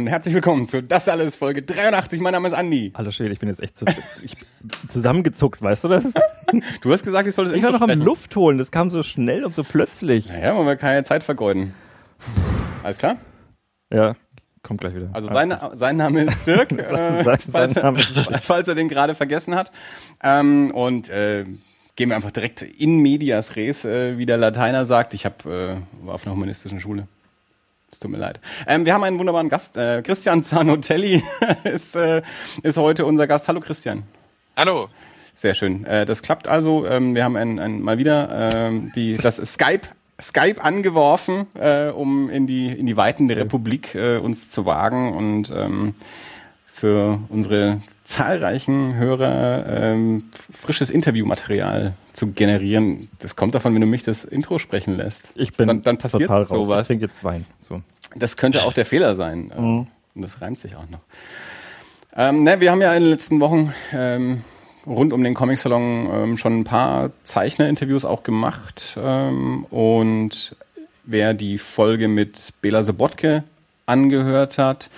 Und herzlich willkommen zu Das alles Folge 83. Mein Name ist Andi. Hallo Schädel, ich bin jetzt echt zu, ich, zusammengezuckt, weißt du das? Du hast gesagt, ich soll das Ich war noch am Luft holen, das kam so schnell und so plötzlich. Naja, wollen wir keine Zeit vergeuden. Alles klar? Ja, kommt gleich wieder. Also sein, sein Name ist Dirk, äh, Sein- falls, sein Name ist er, falls er den gerade vergessen hat. Ähm, und äh, gehen wir einfach direkt in medias res, äh, wie der Lateiner sagt. Ich hab, äh, war auf einer humanistischen Schule. Es tut mir leid. Ähm, wir haben einen wunderbaren Gast. Äh, Christian Zanotelli ist, äh, ist heute unser Gast. Hallo Christian. Hallo. Sehr schön. Äh, das klappt also. Ähm, wir haben ein, ein, mal wieder ähm, die, das Skype, Skype angeworfen, äh, um in die, in die Weiten der Republik äh, uns zu wagen und ähm, für unsere zahlreichen Hörer ähm, frisches Interviewmaterial zu generieren. Das kommt davon, wenn du mich das Intro sprechen lässt. Ich bin dann, dann passiert total raus. sowas. Ich trinke jetzt Wein. So. Das könnte auch der Fehler sein. Ähm, Und das reimt sich auch noch. Ähm, ne, wir haben ja in den letzten Wochen ähm, rund um den Comic-Salon ähm, schon ein paar Zeichner-Interviews auch gemacht. Ähm, und wer die Folge mit Bela Sobotke angehört hat,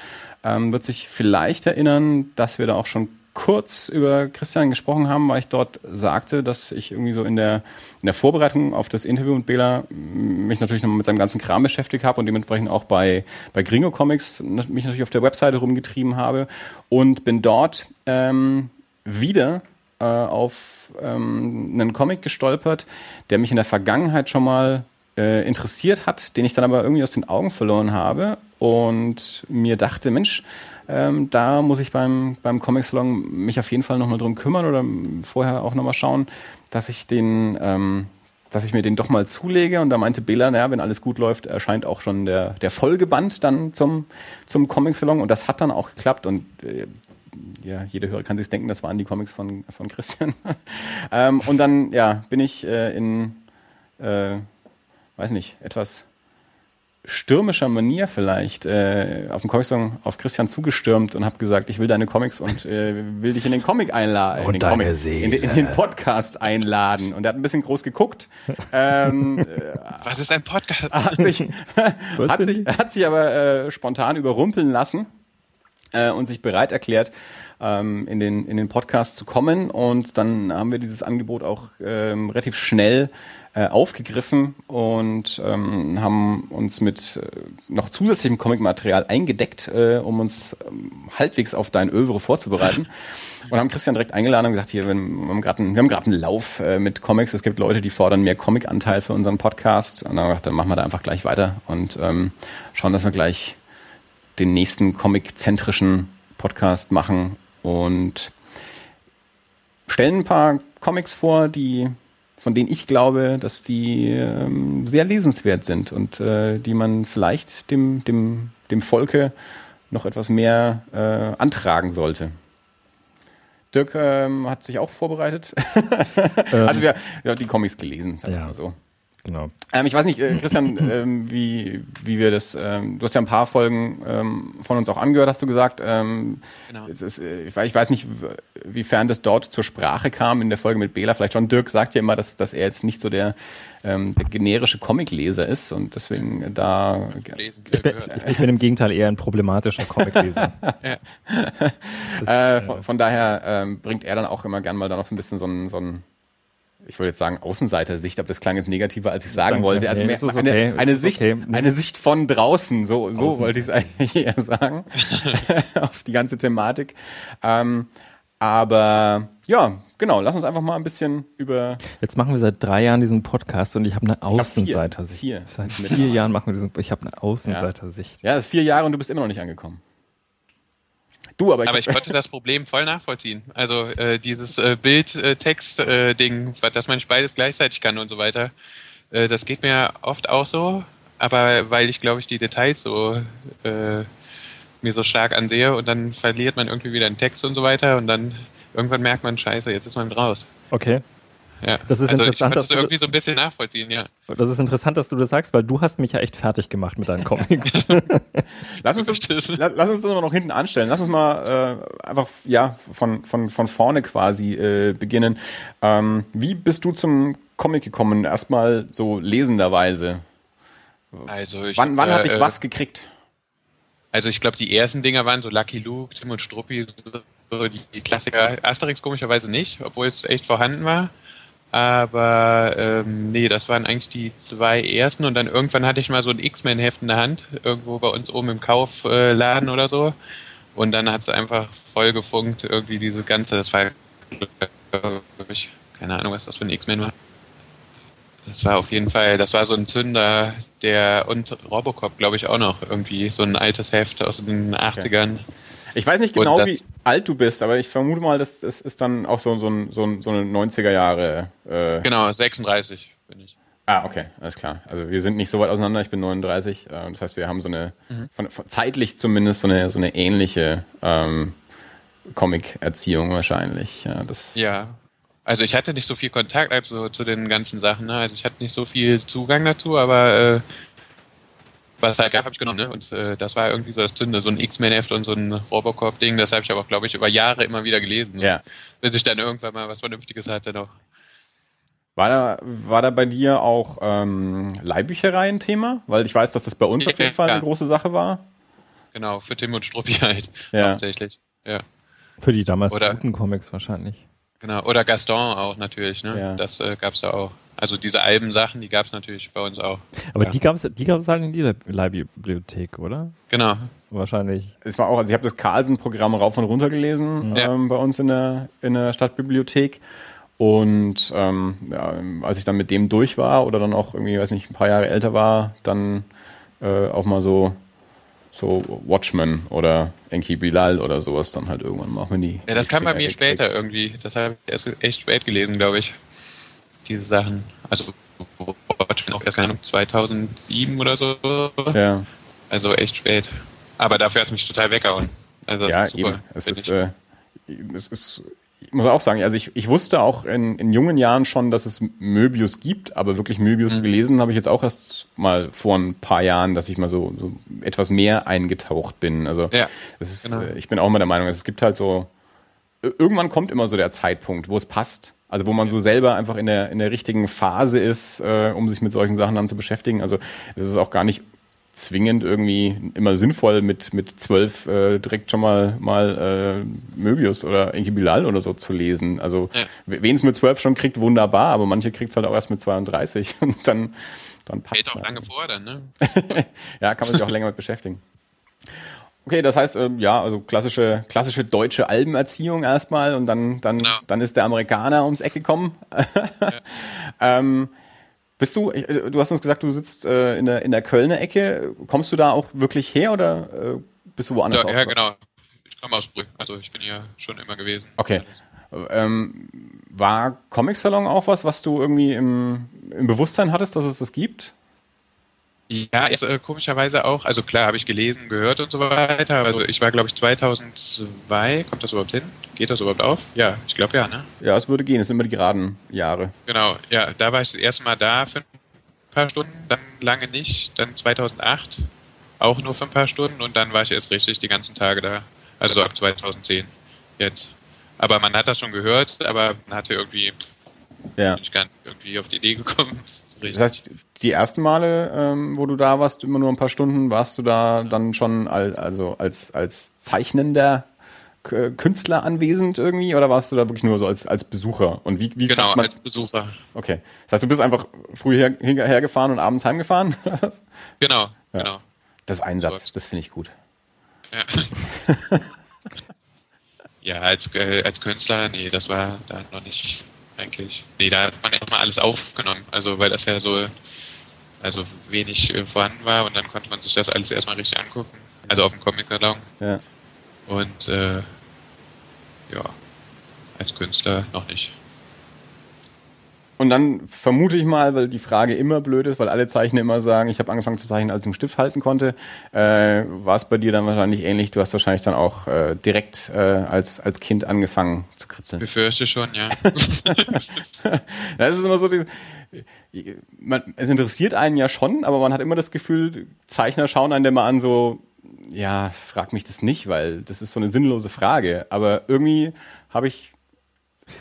ähm, wird sich vielleicht erinnern, dass wir da auch schon kurz über Christian gesprochen haben, weil ich dort sagte, dass ich irgendwie so in der, in der Vorbereitung auf das Interview mit Bela mich natürlich noch mit seinem ganzen Kram beschäftigt habe und dementsprechend auch bei, bei Gringo Comics mich natürlich auf der Webseite rumgetrieben habe und bin dort ähm, wieder äh, auf ähm, einen Comic gestolpert, der mich in der Vergangenheit schon mal äh, interessiert hat, den ich dann aber irgendwie aus den Augen verloren habe und mir dachte, Mensch, ähm, da muss ich beim, beim Comic Salon mich auf jeden Fall nochmal drum kümmern oder vorher auch nochmal schauen, dass ich den, ähm, dass ich mir den doch mal zulege. Und da meinte Bela, naja, wenn alles gut läuft, erscheint auch schon der, der Folgeband dann zum, zum Comic Salon. Und das hat dann auch geklappt. Und äh, ja, jeder Hörer kann sich denken, das waren die Comics von, von Christian. ähm, und dann, ja, bin ich äh, in, äh, weiß nicht, etwas stürmischer Manier vielleicht äh, auf dem Comic-Song auf Christian zugestürmt und habe gesagt, ich will deine Comics und äh, will dich in den Comic einladen. Und in den deine Comic, Seele. in, den- in den Podcast einladen. Und er hat ein bisschen groß geguckt. ähm, äh, Was ist ein Podcast? hat sich, hat sich, hat sich aber äh, spontan überrumpeln lassen äh, und sich bereit erklärt, ähm, in, den, in den Podcast zu kommen. Und dann haben wir dieses Angebot auch ähm, relativ schnell äh, aufgegriffen und ähm, haben uns mit äh, noch zusätzlichem Comicmaterial eingedeckt, äh, um uns ähm, halbwegs auf dein Övre vorzubereiten. Und haben Christian direkt eingeladen und gesagt, hier, wir haben gerade einen, wir haben gerade einen Lauf äh, mit Comics. Es gibt Leute, die fordern mehr Comic-Anteil für unseren Podcast. Und dann haben wir gedacht, dann machen wir da einfach gleich weiter und ähm, schauen, dass wir gleich den nächsten comic-zentrischen Podcast machen und stellen ein paar Comics vor, die von denen ich glaube, dass die ähm, sehr lesenswert sind und äh, die man vielleicht dem, dem, dem Volke noch etwas mehr äh, antragen sollte. Dirk ähm, hat sich auch vorbereitet. also wir, wir haben die Comics gelesen, sagen wir Ja. mal so. Genau. Ähm, ich weiß nicht, äh, Christian, ähm, wie, wie wir das, ähm, du hast ja ein paar Folgen ähm, von uns auch angehört, hast du gesagt. Ähm, Genau. es ist, äh, ich, weiß, ich weiß nicht, w- wiefern das dort zur Sprache kam in der Folge mit Bela. Vielleicht schon Dirk sagt ja immer, dass, dass er jetzt nicht so der, ähm, der generische Comicleser ist und deswegen da Ich bin, ich bin im Gegenteil eher ein problematischer Comicleser. Ja. Äh, von, von daher ähm, bringt er dann auch immer gern mal dann noch so ein bisschen so ein, so ein ich wollte jetzt sagen Außenseiter-Sicht, aber das klang jetzt negativer, als ich sagen Danke. wollte. Also Nee, eine, okay, eine, Sicht, okay. eine Sicht von draußen, so, so wollte ich es eigentlich eher sagen, auf die ganze Thematik. Ähm, aber ja, genau, lass uns einfach mal ein bisschen über Jetzt machen wir seit drei Jahren diesen Podcast und ich habe eine vier. Außenseitersicht. Vier Seit vier. Jahren machen wir diesen, ich habe eine Außenseitersicht. Ja, es ist vier Jahre und du bist immer noch nicht angekommen. Du, aber ich, Aber ich konnte das Problem voll nachvollziehen. Also äh, dieses äh, Bild-Text-Ding, dass man nicht beides gleichzeitig kann und so weiter, äh, das geht mir oft auch so. Aber weil ich, glaube ich, die Details so äh, mir so stark ansehe und dann verliert man irgendwie wieder den Text und so weiter und dann irgendwann merkt man, scheiße, jetzt ist man raus. Okay. Ja. Das ist also interessant, ich dass du- irgendwie so ein bisschen nachvollziehen, ja. Das ist interessant, dass du das sagst, weil du hast mich ja echt fertig gemacht mit deinen Comics. Lass uns, das, lass, lass uns das mal noch hinten anstellen. Lass uns mal äh, einfach ja, von, von, von vorne quasi äh, beginnen. Ähm, wie bist du zum Comic gekommen? Erstmal so lesenderweise. Also ich Wann, wann äh, hat dich äh, was gekriegt? Also ich glaube, die ersten Dinger waren so Lucky Luke, Tim und Struppi, so die, die Klassiker. Asterix komischerweise nicht, obwohl es echt vorhanden war. Aber ähm, nee, das waren eigentlich die zwei ersten und dann irgendwann hatte ich mal so ein X-Men-Heft in der Hand, irgendwo bei uns oben im Kaufladen oder so. Und dann hat es einfach voll gefunkt, irgendwie diese ganze, das war, ich, keine Ahnung, was das für ein X-Men war. Das war auf jeden Fall, das war so ein Zünder, der und Robocop, glaube ich, auch noch irgendwie so ein altes Heft aus den 80ern. Okay. Ich weiß nicht genau, wie alt du bist, aber ich vermute mal, das, das ist dann auch so, so, so, so eine 90er Jahre. Äh genau, 36 bin ich. Ah, okay, alles klar. Also wir sind nicht so weit auseinander, ich bin 39. Äh, das heißt, wir haben so eine, mhm. von, von, zeitlich zumindest so eine, so eine ähnliche ähm, Comic-Erziehung wahrscheinlich. Ja, das ja, also ich hatte nicht so viel Kontakt also, zu den ganzen Sachen. Ne? Also ich hatte nicht so viel Zugang dazu, aber äh, was es halt gab, habe ich genommen. Ne? Und äh, das war irgendwie so das Zünde, so ein X-Men-Heft und so ein Robocop-Ding. Das habe ich aber, glaube ich, über Jahre immer wieder gelesen. Ne? Ja. Bis ich dann irgendwann mal was Vernünftiges hatte noch. War da, war da bei dir auch ähm, Leihbücherei ein Thema? Weil ich weiß, dass das bei uns auf jeden Fall eine große Sache war. Genau, für Tim und Struppi halt. Ja. Hauptsächlich. Ja. Für die damals Oder, guten Comics wahrscheinlich. Genau, oder Gaston auch natürlich, ne? Ja. Das äh, gab es ja auch. Also diese Albensachen, die gab es natürlich bei uns auch. Aber ja. die gab es die gab's halt in jeder Leihbibliothek, oder? Genau. Wahrscheinlich. Es war auch, also ich habe das Carlsen-Programm rauf und runter gelesen ja. ähm, bei uns in der, in der Stadtbibliothek. Und ähm, ja, als ich dann mit dem durch war oder dann auch irgendwie, weiß nicht, ein paar Jahre älter war, dann äh, auch mal so so Watchmen oder Enki Bilal oder sowas dann halt irgendwann mal, wenn die. Ja, das kam bei mir später irgendwie. Das habe ich erst echt spät gelesen, glaube ich. Diese Sachen. Also Watchmen auch erst, keine Ahnung, 2007 oder so. Ja. Also echt spät. Aber dafür hat es mich total weggehauen. Also ja, eben. Es ist, äh, es ist ich muss auch sagen, also ich, ich wusste auch in, in jungen Jahren schon, dass es Möbius gibt, aber wirklich Möbius mhm. gelesen habe ich jetzt auch erst mal vor ein paar Jahren, dass ich mal so, so etwas mehr eingetaucht bin. Also ja, ist, genau. Äh, ich bin auch mal der Meinung, es gibt halt so, irgendwann kommt immer so der Zeitpunkt, wo es passt. Also wo man so selber einfach in der, in der richtigen Phase ist, äh, um sich mit solchen Sachen dann zu beschäftigen. Also es ist auch gar nicht zwingend irgendwie immer sinnvoll, mit, mit zwölf äh, direkt schon mal, mal äh, Möbius oder Enki Bilal oder so zu lesen. Also ja. wen es mit zwölf schon kriegt, wunderbar, aber manche kriegt es halt auch erst mit 32 und dann, dann passt es. auch lange vor dann, ne? ja, kann man sich auch länger mit beschäftigen. Okay, das heißt, ähm, ja, also klassische, klassische deutsche Albenerziehung erstmal und dann, dann, genau. dann ist der Amerikaner ums Eck gekommen. ja. ähm, bist du, äh, du hast uns gesagt, du sitzt äh, in, der, in der Kölner Ecke. Kommst du da auch wirklich her oder äh, bist du woanders? Ja, ja genau. Ich komme aus Brück. Also ich bin hier schon immer gewesen. Okay. Ähm, war Comic Salon auch was, was du irgendwie im, im Bewusstsein hattest, dass es das gibt? Ja, ist, äh, komischerweise auch. Also klar, habe ich gelesen, gehört und so weiter. Also ich war, glaube ich, 2002. Kommt das überhaupt hin? Geht das überhaupt auf? Ja, ich glaube ja, ne? Ja, es würde gehen. Es sind immer die geraden Jahre. Genau, ja. Da war ich das erste Mal da für ein paar Stunden, dann lange nicht. Dann 2008 auch nur für ein paar Stunden und dann war ich erst richtig die ganzen Tage da. Also ab 2010 jetzt. Aber man hat das schon gehört, aber man hatte irgendwie ja. nicht ganz irgendwie auf die Idee gekommen. Das heißt, die ersten Male, ähm, wo du da warst, immer nur ein paar Stunden, warst du da dann schon al also als, als zeichnender Künstler anwesend irgendwie oder warst du da wirklich nur so als, als Besucher? Und wie, wie genau, als Besucher. Okay. Das heißt, du bist einfach früh her, hergefahren und abends heimgefahren? genau, ja. genau. Das ist ein Satz, das finde ich gut. Ja, ja als, äh, als Künstler, nee, das war da noch nicht eigentlich. Nee, da hat man erstmal alles aufgenommen. Also, weil das ja so, also wenig äh, vorhanden war und dann konnte man sich das alles erstmal richtig angucken. Also auf dem Comic-Salon. Ja. Und, äh, ja, als Künstler noch nicht. Und dann vermute ich mal, weil die Frage immer blöd ist, weil alle Zeichner immer sagen, ich habe angefangen zu zeichnen, als ich einen Stift halten konnte, äh, war es bei dir dann wahrscheinlich ähnlich. Du hast wahrscheinlich dann auch äh, direkt äh, als, als Kind angefangen zu kritzeln. Befürchte schon, ja. das ist immer so, die, man, es interessiert einen ja schon, aber man hat immer das Gefühl, Zeichner schauen einen immer an so, ja, frag mich das nicht, weil das ist so eine sinnlose Frage. Aber irgendwie habe ich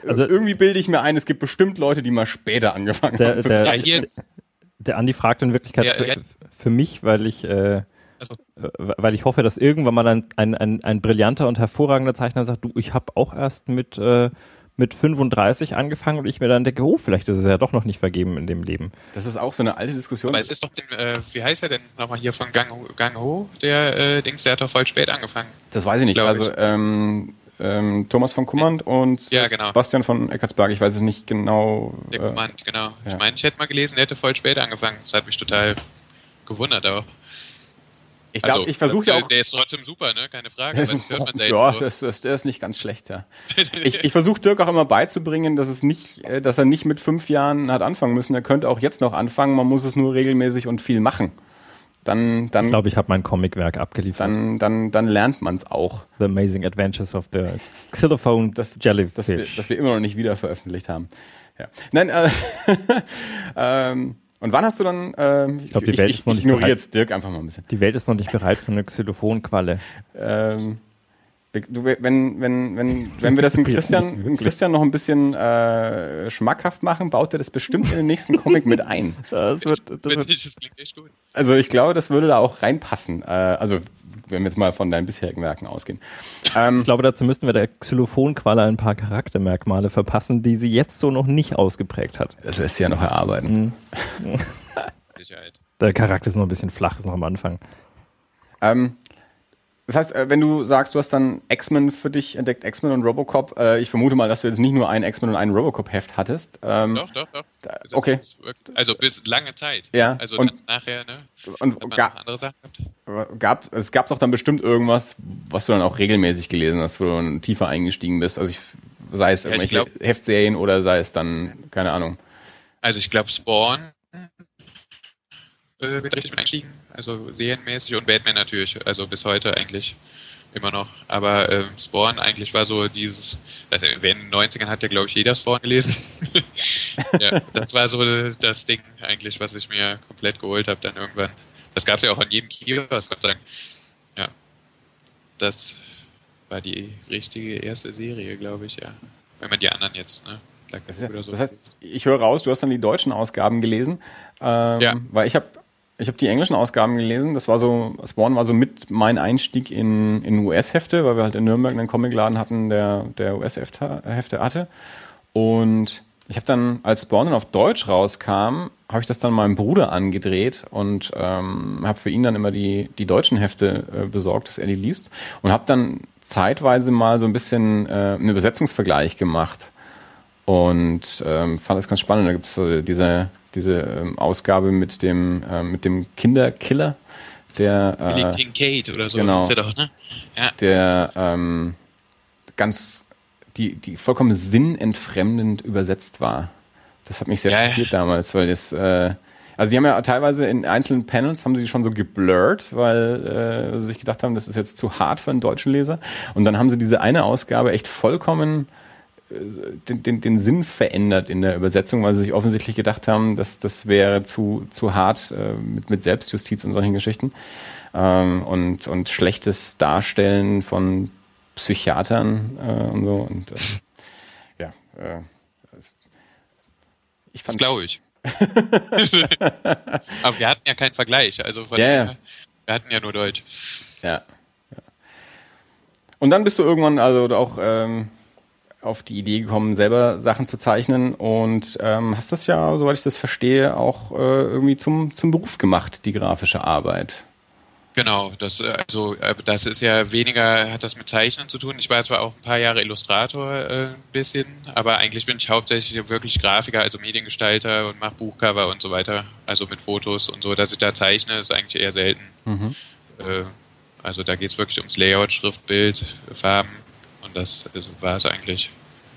also irgendwie bilde ich mir ein, es gibt bestimmt Leute, die mal später angefangen der, haben zu der, zeichnen. Der, der Andi fragt in Wirklichkeit ja, für, für, mich, weil ich äh, Also. Weil ich hoffe, dass irgendwann mal ein, ein, ein, ein brillanter und hervorragender Zeichner sagt, du, ich habe auch erst mit, äh, mit 35 angefangen und ich mir dann denke, oh, vielleicht ist es ja doch noch nicht vergeben in dem Leben. Das ist auch so eine alte Diskussion. Aber es ist doch, dem, äh, wie heißt er denn nochmal hier von Gang, Gang Ho, der äh, Dings, der hat doch voll spät angefangen. Das weiß ich nicht. Also ich. Ähm, ähm, Thomas von Kummand und ja, genau. Bastian von Eckartsberg. Ich weiß es nicht genau. Der Kummand, genau. Ja. Ich meine, ich hätte mal gelesen, der hätte voll spät angefangen. Das hat mich total gewundert auch. Ich glaube, also, ich versuche ja auch. Der ist trotzdem super, ne? Keine Frage. Das ist, hört man ja, so. das, das, der ist nicht ganz schlecht, ja. ich ich versuche Dirk auch immer beizubringen, dass es nicht, äh, dass er nicht mit fünf Jahren hat anfangen müssen. Er könnte auch jetzt noch anfangen. Man muss es nur regelmäßig und viel machen. Dann, dann. Ich glaube, ich habe mein Comicwerk abgeliefert. Dann, dann, dann lernt man es auch. The Amazing Adventures of the Xylophone das, Jellyfish. Das wir, das wir immer noch nicht wieder veröffentlicht haben. Ja. Nein, äh, ähm, und wann hast du dann, ähm, ich, glaub, die Welt ich, ist noch ich nicht jetzt Dirk einfach mal ein bisschen. Die Welt ist noch nicht bereit für eine Xylophonqualle. Ähm, du, wenn, wenn, wenn, wenn wir das dem Christian, dem Christian noch ein bisschen äh, schmackhaft machen, baut er das bestimmt in den nächsten Comic mit ein. Das wird, das, wird, das klingt echt gut. Also ich glaube, das würde da auch reinpassen. Äh, also wenn wir jetzt mal von deinen bisherigen Werken ausgehen. Ähm, ich glaube, dazu müssten wir der Xylophonqualle ein paar Charaktermerkmale verpassen, die sie jetzt so noch nicht ausgeprägt hat. Das lässt sie ja noch erarbeiten. Mhm. der Charakter ist noch ein bisschen flach, ist noch am Anfang. Ähm, das heißt, äh, wenn du sagst, du hast dann X-Men für dich entdeckt, X-Men und Robocop, äh, ich vermute mal, dass du jetzt nicht nur ein X-Men und ein Robocop-Heft hattest. Ähm, doch, doch, doch. Okay. Also bis lange Zeit. Ja. Also und, nachher, ne? Und ga, andere Sachen gehabt. Gab, es gab doch dann bestimmt irgendwas, was du dann auch regelmäßig gelesen hast, wo du dann tiefer eingestiegen bist. Also ich, sei es ja, irgendwelche glaub, Heftserien oder sei es dann, keine Ahnung. Also ich glaube Spawn äh, wird richtig mit einstiegen, also serienmäßig und Batman natürlich, also bis heute eigentlich immer noch. Aber äh, Spawn eigentlich war so dieses, also in den 90ern hat ja glaube ich jeder Spawn gelesen. ja, das war so das Ding eigentlich, was ich mir komplett geholt habe dann irgendwann. Das gab es ja auch an jedem Kiosk, Gott sei Dank. Ja, das war die richtige erste Serie, glaube ich, ja. Wenn man die anderen jetzt, ne? Das, so das heißt, ich höre raus, du hast dann die deutschen Ausgaben gelesen, ähm, ja. weil ich habe ich habe die englischen Ausgaben gelesen. Das war so, Spawn war so mit mein Einstieg in, in US-Hefte, weil wir halt in Nürnberg einen Comicladen hatten, der, der US-Hefte hatte. Und ich habe dann, als Spawn dann auf Deutsch rauskam, habe ich das dann meinem Bruder angedreht und ähm, habe für ihn dann immer die, die deutschen Hefte äh, besorgt, dass er die liest. Und habe dann zeitweise mal so ein bisschen äh, einen Übersetzungsvergleich gemacht. Und ähm, fand das ganz spannend. Da gibt es so diese diese ähm, Ausgabe mit dem, äh, mit dem Kinderkiller, der äh, King Kate oder so genau, ist doch, ne? Ja. Der ähm, ganz die, die vollkommen sinnentfremdend übersetzt war. Das hat mich sehr ja, schockiert ja. damals, weil das äh, also sie haben ja teilweise in einzelnen Panels haben sie schon so geblurrt, weil äh, sie sich gedacht haben, das ist jetzt zu hart für einen deutschen Leser. Und dann haben sie diese eine Ausgabe echt vollkommen den, den, den Sinn verändert in der Übersetzung, weil sie sich offensichtlich gedacht haben, dass das wäre zu, zu hart äh, mit, mit Selbstjustiz und solchen Geschichten. Ähm, und, und schlechtes Darstellen von Psychiatern äh, und so. Und äh, ja, äh, ich fand. glaube ich. Aber wir hatten ja keinen Vergleich, also ja, ja. wir hatten ja nur Deutsch. Ja. ja. Und dann bist du irgendwann also auch ähm, auf die Idee gekommen, selber Sachen zu zeichnen und ähm, hast das ja, soweit ich das verstehe, auch äh, irgendwie zum, zum Beruf gemacht, die grafische Arbeit. Genau, das, äh, also, äh, das ist ja weniger, hat das mit Zeichnen zu tun. Ich war zwar auch ein paar Jahre Illustrator äh, ein bisschen, aber eigentlich bin ich hauptsächlich wirklich Grafiker, also Mediengestalter und mache Buchcover und so weiter. Also mit Fotos und so, dass ich da zeichne, ist eigentlich eher selten. Mhm. Äh, also da geht es wirklich ums Layout, Schriftbild, Farben und das also war es eigentlich.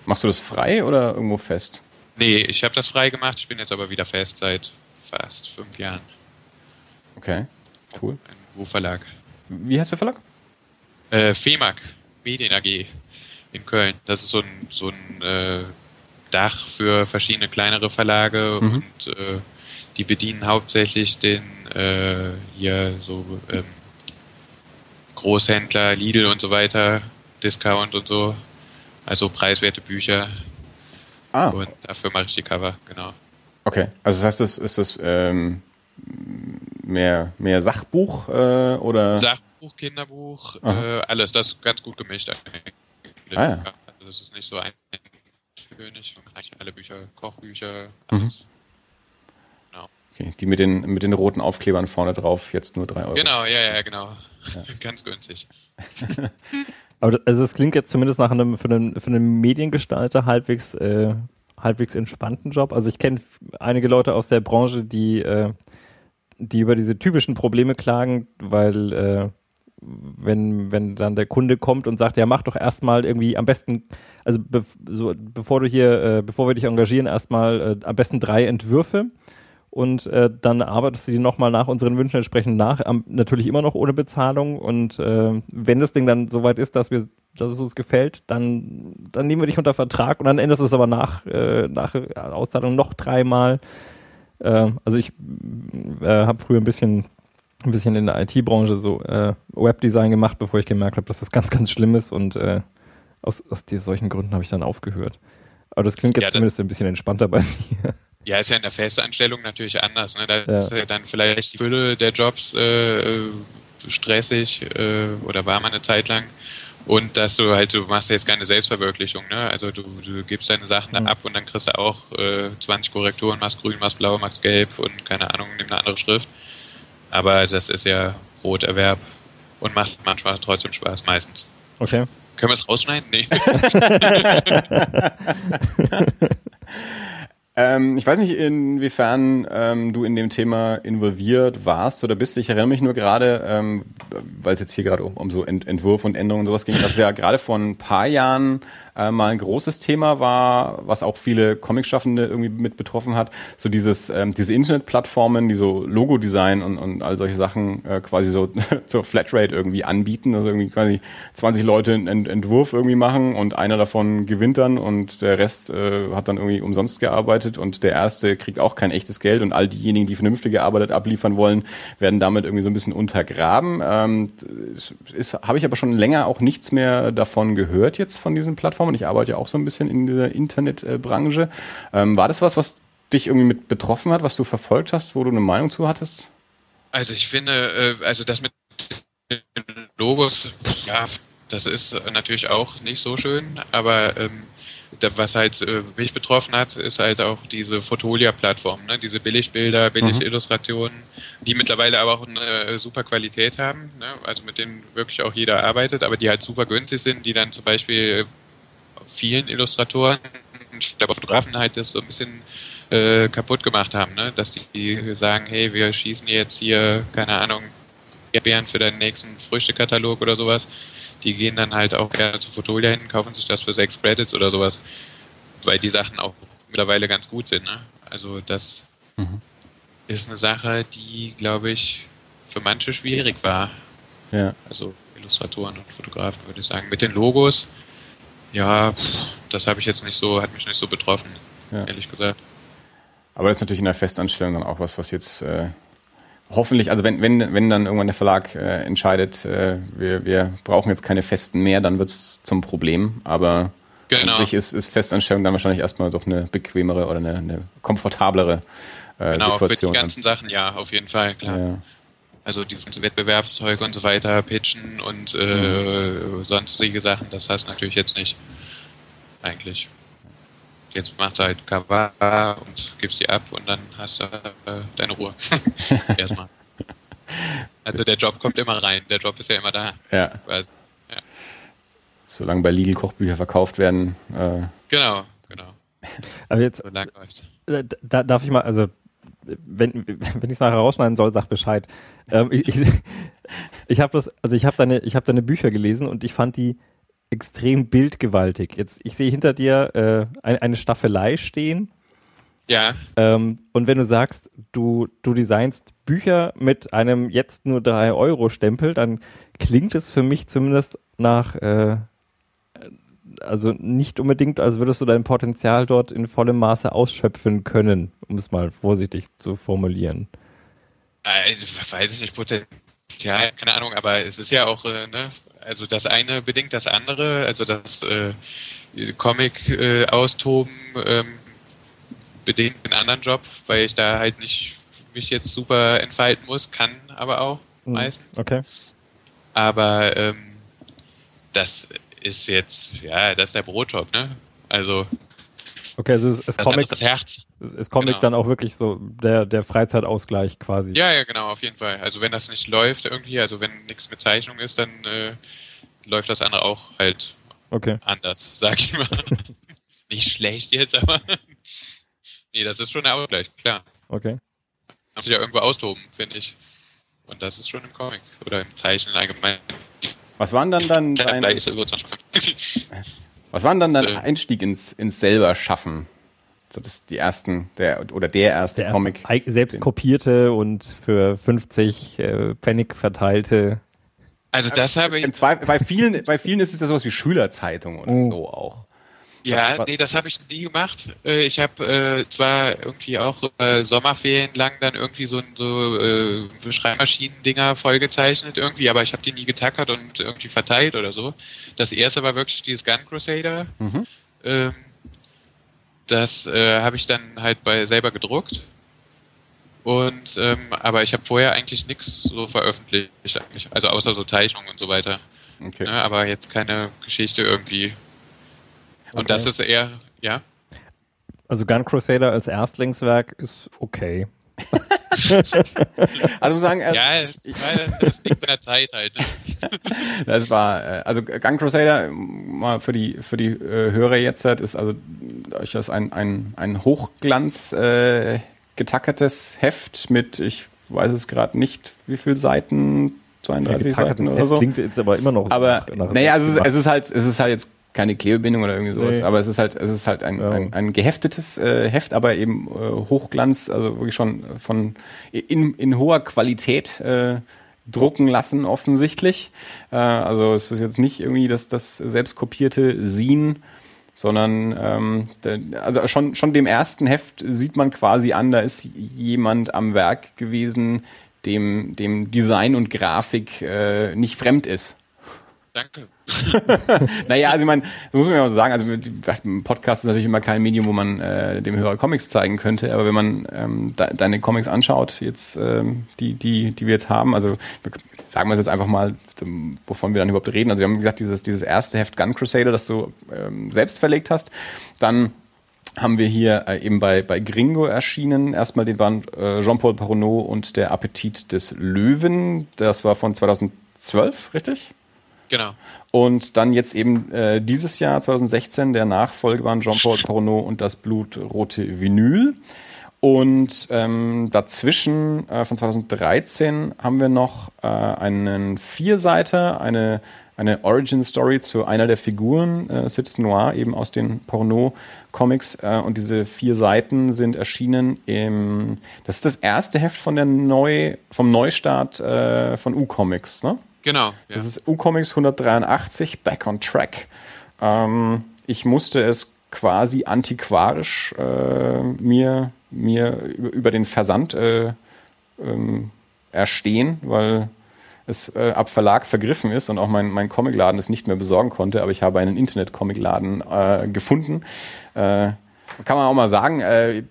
Machst du das frei oder irgendwo fest? Nee, ich habe das frei gemacht. Ich bin jetzt aber wieder fest seit fast fünf Jahren. Okay, cool. Ein Buchverlag. Wie heißt der Verlag? Äh, FEMAG, Medien AG in Köln. Das ist so ein, so ein äh, Dach für verschiedene kleinere Verlage mhm. und äh, die bedienen hauptsächlich den äh, hier so ähm, Großhändler, Lidl und so weiter Discount und so. Also preiswerte Bücher. Ah. Und dafür mache ich die Cover, genau. Okay, also das heißt, das ist das, ähm, mehr, mehr Sachbuch äh, oder? Sachbuch, Kinderbuch, äh, alles. Das ist ganz gut gemischt eigentlich. Ah, ja. Also das ist nicht so eintönig. Alle Bücher, Kochbücher, alles. Mhm. Genau. Okay, die mit den, mit den roten Aufklebern vorne drauf, jetzt nur 3 Euro. Genau, ja, ja, genau. Ja. Ganz günstig. Aber also es klingt jetzt zumindest nach einem für einen, für einen Mediengestalter halbwegs äh, halbwegs entspannten Job. Also ich kenne einige Leute aus der Branche, die äh, die über diese typischen Probleme klagen, weil äh, wenn, wenn dann der Kunde kommt und sagt, ja, mach doch erstmal irgendwie am besten, also be so, bevor du hier, äh, bevor wir dich engagieren, erstmal äh, am besten drei Entwürfe und äh, dann arbeitest du die nochmal nach unseren Wünschen entsprechend nach, am, natürlich immer noch ohne Bezahlung und äh, wenn das Ding dann soweit ist, dass wir dass es uns gefällt, dann, dann nehmen wir dich unter Vertrag und dann änderst du es aber nach, äh, nach Auszahlung noch dreimal. Äh, also ich äh, habe früher ein bisschen ein bisschen in der IT-Branche so äh, Webdesign gemacht, bevor ich gemerkt habe, dass das ganz, ganz schlimm ist und äh, aus, aus solchen Gründen habe ich dann aufgehört. Aber das klingt jetzt ja, zumindest ein bisschen entspannter bei mir. Ja, ist ja in der Festanstellung natürlich anders. Ne? Da ja. ist ja dann vielleicht die Fülle der Jobs äh, stressig äh, oder war mal eine Zeit lang. Und dass du halt, du machst jetzt keine Selbstverwirklichung, ne? Also du, du gibst deine Sachen mhm. ab und dann kriegst du auch äh, 20 Korrekturen, machst grün, machst blau, machst gelb und keine Ahnung, nimm eine andere Schrift. Aber das ist ja Broterwerb und macht manchmal trotzdem Spaß, meistens. Okay. Können wir es rausschneiden? Nee. Ähm, ich weiß nicht, inwiefern ähm, du in dem Thema involviert warst oder bist. Ich erinnere mich nur gerade, ähm, weil es jetzt hier gerade um, um so Ent Entwurf und Änderungen und sowas ging, dass es ja gerade vor ein paar Jahren äh, mal ein großes Thema war, was auch viele Comicschaffende irgendwie mit betroffen hat. So dieses, ähm, diese Internetplattformen, die so Logo-Design und, und all solche Sachen äh, quasi so zur Flatrate irgendwie anbieten. Also irgendwie quasi 20 Leute einen Entwurf irgendwie machen und einer davon gewinnt dann und der Rest äh, hat dann irgendwie umsonst gearbeitet und der erste kriegt auch kein echtes Geld und all diejenigen, die vernünftige Arbeit abliefern wollen, werden damit irgendwie so ein bisschen untergraben. Ähm, habe ich aber schon länger auch nichts mehr davon gehört jetzt von diesen Plattformen. Ich arbeite ja auch so ein bisschen in dieser Internetbranche. Ähm, war das was, was dich irgendwie mit betroffen hat, was du verfolgt hast, wo du eine Meinung zu hattest? Also ich finde, äh, also das mit Logos, ja, das ist natürlich auch nicht so schön, aber ähm, was halt äh, mich betroffen hat, ist halt auch diese Fotolia-Plattform, ne? diese Billigbilder, Billigillustrationen, mhm. die mittlerweile aber auch eine äh, super Qualität haben, ne? also mit denen wirklich auch jeder arbeitet, aber die halt super günstig sind, die dann zum Beispiel vielen Illustratoren, ich glaube Fotografen halt das so ein bisschen äh, kaputt gemacht haben, ne? dass die sagen, hey, wir schießen jetzt hier, keine Ahnung, Erdbeeren für deinen nächsten Früchtekatalog oder sowas. Die gehen dann halt auch gerne zu Fotolia hin, kaufen sich das für sechs Credits oder sowas, weil die Sachen auch mittlerweile ganz gut sind. Ne? Also das mhm. ist eine Sache, die, glaube ich, für manche schwierig war. Ja. Also Illustratoren und Fotografen, würde ich sagen. Mit den Logos ja, das habe ich jetzt nicht so, hat mich nicht so betroffen, ja. ehrlich gesagt. Aber das ist natürlich in der Festanstellung dann auch was, was jetzt äh, hoffentlich, also wenn, wenn, wenn dann irgendwann der Verlag äh, entscheidet, äh, wir, wir brauchen jetzt keine Festen mehr, dann wird es zum Problem. Aber genau. an sich ist, ist Festanstellung dann wahrscheinlich erstmal doch eine bequemere oder eine, eine komfortablere äh, genau, Situation. Genau, die ganzen Sachen, ja, auf jeden Fall, klar. Ja. Also dieses Wettbewerbszeug und so weiter, Pitchen und äh, mhm. sonstige Sachen, das hast du natürlich jetzt nicht. Eigentlich. Jetzt machst du halt Cover und gibst die ab und dann hast du äh, deine Ruhe. Erstmal. Also der Job kommt immer rein, der Job ist ja immer da. Ja. Also, ja. Solange bei Lidl Kochbücher verkauft werden. Äh genau, genau. Aber jetzt, so äh, da, darf ich mal, also wenn, wenn ich es nachher rausschneiden soll, sag Bescheid. Ähm, ich ich, ich habe das, also ich habe deine, ich habe deine Bücher gelesen und ich fand die extrem bildgewaltig. Jetzt, ich sehe hinter dir äh, eine, eine Staffelei stehen. Ja. Ähm, und wenn du sagst, du, du designst Bücher mit einem jetzt nur 3-Euro-Stempel, dann klingt es für mich zumindest nach äh, also nicht unbedingt, als würdest du dein Potenzial dort in vollem Maße ausschöpfen können, um es mal vorsichtig zu formulieren. Äh, weiß ich nicht, Potenzial, keine Ahnung, aber es ist ja auch, äh, ne, also das eine bedingt das andere, also das äh, Comic äh, austoben ähm, bedingt einen anderen Job, weil ich da halt nicht mich jetzt super entfalten muss, kann aber auch mhm. meistens. Okay. Aber ähm, das ist jetzt, ja, das ist der Brotjob, ne? Also Okay, also es, es Comic, das Herz. Es, es Comic genau. dann auch wirklich so der, der Freizeitausgleich quasi. Ja, ja, genau, auf jeden Fall. Also wenn das nicht läuft irgendwie, also wenn nichts mit Zeichnung ist, dann äh, läuft das andere auch halt okay. anders, sag ich mal. nicht schlecht jetzt, aber nee, das ist schon der Ausgleich, klar. Okay. Man muss sich ja irgendwo austoben, finde ich. Und das ist schon im Comic oder im Zeichnen allgemein. Was waren dann dann deine, Was war denn dann dein Einstieg ins, ins selber Schaffen? So das die ersten, der oder der erste der Comic. Erste, selbst kopierte und für 50 äh, Pfennig verteilte. Also das habe ich. Zwei, bei vielen, bei vielen ist es ja sowas wie Schülerzeitung oder oh. so auch. Ja, was, nee, das habe ich nie gemacht. Äh, ich habe äh, zwar irgendwie auch äh, Sommerferien lang dann irgendwie so, so äh, Schreibmaschinen-Dinger vollgezeichnet irgendwie, aber ich habe die nie getackert und irgendwie verteilt oder so. Das erste war wirklich dieses Gun Crusader. Mhm. Ähm, das äh, habe ich dann halt bei selber gedruckt. Und ähm, aber ich habe vorher eigentlich nichts so veröffentlicht, eigentlich. also außer so Zeichnungen und so weiter. Okay. Ne, aber jetzt keine Geschichte irgendwie und okay. das ist eher, ja. Also Gun Crusader als Erstlingswerk ist okay. also muss sagen, äh, ja, es, ich meine, das liegt seiner Zeit halt. Das war, äh, also Gun Crusader, mal für die, für die äh, Hörer jetzt, ist also durchaus ein, ein, ein Hochglanz äh, getackertes Heft mit, ich weiß es gerade nicht, wie viele Seiten, 32 Seiten oder so. Klingt jetzt aber immer noch aber, naja, also es es ist halt, es ist halt jetzt keine Klebebindung oder irgendwie sowas, nee. aber es ist halt, es ist halt ein, ja. ein, ein, geheftetes äh, Heft, aber eben äh, Hochglanz, also wirklich schon von in, in hoher Qualität äh, drucken lassen, offensichtlich. Äh, also es ist jetzt nicht irgendwie das, das selbst kopierte Sin, sondern ähm, der, also schon, schon dem ersten Heft sieht man quasi an, da ist jemand am Werk gewesen, dem, dem Design und Grafik äh, nicht fremd ist. Danke. naja, also ich meine, das muss man ja auch sagen, also ein Podcast ist natürlich immer kein Medium, wo man äh, dem Hörer Comics zeigen könnte, aber wenn man ähm, de deine Comics anschaut, jetzt ähm, die, die, die wir jetzt haben, also sagen wir es jetzt einfach mal, wovon wir dann überhaupt reden. Also wir haben gesagt, dieses, dieses erste Heft Gun Crusader, das du ähm, selbst verlegt hast, dann haben wir hier äh, eben bei, bei Gringo erschienen. Erstmal den Band äh, Jean-Paul Paronneau und der Appetit des Löwen. Das war von 2012, richtig? Genau. Und dann jetzt eben äh, dieses Jahr, 2016, der Nachfolgeband Jean-Paul Porno und das blutrote Vinyl. Und ähm, dazwischen äh, von 2013 haben wir noch äh, einen Vierseiter, eine, eine Origin Story zu einer der Figuren, äh, Citizen Noir, eben aus den Porno-Comics. Äh, und diese vier Seiten sind erschienen im, das ist das erste Heft von der Neu, vom Neustart äh, von U-Comics, ne? Genau. Ja. Das ist U-Comics 183, Back on Track. Ähm, ich musste es quasi antiquarisch äh, mir, mir über den Versand äh, ähm, erstehen, weil es äh, ab Verlag vergriffen ist und auch mein, mein Comicladen es nicht mehr besorgen konnte, aber ich habe einen Internet-Comicladen äh, gefunden. Äh, kann man auch mal sagen, äh,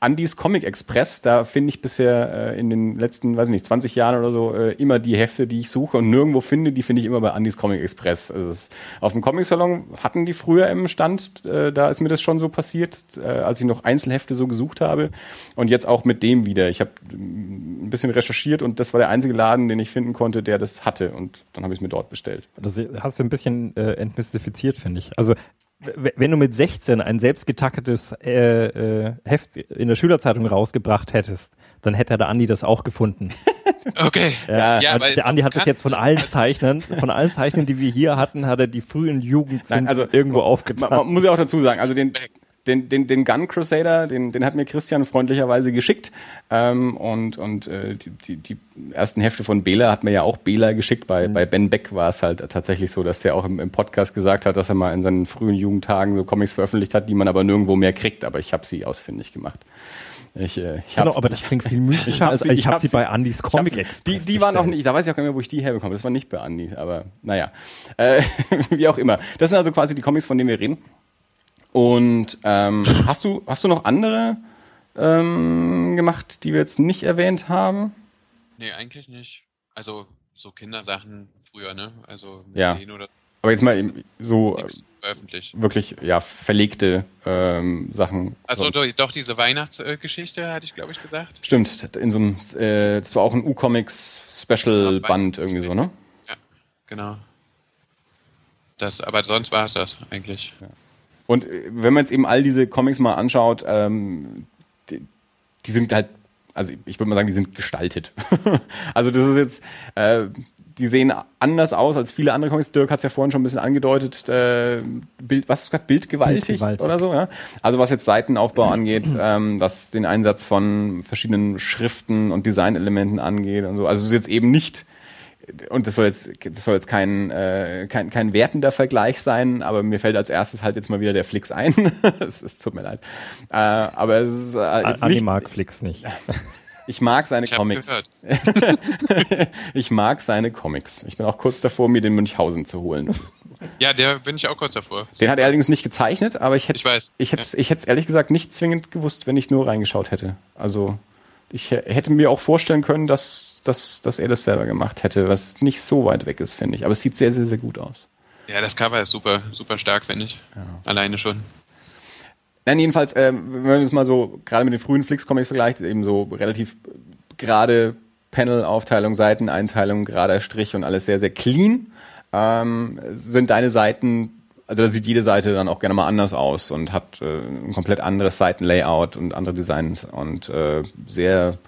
Andys Comic Express, da finde ich bisher äh, in den letzten, weiß ich nicht, 20 Jahren oder so äh, immer die Hefte, die ich suche und nirgendwo finde, die finde ich immer bei Andys Comic Express. Also es, auf dem Comic Salon hatten die früher im Stand, äh, da ist mir das schon so passiert, äh, als ich noch Einzelhefte so gesucht habe und jetzt auch mit dem wieder. Ich habe ein bisschen recherchiert und das war der einzige Laden, den ich finden konnte, der das hatte und dann habe ich es mir dort bestellt. Das hast du ein bisschen äh, entmystifiziert, finde ich. Also wenn du mit 16 ein selbst getacketes äh, äh, Heft in der Schülerzeitung rausgebracht hättest, dann hätte der Andi das auch gefunden. Okay. Ja, ja der Andi hat bis jetzt von allen Zeichnern, von allen Zeichnern, die wir hier hatten, hat er die frühen Jugend also, irgendwo aufgetan. Man, man muss ja auch dazu sagen, also den, den, den, den Gun Crusader, den, den hat mir Christian freundlicherweise geschickt. Ähm, und und äh, die, die, die ersten Hefte von Bela hat mir ja auch Bela geschickt. Bei, mhm. bei Ben Beck war es halt tatsächlich so, dass der auch im, im, Podcast gesagt hat, dass er mal in seinen frühen Jugendtagen so Comics veröffentlicht hat, die man aber nirgendwo mehr kriegt. Aber ich habe sie ausfindig gemacht. Ich, äh, ich genau, aber das klingt viel mystischer als ich habe sie, hab sie, bei Andys Comic Die, die waren auch nicht, da weiß ich auch gar nicht mehr, wo ich die herbekomme. Das war nicht bei Andy, aber naja. Äh, wie auch immer. Das sind also quasi die Comics, von denen wir reden. Und ähm, hast du hast du noch andere ähm, gemacht, die wir jetzt nicht erwähnt haben? Nee, eigentlich nicht. Also so Kindersachen früher, ne? Also ja. oder aber jetzt mal so öffentlich. wirklich ja verlegte ähm, Sachen. Also doch, doch, diese Weihnachtsgeschichte hatte ich glaube ich gesagt. Stimmt, in so einem äh, das war auch ein U-Comics Special Band irgendwie so, ne? Ja, genau. Das, aber sonst war es das eigentlich. Ja. Und äh, wenn man jetzt eben all diese Comics mal anschaut, ähm, die, die sind halt also ich würde mal sagen, die sind gestaltet. also das ist jetzt, äh, die sehen anders aus als viele andere Comics. Dirk hat es ja vorhin schon ein bisschen angedeutet, äh, Bild, was ist gerade bildgewaltig, bildgewaltig, oder so, ja. Also was jetzt Seitenaufbau angeht, ähm, was den Einsatz von verschiedenen Schriften und Designelementen angeht und so. Also es ist jetzt eben nicht und das soll jetzt, das soll jetzt kein, äh, kein, kein wertender Vergleich sein, aber mir fällt als erstes halt jetzt mal wieder der Flix ein. es, es tut mir leid. Äh, aber es ist äh, jetzt Adi nicht, mag Flix nicht. Ich mag seine ich Comics. ich mag seine Comics. Ich bin auch kurz davor, mir den Münchhausen zu holen. Ja, der bin ich auch kurz davor. Den hat er allerdings nicht gezeichnet, aber ich hätte ich, weiß. ich hätte ja. ich hätte es ehrlich gesagt nicht zwingend gewusst, wenn ich nur reingeschaut hätte. Also ich hätte mir auch vorstellen können, dass, dass, dass er das selber gemacht hätte, was nicht so weit weg ist, finde ich. Aber es sieht sehr, sehr, sehr gut aus. Ja, das Cover ist super, super stark, finde ich. Ja. Alleine schon. Nein, jedenfalls, äh, wenn man es mal so gerade mit den frühen Flix-Comics vergleicht, eben so relativ gerade Panel-Aufteilung, Seiteneinteilung, gerader Strich und alles sehr, sehr clean. Ähm, sind deine Seiten, also da sieht jede Seite dann auch gerne mal anders aus und hat äh, ein komplett anderes Seitenlayout und andere Designs und äh, sehr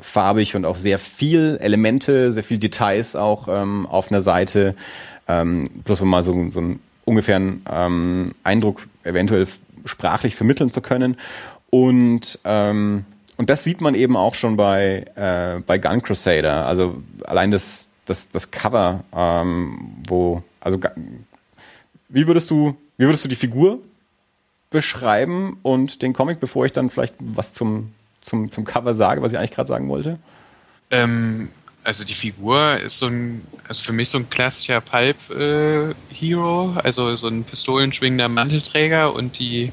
farbig und auch sehr viel Elemente, sehr viel Details auch ähm, auf einer Seite. Ähm, bloß um mal so, so einen ungefähren ähm, Eindruck eventuell sprachlich vermitteln zu können. Und, ähm, und das sieht man eben auch schon bei, äh, bei Gun Crusader. Also allein das, das, das Cover, ähm, wo, also wie würdest du, wie würdest du die Figur beschreiben und den Comic, bevor ich dann vielleicht was zum, zum, zum Cover sage, was ich eigentlich gerade sagen wollte? Ähm, also die Figur ist so ein, also für mich so ein klassischer Pulp-Hero, äh, also so ein pistolenschwingender Mantelträger und die,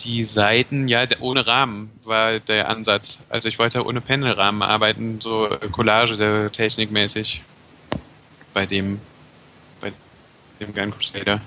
die Seiten, ja, ohne Rahmen war der Ansatz. Also ich wollte ohne Panelrahmen arbeiten, so Collage-Technikmäßig bei dem, bei dem Gun Crusader.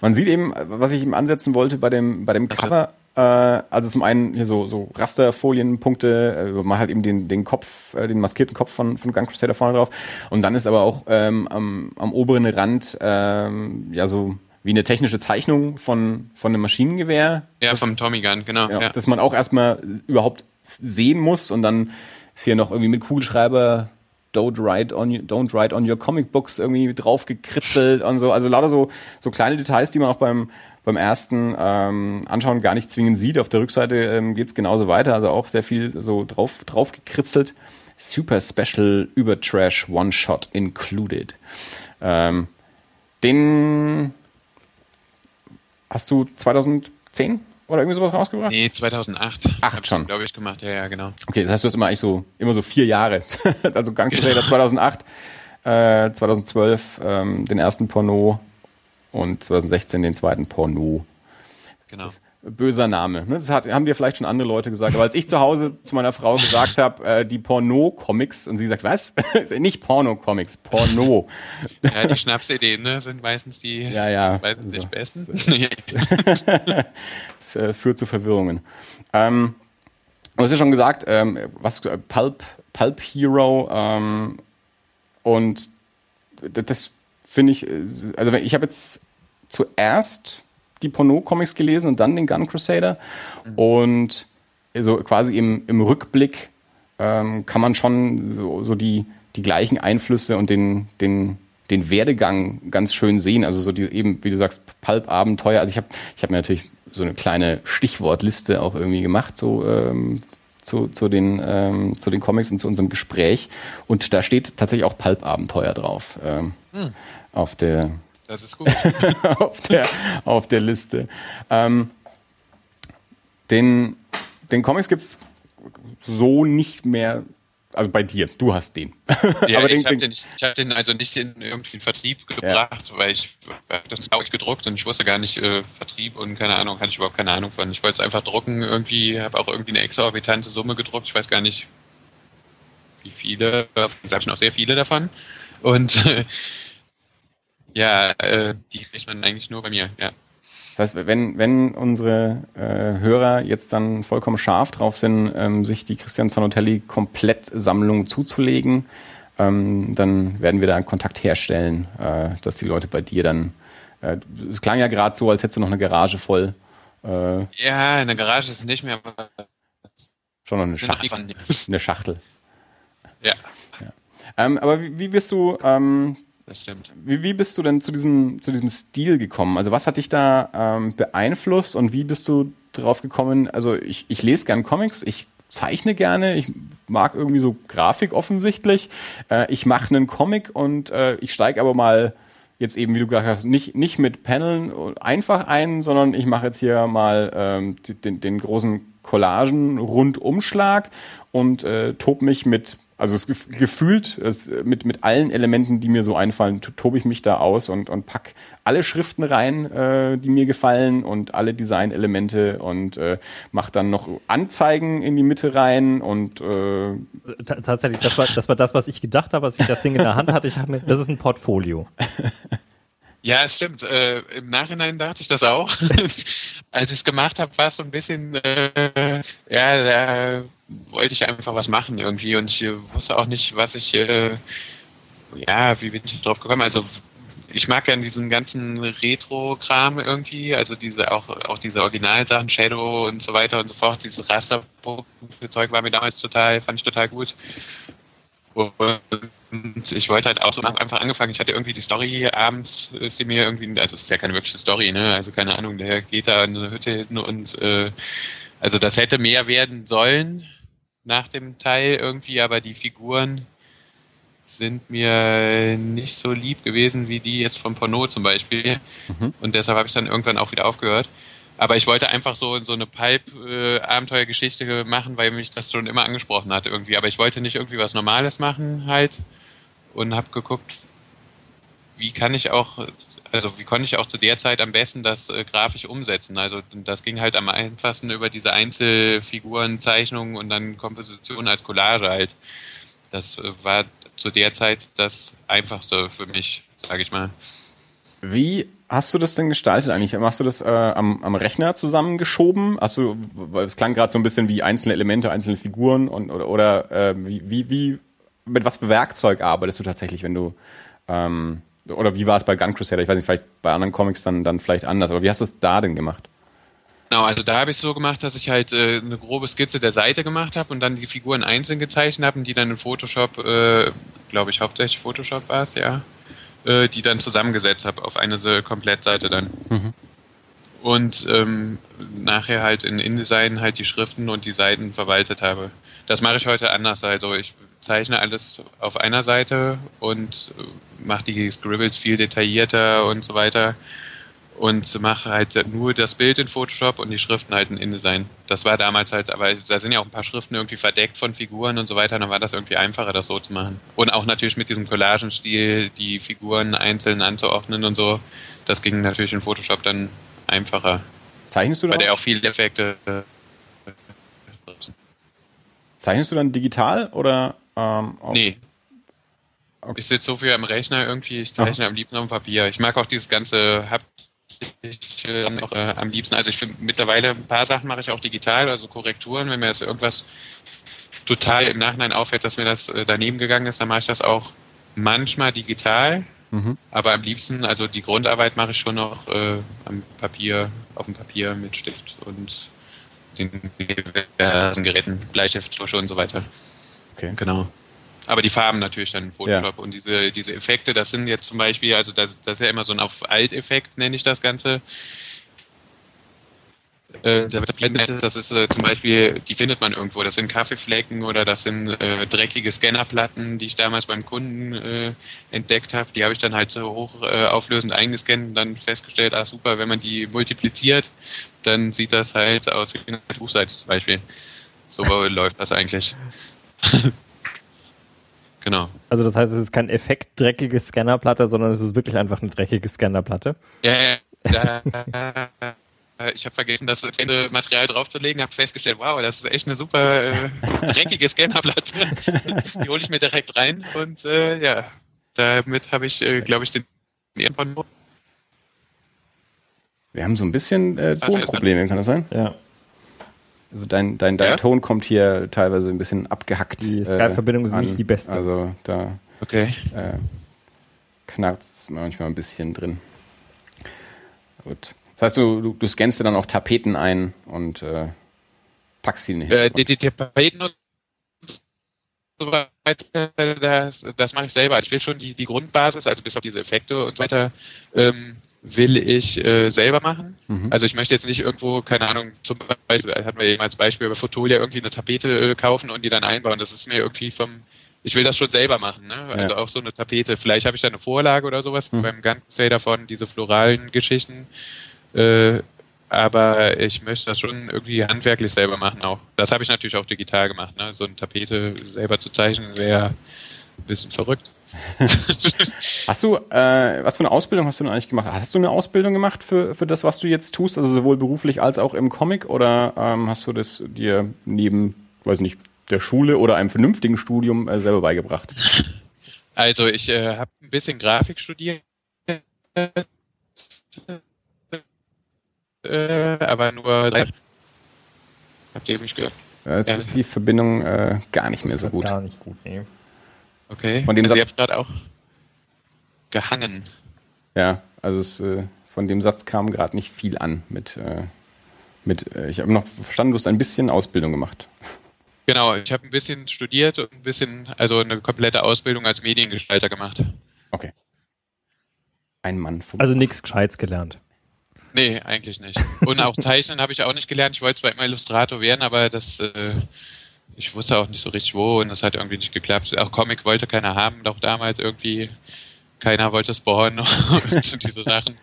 Man sieht eben, was ich ihm ansetzen wollte bei dem, bei dem Cover, also zum einen hier so, so Rasterfolienpunkte, äh, man halt eben den, den Kopf, äh, den maskierten Kopf von, von Gun Crusader vorne drauf. Und dann ist aber auch ähm, am, am oberen Rand ähm, ja so wie eine technische Zeichnung von, von einem Maschinengewehr. Ja, vom Tommy Gun, genau. Ja, ja. Dass man auch erstmal überhaupt sehen muss und dann ist hier noch irgendwie mit Kugelschreiber Don't write on, don't write on your comic books irgendwie drauf gekritzelt und so. Also lauter so, so kleine Details, die man auch beim, beim ersten ähm, Anschauen gar nicht zwingend sieht. Auf der Rückseite ähm, geht es genauso weiter, also auch sehr viel so drauf, drauf gekritzelt. Super Special über Trash One Shot included. Ähm, den hast du 2010 oder irgendwie sowas rausgebracht? Nee, 2008. Acht schon. Glaube ich gemacht, ja, ja, genau. Okay, das heißt, du hast immer eigentlich so, immer so vier Jahre. also Gang Crusader 2008, äh, 2012 ähm, den ersten Porno und 2016 den zweiten Porno. Genau. Das, böser Name. Ne? Das hat, haben dir vielleicht schon andere Leute gesagt. Aber als ich zu Hause zu meiner Frau gesagt habe, äh, die Porno-Comics, und sie sagt, was? Nicht Porno-Comics, Porno. Ja, die Schnapsideen ne, sind meistens die ja, ja. meistens also, besten. Das, das äh, führt zu Verwirrungen. Ähm, du hast ja schon gesagt, ähm, was Pulp, Pulp Hero ähm, und das finde ich, äh, also ich habe jetzt zuerst die Porno-Comics gelesen und dann den Gun Crusader. Mhm. Und so quasi im, im Rückblick ähm, kann man schon so, so die, die gleichen Einflüsse und den, den, den Werdegang ganz schön sehen. Also so die eben, wie du sagst, Pulp-Abenteuer. Also ich habe ich hab mir natürlich so eine kleine Stichwortliste auch irgendwie gemacht, so ähm, zu, zu, den, ähm, zu den Comics und zu unserem Gespräch. Und da steht tatsächlich auch Pulp-Abenteuer drauf. Ähm, hm. Auf der das ist gut. auf, der, auf der Liste. Ähm, den, den Comics gibt es so nicht mehr also bei dir, du hast den. Ja, aber ich habe den, hab den also nicht in irgendwie einen Vertrieb gebracht, ja. weil ich das ist auch gedruckt und ich wusste gar nicht äh, Vertrieb und keine Ahnung, hatte ich überhaupt keine Ahnung von. Ich wollte es einfach drucken irgendwie, habe auch irgendwie eine exorbitante Summe gedruckt. Ich weiß gar nicht, wie viele, glaube ich noch sehr viele davon. Und äh, ja, äh, die kriegt man eigentlich nur bei mir, ja. Das heißt, wenn, wenn unsere äh, Hörer jetzt dann vollkommen scharf drauf sind, ähm, sich die Christian Zanotelli Komplettsammlung zuzulegen, ähm, dann werden wir da einen Kontakt herstellen, äh, dass die Leute bei dir dann. Äh, es klang ja gerade so, als hättest du noch eine Garage voll. Äh, ja, eine Garage ist nicht mehr. Schon noch eine Schachtel. Eine Schachtel. Ja. ja. Ähm, aber wie, wie bist du ähm, das stimmt. Wie, wie bist du denn zu diesem, zu diesem Stil gekommen? Also was hat dich da ähm, beeinflusst und wie bist du drauf gekommen? Also ich, ich lese gern Comics, ich zeichne gerne, ich mag irgendwie so Grafik offensichtlich. Äh, ich mache einen Comic und äh, ich steige aber mal jetzt eben, wie du gesagt hast, nicht, nicht mit Paneln einfach ein, sondern ich mache jetzt hier mal ähm, den, den großen Collagen-Rundumschlag und äh, tob mich mit, also es gefühlt es, mit, mit allen Elementen, die mir so einfallen, tobe ich mich da aus und, und pack alle Schriften rein, äh, die mir gefallen und alle Designelemente und äh, mach dann noch Anzeigen in die Mitte rein und äh tatsächlich, das war, das war das, was ich gedacht habe, als ich das Ding in der Hand hatte. Ich habe mir, das ist ein Portfolio. Ja, es stimmt. Äh, Im Nachhinein dachte ich das auch. Als ich es gemacht habe, war es so ein bisschen, äh, ja, da wollte ich einfach was machen irgendwie und ich wusste auch nicht, was ich, äh, ja, wie bin ich drauf gekommen? Also ich mag ja diesen ganzen Retro-Kram irgendwie, also diese auch auch diese Originalsachen, Shadow und so weiter und so fort, dieses Rasterzeug war mir damals total, fand ich total gut. Und ich wollte halt auch so einfach angefangen. Ich hatte irgendwie die Story abends, ist sie mir irgendwie, also es ist ja keine wirkliche Story, ne? Also keine Ahnung, der geht da in eine Hütte hin und äh, also das hätte mehr werden sollen nach dem Teil irgendwie, aber die Figuren sind mir nicht so lieb gewesen wie die jetzt von Porno zum Beispiel. Mhm. Und deshalb habe ich dann irgendwann auch wieder aufgehört. Aber ich wollte einfach so, so eine Pipe-Abenteuergeschichte machen, weil mich das schon immer angesprochen hat irgendwie. Aber ich wollte nicht irgendwie was Normales machen halt und habe geguckt, wie kann ich auch, also wie konnte ich auch zu der Zeit am besten das äh, grafisch umsetzen. Also das ging halt am einfachsten über diese Einzelfigurenzeichnungen und dann Komposition als Collage halt. Das äh, war zu der Zeit das Einfachste für mich, sage ich mal. Wie hast du das denn gestaltet eigentlich? Machst du das äh, am, am Rechner zusammengeschoben? Hast du, es klang gerade so ein bisschen wie einzelne Elemente, einzelne Figuren und oder, oder äh, wie, wie, wie, mit was für Werkzeug arbeitest du tatsächlich, wenn du ähm, oder wie war es bei Gun Crusader? Ich weiß nicht, vielleicht bei anderen Comics dann, dann vielleicht anders, aber wie hast du es da denn gemacht? Genau, also da habe ich es so gemacht, dass ich halt äh, eine grobe Skizze der Seite gemacht habe und dann die Figuren einzeln gezeichnet habe und die dann in Photoshop, äh, glaube ich, hauptsächlich Photoshop war es, ja, äh, die dann zusammengesetzt habe auf eine so Komplettseite dann. Mhm. Und ähm, nachher halt in InDesign halt die Schriften und die Seiten verwaltet habe. Das mache ich heute anders. Also ich zeichne alles auf einer Seite und äh, mache die Scribbles viel detaillierter und so weiter und mache halt nur das Bild in Photoshop und die Schriften halt in InDesign. Das war damals halt, aber da sind ja auch ein paar Schriften irgendwie verdeckt von Figuren und so weiter, dann war das irgendwie einfacher, das so zu machen. Und auch natürlich mit diesem Collagenstil die Figuren einzeln anzuordnen und so, das ging natürlich in Photoshop dann einfacher. Zeichnest du da? Weil der auch viele Effekte. Zeichnest du dann digital oder? Ähm, nee, Okay. Ich sitze so viel am Rechner irgendwie, ich zeichne Aha. am liebsten auf dem Papier. Ich mag auch dieses ganze Hapt ich äh, auch, äh, am liebsten. Also ich finde mittlerweile ein paar Sachen mache ich auch digital, also Korrekturen, wenn mir jetzt irgendwas total im Nachhinein auffällt, dass mir das äh, daneben gegangen ist, dann mache ich das auch manchmal digital. Mhm. Aber am liebsten, also die Grundarbeit mache ich schon noch äh, am Papier, auf dem Papier mit Stift und den diversen Geräten, Bleistift, Tusche und so weiter. Okay. Genau. Aber die Farben natürlich dann in Photoshop ja. und diese, diese Effekte, das sind jetzt zum Beispiel, also das, das ist ja immer so ein auf Alt-Effekt, nenne ich das Ganze. Äh, das ist äh, zum Beispiel, die findet man irgendwo. Das sind Kaffeeflecken oder das sind äh, dreckige Scannerplatten, die ich damals beim Kunden äh, entdeckt habe. Die habe ich dann halt so hoch äh, auflösend eingescannt und dann festgestellt, ah super, wenn man die multipliziert, dann sieht das halt aus wie eine Buchseite zum Beispiel. So läuft das eigentlich. Genau. Also das heißt, es ist kein effektdreckige Scannerplatte, sondern es ist wirklich einfach eine dreckige Scannerplatte. Ja, ja, ja. ich habe vergessen, das Material draufzulegen, habe festgestellt, wow, das ist echt eine super äh, dreckige Scannerplatte. Die hole ich mir direkt rein und äh, ja, damit habe ich, äh, glaube ich, den von Wir haben so ein bisschen äh, Tonprobleme, kann das sein? Ja. Also dein, dein, dein ja? Ton kommt hier teilweise ein bisschen abgehackt. Die Skype-Verbindung äh, ist nicht die beste. Also da okay. äh, knarrt es manchmal ein bisschen drin. Gut. Das heißt, du, du, du scannst dir dann auch Tapeten ein und äh, packst sie nicht. Äh, die, die Tapeten und so weiter, das, das mache ich selber. Ich will schon die, die Grundbasis, also bis auf diese Effekte und so weiter, ähm, will ich äh, selber machen. Mhm. Also ich möchte jetzt nicht irgendwo, keine Ahnung, zum Beispiel, hatten wir eben als Beispiel bei Fotolia irgendwie eine Tapete äh, kaufen und die dann einbauen. Das ist mir irgendwie vom, ich will das schon selber machen, ne? Also ja. auch so eine Tapete. Vielleicht habe ich da eine Vorlage oder sowas mhm. beim Gun davon, diese floralen Geschichten. Äh, aber ich möchte das schon irgendwie handwerklich selber machen auch. Das habe ich natürlich auch digital gemacht. Ne? So eine Tapete selber zu zeichnen wäre ein bisschen verrückt. hast du, äh, was für eine Ausbildung hast du denn eigentlich gemacht? Hast du eine Ausbildung gemacht für, für das, was du jetzt tust, also sowohl beruflich als auch im Comic? Oder ähm, hast du das dir neben, weiß nicht, der Schule oder einem vernünftigen Studium äh, selber beigebracht? Also ich äh, habe ein bisschen Grafik studiert, äh, aber nur nachdem ich gehört. Es ist die Verbindung äh, gar nicht mehr so gut. Gar nicht gut, nee. Okay. Von dem also Satz gerade auch gehangen. Ja, also es, äh, von dem Satz kam gerade nicht viel an mit, äh, mit äh, ich habe noch verstanden, du hast ein bisschen Ausbildung gemacht. Genau, ich habe ein bisschen studiert und ein bisschen, also eine komplette Ausbildung als Mediengestalter gemacht. Okay. Ein Mann. Also nichts Gescheites gelernt. Nee, eigentlich nicht. Und auch Zeichnen habe ich auch nicht gelernt. Ich wollte zwar immer Illustrator werden, aber das, äh, ich wusste auch nicht so richtig wo und das hat irgendwie nicht geklappt. Auch Comic wollte keiner haben, doch damals irgendwie keiner wollte Spawn und diese Sachen.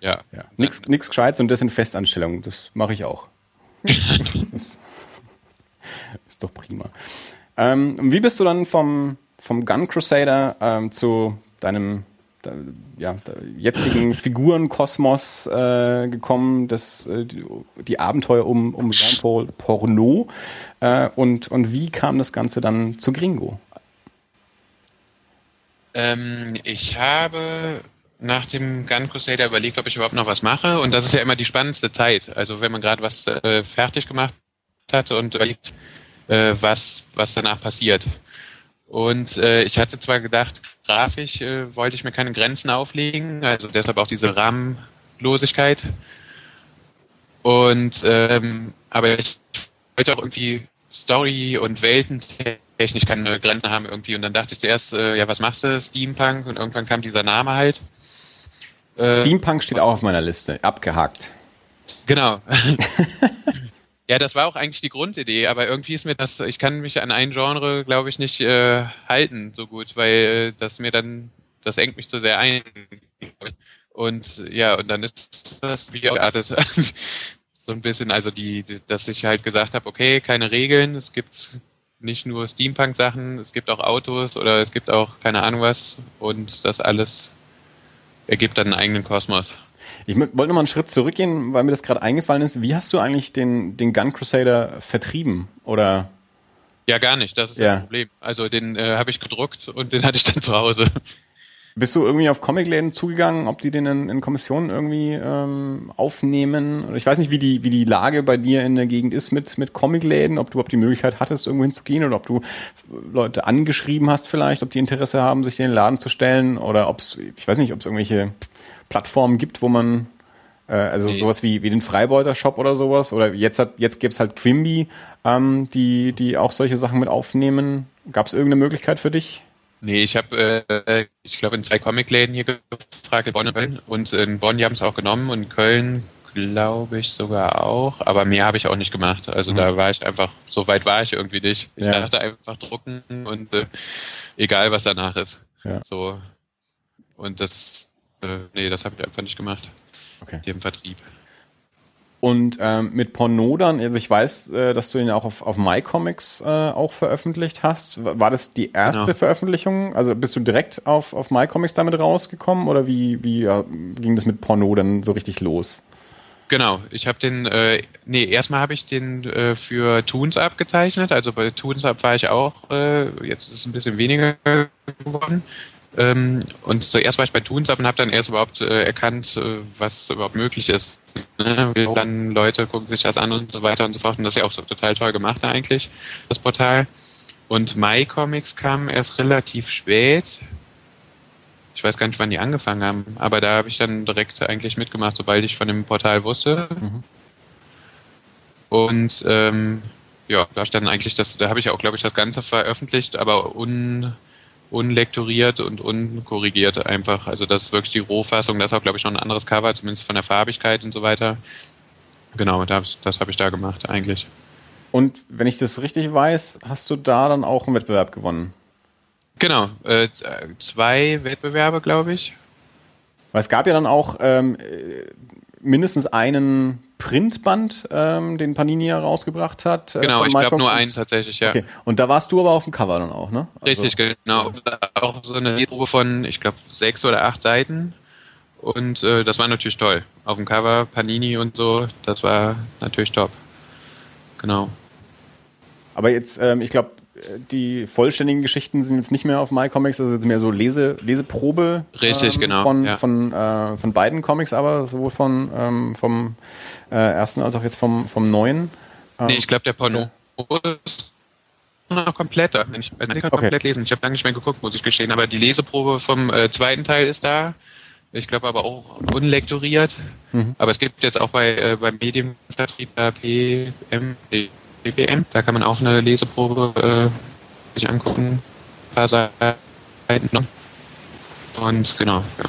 Ja. ja. Nix, nix Gescheites und das in Festanstellung. Das mache ich auch. das ist doch prima. Ähm, wie bist du dann vom, vom Gun Crusader ähm, zu deinem ja, jetzigen Figurenkosmos äh, gekommen, das, äh, die, die, Abenteuer um, um Jean-Paul Porno. Äh, und, und wie kam das Ganze dann zu Gringo? Ähm, ich habe nach dem Gun Crusader überlegt, ob ich überhaupt noch was mache. Und das ist ja immer die spannendste Zeit. Also wenn man gerade was äh, fertig gemacht hat und überlegt, äh, was, was danach passiert. Und äh, ich hatte zwar gedacht, grafisch äh, wollte ich mir keine Grenzen auflegen, also deshalb auch diese Rahmenlosigkeit. Und ähm, aber ich wollte auch irgendwie Story und Weltentechnisch keine Grenzen haben irgendwie. Und dann dachte ich zuerst, äh, ja, was machst du, Steampunk? Und irgendwann kam dieser Name halt. Äh, Steampunk steht auch auf meiner Liste, abgehakt. Genau. Ja, das war auch eigentlich die Grundidee, aber irgendwie ist mir das, ich kann mich an ein Genre, glaube ich, nicht äh, halten so gut, weil äh, das mir dann, das engt mich zu sehr ein. Und ja, und dann ist das wie geartet. so ein bisschen, also die, die dass ich halt gesagt habe, okay, keine Regeln, es gibt nicht nur Steampunk-Sachen, es gibt auch Autos oder es gibt auch keine Ahnung was und das alles ergibt dann einen eigenen Kosmos. Ich wollte noch mal einen Schritt zurückgehen, weil mir das gerade eingefallen ist. Wie hast du eigentlich den, den Gun Crusader vertrieben? Oder? Ja, gar nicht. Das ist ja. das Problem. Also den äh, habe ich gedruckt und den hatte ich dann zu Hause. Bist du irgendwie auf Comicläden zugegangen, ob die den in, in Kommissionen irgendwie ähm, aufnehmen? Ich weiß nicht, wie die, wie die Lage bei dir in der Gegend ist mit, mit Comicläden, ob du überhaupt die Möglichkeit hattest, irgendwo hinzugehen oder ob du Leute angeschrieben hast vielleicht, ob die Interesse haben, sich in den Laden zu stellen oder ob es, ich weiß nicht, ob es irgendwelche Plattformen gibt, wo man äh, also nee. sowas wie, wie den Freibeuter Shop oder sowas oder jetzt hat jetzt gibt's halt Quimby, ähm, die die auch solche Sachen mit aufnehmen. Gab es irgendeine Möglichkeit für dich? Nee, ich habe, äh, ich glaube, in zwei Comicläden hier gefragt, in Bonn und Köln. Und in Bonn, die haben es auch genommen und in Köln glaube ich sogar auch, aber mehr habe ich auch nicht gemacht. Also mhm. da war ich einfach, so weit war ich irgendwie nicht. Ich ja. dachte einfach drucken und äh, egal was danach ist. Ja. So. Und das äh, nee, das habe ich einfach nicht gemacht. Okay. Dem Vertrieb. Und ähm, mit Pornodern, also ich weiß, äh, dass du ihn auch auf, auf MyComics äh, auch veröffentlicht hast. War das die erste genau. Veröffentlichung? Also bist du direkt auf, auf MyComics damit rausgekommen oder wie, wie ja, ging das mit Pornodern so richtig los? Genau, ich habe den, äh, nee, erstmal habe ich den äh, für Toons abgezeichnet. Also bei Toons Up war ich auch, äh, jetzt ist es ein bisschen weniger geworden. Ähm, und zuerst war ich bei Toons Up und habe dann erst überhaupt äh, erkannt, äh, was überhaupt möglich ist Ne? Dann Leute gucken sich das an und so weiter und so fort. Und das ist ja auch so total toll gemacht eigentlich, das Portal. Und MyComics kam erst relativ spät. Ich weiß gar nicht, wann die angefangen haben, aber da habe ich dann direkt eigentlich mitgemacht, sobald ich von dem Portal wusste. Mhm. Und ähm, ja, da stand eigentlich das, da habe ich auch, glaube ich, das Ganze veröffentlicht, aber un, unlektoriert und unkorrigiert einfach. Also das ist wirklich die Rohfassung. Das ist auch, glaube ich, noch ein anderes Cover, zumindest von der Farbigkeit und so weiter. Genau, das, das habe ich da gemacht eigentlich. Und wenn ich das richtig weiß, hast du da dann auch einen Wettbewerb gewonnen? Genau, äh, zwei Wettbewerbe, glaube ich. Weil es gab ja dann auch ähm, mindestens einen Printband, ähm, den Panini herausgebracht hat. Äh, genau, ich glaube nur einen tatsächlich, ja. Okay. Und da warst du aber auf dem Cover dann auch, ne? Also, Richtig, genau. Auch so eine Lehrprobe von, ich glaube, sechs oder acht Seiten. Und äh, das war natürlich toll. Auf dem Cover, Panini und so, das war natürlich top. Genau. Aber jetzt, ähm, ich glaube, die vollständigen Geschichten sind jetzt nicht mehr auf MyComics, also mehr so Lese, Leseprobe. Richtig, ähm, genau. Von, ja. von, äh, von beiden Comics, aber sowohl von, ähm, vom äh, ersten als auch jetzt vom, vom neuen. Ähm, nee, ich glaube, der Porno okay. ist noch komplett. Ich, ich kann okay. komplett lesen. Ich habe lange nicht mehr geguckt, muss ich gestehen, aber die Leseprobe vom äh, zweiten Teil ist da. Ich glaube aber auch unlektoriert. Mhm. Aber es gibt jetzt auch bei äh, beim Medienvertrieb PM, BPM. Da kann man auch eine Leseprobe äh, sich angucken. Ein paar Seiten noch. Und genau, ja.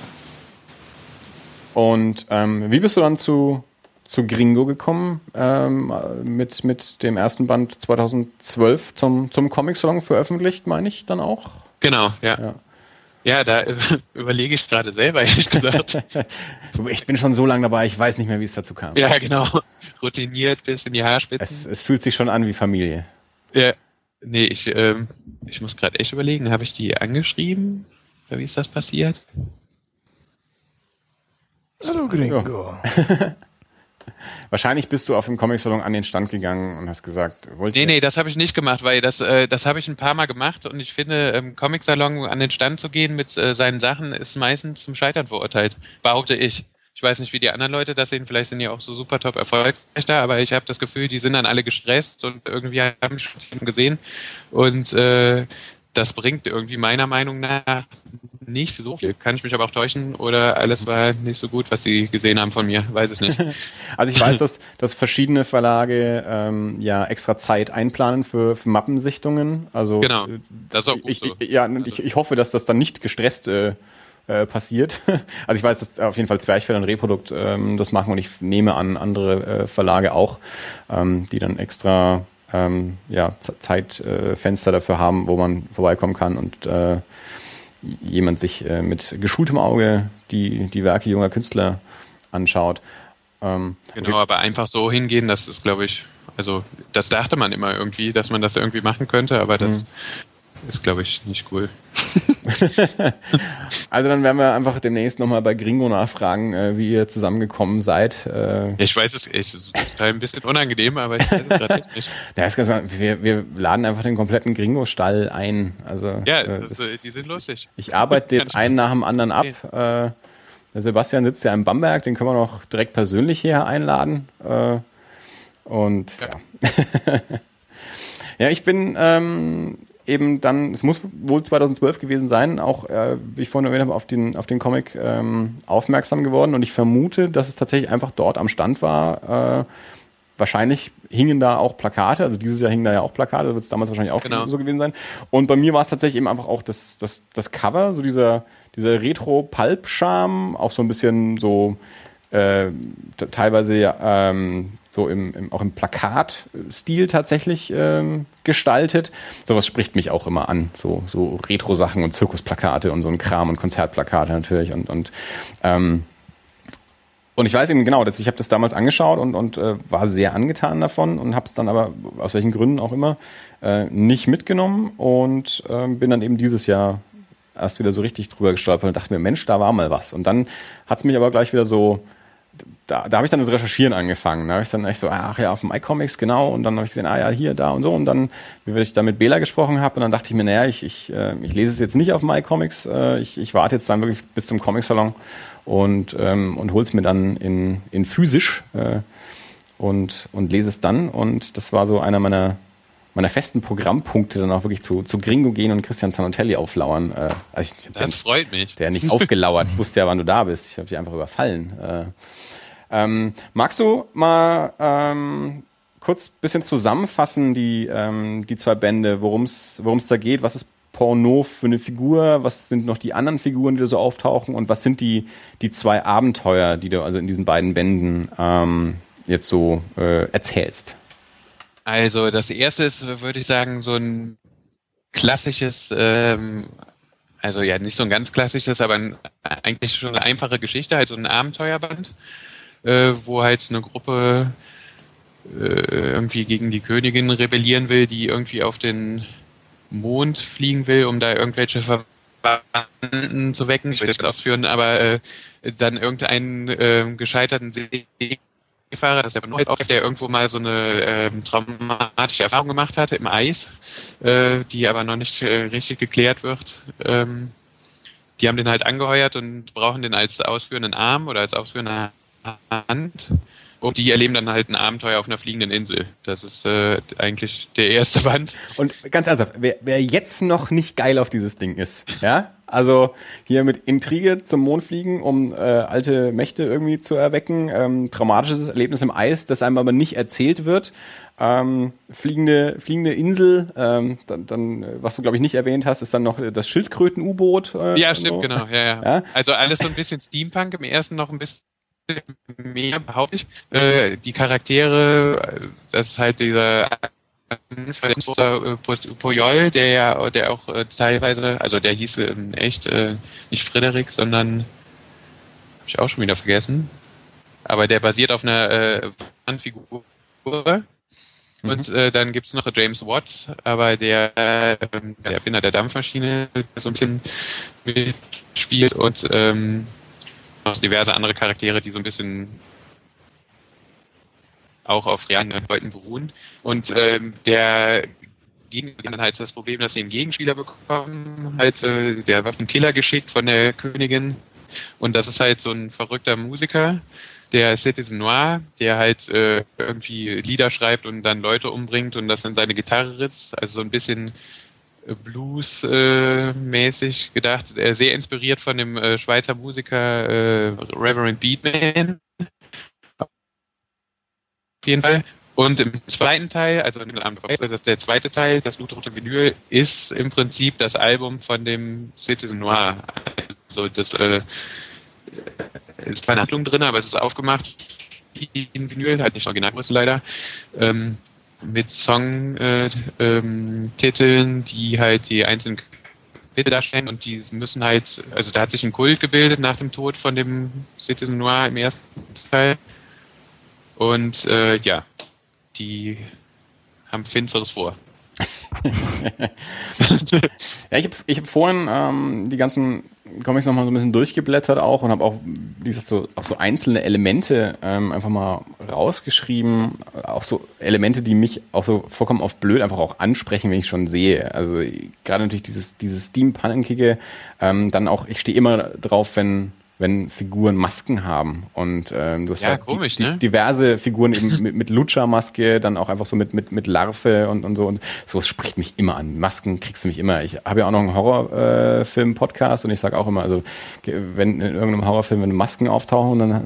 Und ähm, wie bist du dann zu, zu Gringo gekommen? Ähm, mit, mit dem ersten Band 2012 zum, zum Comic-Salon veröffentlicht, meine ich dann auch? Genau, ja. ja. Ja, da überlege ich gerade selber, ehrlich gesagt. ich bin schon so lange dabei, ich weiß nicht mehr, wie es dazu kam. Ja, genau routiniert bis in die Haarspitzen. Es, es fühlt sich schon an wie Familie. Ja. Nee, ich, ähm, ich muss gerade echt überlegen, habe ich die angeschrieben? Oder wie ist das passiert? Hallo Gringo. Ja. Wahrscheinlich bist du auf dem Comic-Salon an den Stand gegangen und hast gesagt, wollt Nee, nee, das habe ich nicht gemacht, weil das, äh, das habe ich ein paar Mal gemacht und ich finde, im Comic-Salon an den Stand zu gehen mit äh, seinen Sachen ist meistens zum Scheitern verurteilt, behaupte ich. Ich weiß nicht, wie die anderen Leute das sehen. Vielleicht sind die auch so super top erfolgreich da, aber ich habe das Gefühl, die sind dann alle gestresst und irgendwie haben schon gesehen. Und äh, das bringt irgendwie meiner Meinung nach nicht so viel. Kann ich mich aber auch täuschen oder alles war nicht so gut, was sie gesehen haben von mir. Weiß ich nicht. also ich weiß, dass, dass verschiedene Verlage ähm, ja extra Zeit einplanen für, für Mappensichtungen. Also genau, das ist auch gut ich, so. Ja, also. ich, ich hoffe, dass das dann nicht gestresst äh, äh, passiert. Also ich weiß, dass auf jeden Fall Zwerchfell und Reprodukt ähm, das machen und ich nehme an, andere äh, Verlage auch, ähm, die dann extra ähm, ja, Zeitfenster äh, dafür haben, wo man vorbeikommen kann und äh, jemand sich äh, mit geschultem Auge die, die Werke junger Künstler anschaut. Ähm, genau, okay. aber einfach so hingehen, das ist, glaube ich, also das dachte man immer irgendwie, dass man das irgendwie machen könnte, aber das mhm. Ist, glaube ich, nicht cool. also dann werden wir einfach demnächst nochmal bei Gringo nachfragen, äh, wie ihr zusammengekommen seid. Äh, ich weiß es, es ist ein bisschen unangenehm, aber ich weiß es gerade nicht. Da ist ganz, wir, wir laden einfach den kompletten Gringo-Stall ein. Also, ja, äh, das, das, die sind lustig. Ich arbeite jetzt einen nach dem anderen ab. Äh, der Sebastian sitzt ja in Bamberg, den können wir noch direkt persönlich hierher einladen. Äh, und ja. ja. ja, ich bin ähm, eben dann, es muss wohl 2012 gewesen sein, auch, äh, wie ich vorhin erwähnt habe, auf den, auf den Comic ähm, aufmerksam geworden und ich vermute, dass es tatsächlich einfach dort am Stand war. Äh, wahrscheinlich hingen da auch Plakate, also dieses Jahr hingen da ja auch Plakate, da wird es damals wahrscheinlich auch genau. so gewesen sein. Und bei mir war es tatsächlich eben einfach auch das, das, das Cover, so dieser, dieser Retro-Pulp-Charme, auch so ein bisschen so äh, teilweise ähm, so im, im, auch im Plakatstil tatsächlich ähm, gestaltet. Sowas spricht mich auch immer an. So, so Retro-Sachen und Zirkusplakate und so ein Kram und Konzertplakate natürlich und, und ähm, Und ich weiß eben genau, dass ich habe das damals angeschaut und, und äh, war sehr angetan davon und habe es dann aber aus welchen Gründen auch immer äh, nicht mitgenommen und äh, bin dann eben dieses Jahr erst wieder so richtig drüber gestolpert und dachte mir, Mensch, da war mal was. Und dann hat es mich aber gleich wieder so da, da habe ich dann das Recherchieren angefangen. Da habe ich dann echt so, ach ja, auf dem iComics, genau. Und dann habe ich gesehen, ah ja, hier, da und so. Und dann, wie ich da mit Bela gesprochen habe, und dann dachte ich mir, naja, ich, ich, äh, ich lese es jetzt nicht auf dem iComics. Äh, ich, ich warte jetzt dann wirklich bis zum Comic-Salon und, ähm, und hole es mir dann in, in physisch äh, und, und lese es dann. Und das war so einer meiner, meiner festen Programmpunkte, dann auch wirklich zu, zu Gringo gehen und Christian Zanotelli auflauern. Äh, also ich, das freut mich. Der nicht aufgelauert. Ich wusste ja, wann du da bist. Ich habe dich einfach überfallen. Äh, ähm, magst du mal ähm, kurz bisschen zusammenfassen, die, ähm, die zwei Bände, worum es da geht? Was ist Porno für eine Figur? Was sind noch die anderen Figuren, die da so auftauchen? Und was sind die, die zwei Abenteuer, die du also in diesen beiden Bänden ähm, jetzt so äh, erzählst? Also das erste ist, würde ich sagen, so ein klassisches, ähm, also ja nicht so ein ganz klassisches, aber ein, eigentlich schon eine einfache Geschichte, halt so ein Abenteuerband äh, wo halt eine Gruppe äh, irgendwie gegen die Königin rebellieren will, die irgendwie auf den Mond fliegen will, um da irgendwelche Verwandten zu wecken. Ich will das ausführen, aber äh, dann irgendeinen äh, gescheiterten Seefahrer, das ist der Nord, der irgendwo mal so eine äh, traumatische Erfahrung gemacht hatte im Eis, äh, die aber noch nicht äh, richtig geklärt wird. Ähm, die haben den halt angeheuert und brauchen den als ausführenden Arm oder als ausführende Hand. Und die erleben dann halt ein Abenteuer auf einer fliegenden Insel. Das ist äh, eigentlich der erste Band. Und ganz ernsthaft, wer, wer jetzt noch nicht geil auf dieses Ding ist, ja, also hier mit Intrige zum Mond fliegen, um äh, alte Mächte irgendwie zu erwecken, ähm, traumatisches Erlebnis im Eis, das einem aber nicht erzählt wird, ähm, fliegende, fliegende Insel, ähm, dann, dann, was du glaube ich nicht erwähnt hast, ist dann noch das Schildkröten-U-Boot. Äh, ja, stimmt, so. genau. Ja, ja. ja, Also alles so ein bisschen Steampunk, im ersten noch ein bisschen mehr, behaupte ich. Äh, die Charaktere, das ist halt dieser Puyol, der ja, der auch äh, teilweise, also der hieß in echt äh, nicht Frederik, sondern habe ich auch schon wieder vergessen. Aber der basiert auf einer äh, Wandfigur. Mhm. Und äh, dann gibt's noch James Watts, aber der, äh, der Erfinder der Dampfmaschine, so ein bisschen mitspielt und ähm, noch diverse andere Charaktere, die so ein bisschen auch auf realen Leuten beruhen. Und ähm, der Gegner dann halt das Problem, dass sie einen Gegenspieler bekommen, halt äh, der Waffenkiller geschickt von der Königin. Und das ist halt so ein verrückter Musiker, der Citizen Noir, der halt äh, irgendwie Lieder schreibt und dann Leute umbringt und das in seine Gitarre ritzt. Also so ein bisschen Blues-mäßig gedacht, sehr inspiriert von dem äh, Schweizer Musiker äh, Reverend Beatman. Jeden Fall. Und im zweiten Teil, also das ist der zweite Teil, das blutrote Vinyl, ist im Prinzip das Album von dem Citizen Noir. Also das äh, ist keine Handlung drin, aber es ist aufgemacht in Vinyl, halt nicht Originalgröße leider. Ähm, mit Songtiteln, äh, ähm, die halt die einzelnen Kapitel darstellen und die müssen halt, also da hat sich ein Kult gebildet nach dem Tod von dem Citizen Noir im ersten Teil. Und äh, ja, die haben Finsteres vor. ja, ich habe ich hab vorhin ähm, die ganzen Comics nochmal so ein bisschen durchgeblättert auch und habe auch, wie gesagt, so, auch so einzelne Elemente ähm, einfach mal rausgeschrieben. Auch so Elemente, die mich auch so vollkommen auf blöd einfach auch ansprechen, wenn ich schon sehe. Also gerade natürlich dieses, dieses Steampunkige, ähm, dann auch, ich stehe immer drauf, wenn wenn Figuren Masken haben. Und ähm, du hast ja, halt komisch, die, ne? diverse Figuren eben mit, mit Lutscher-Maske, dann auch einfach so mit, mit, mit Larve und, und so. Und so spricht mich immer an. Masken kriegst du mich immer. Ich habe ja auch noch einen Horrorfilm-Podcast und ich sage auch immer, also wenn in irgendeinem Horrorfilm, wenn Masken auftauchen, dann äh,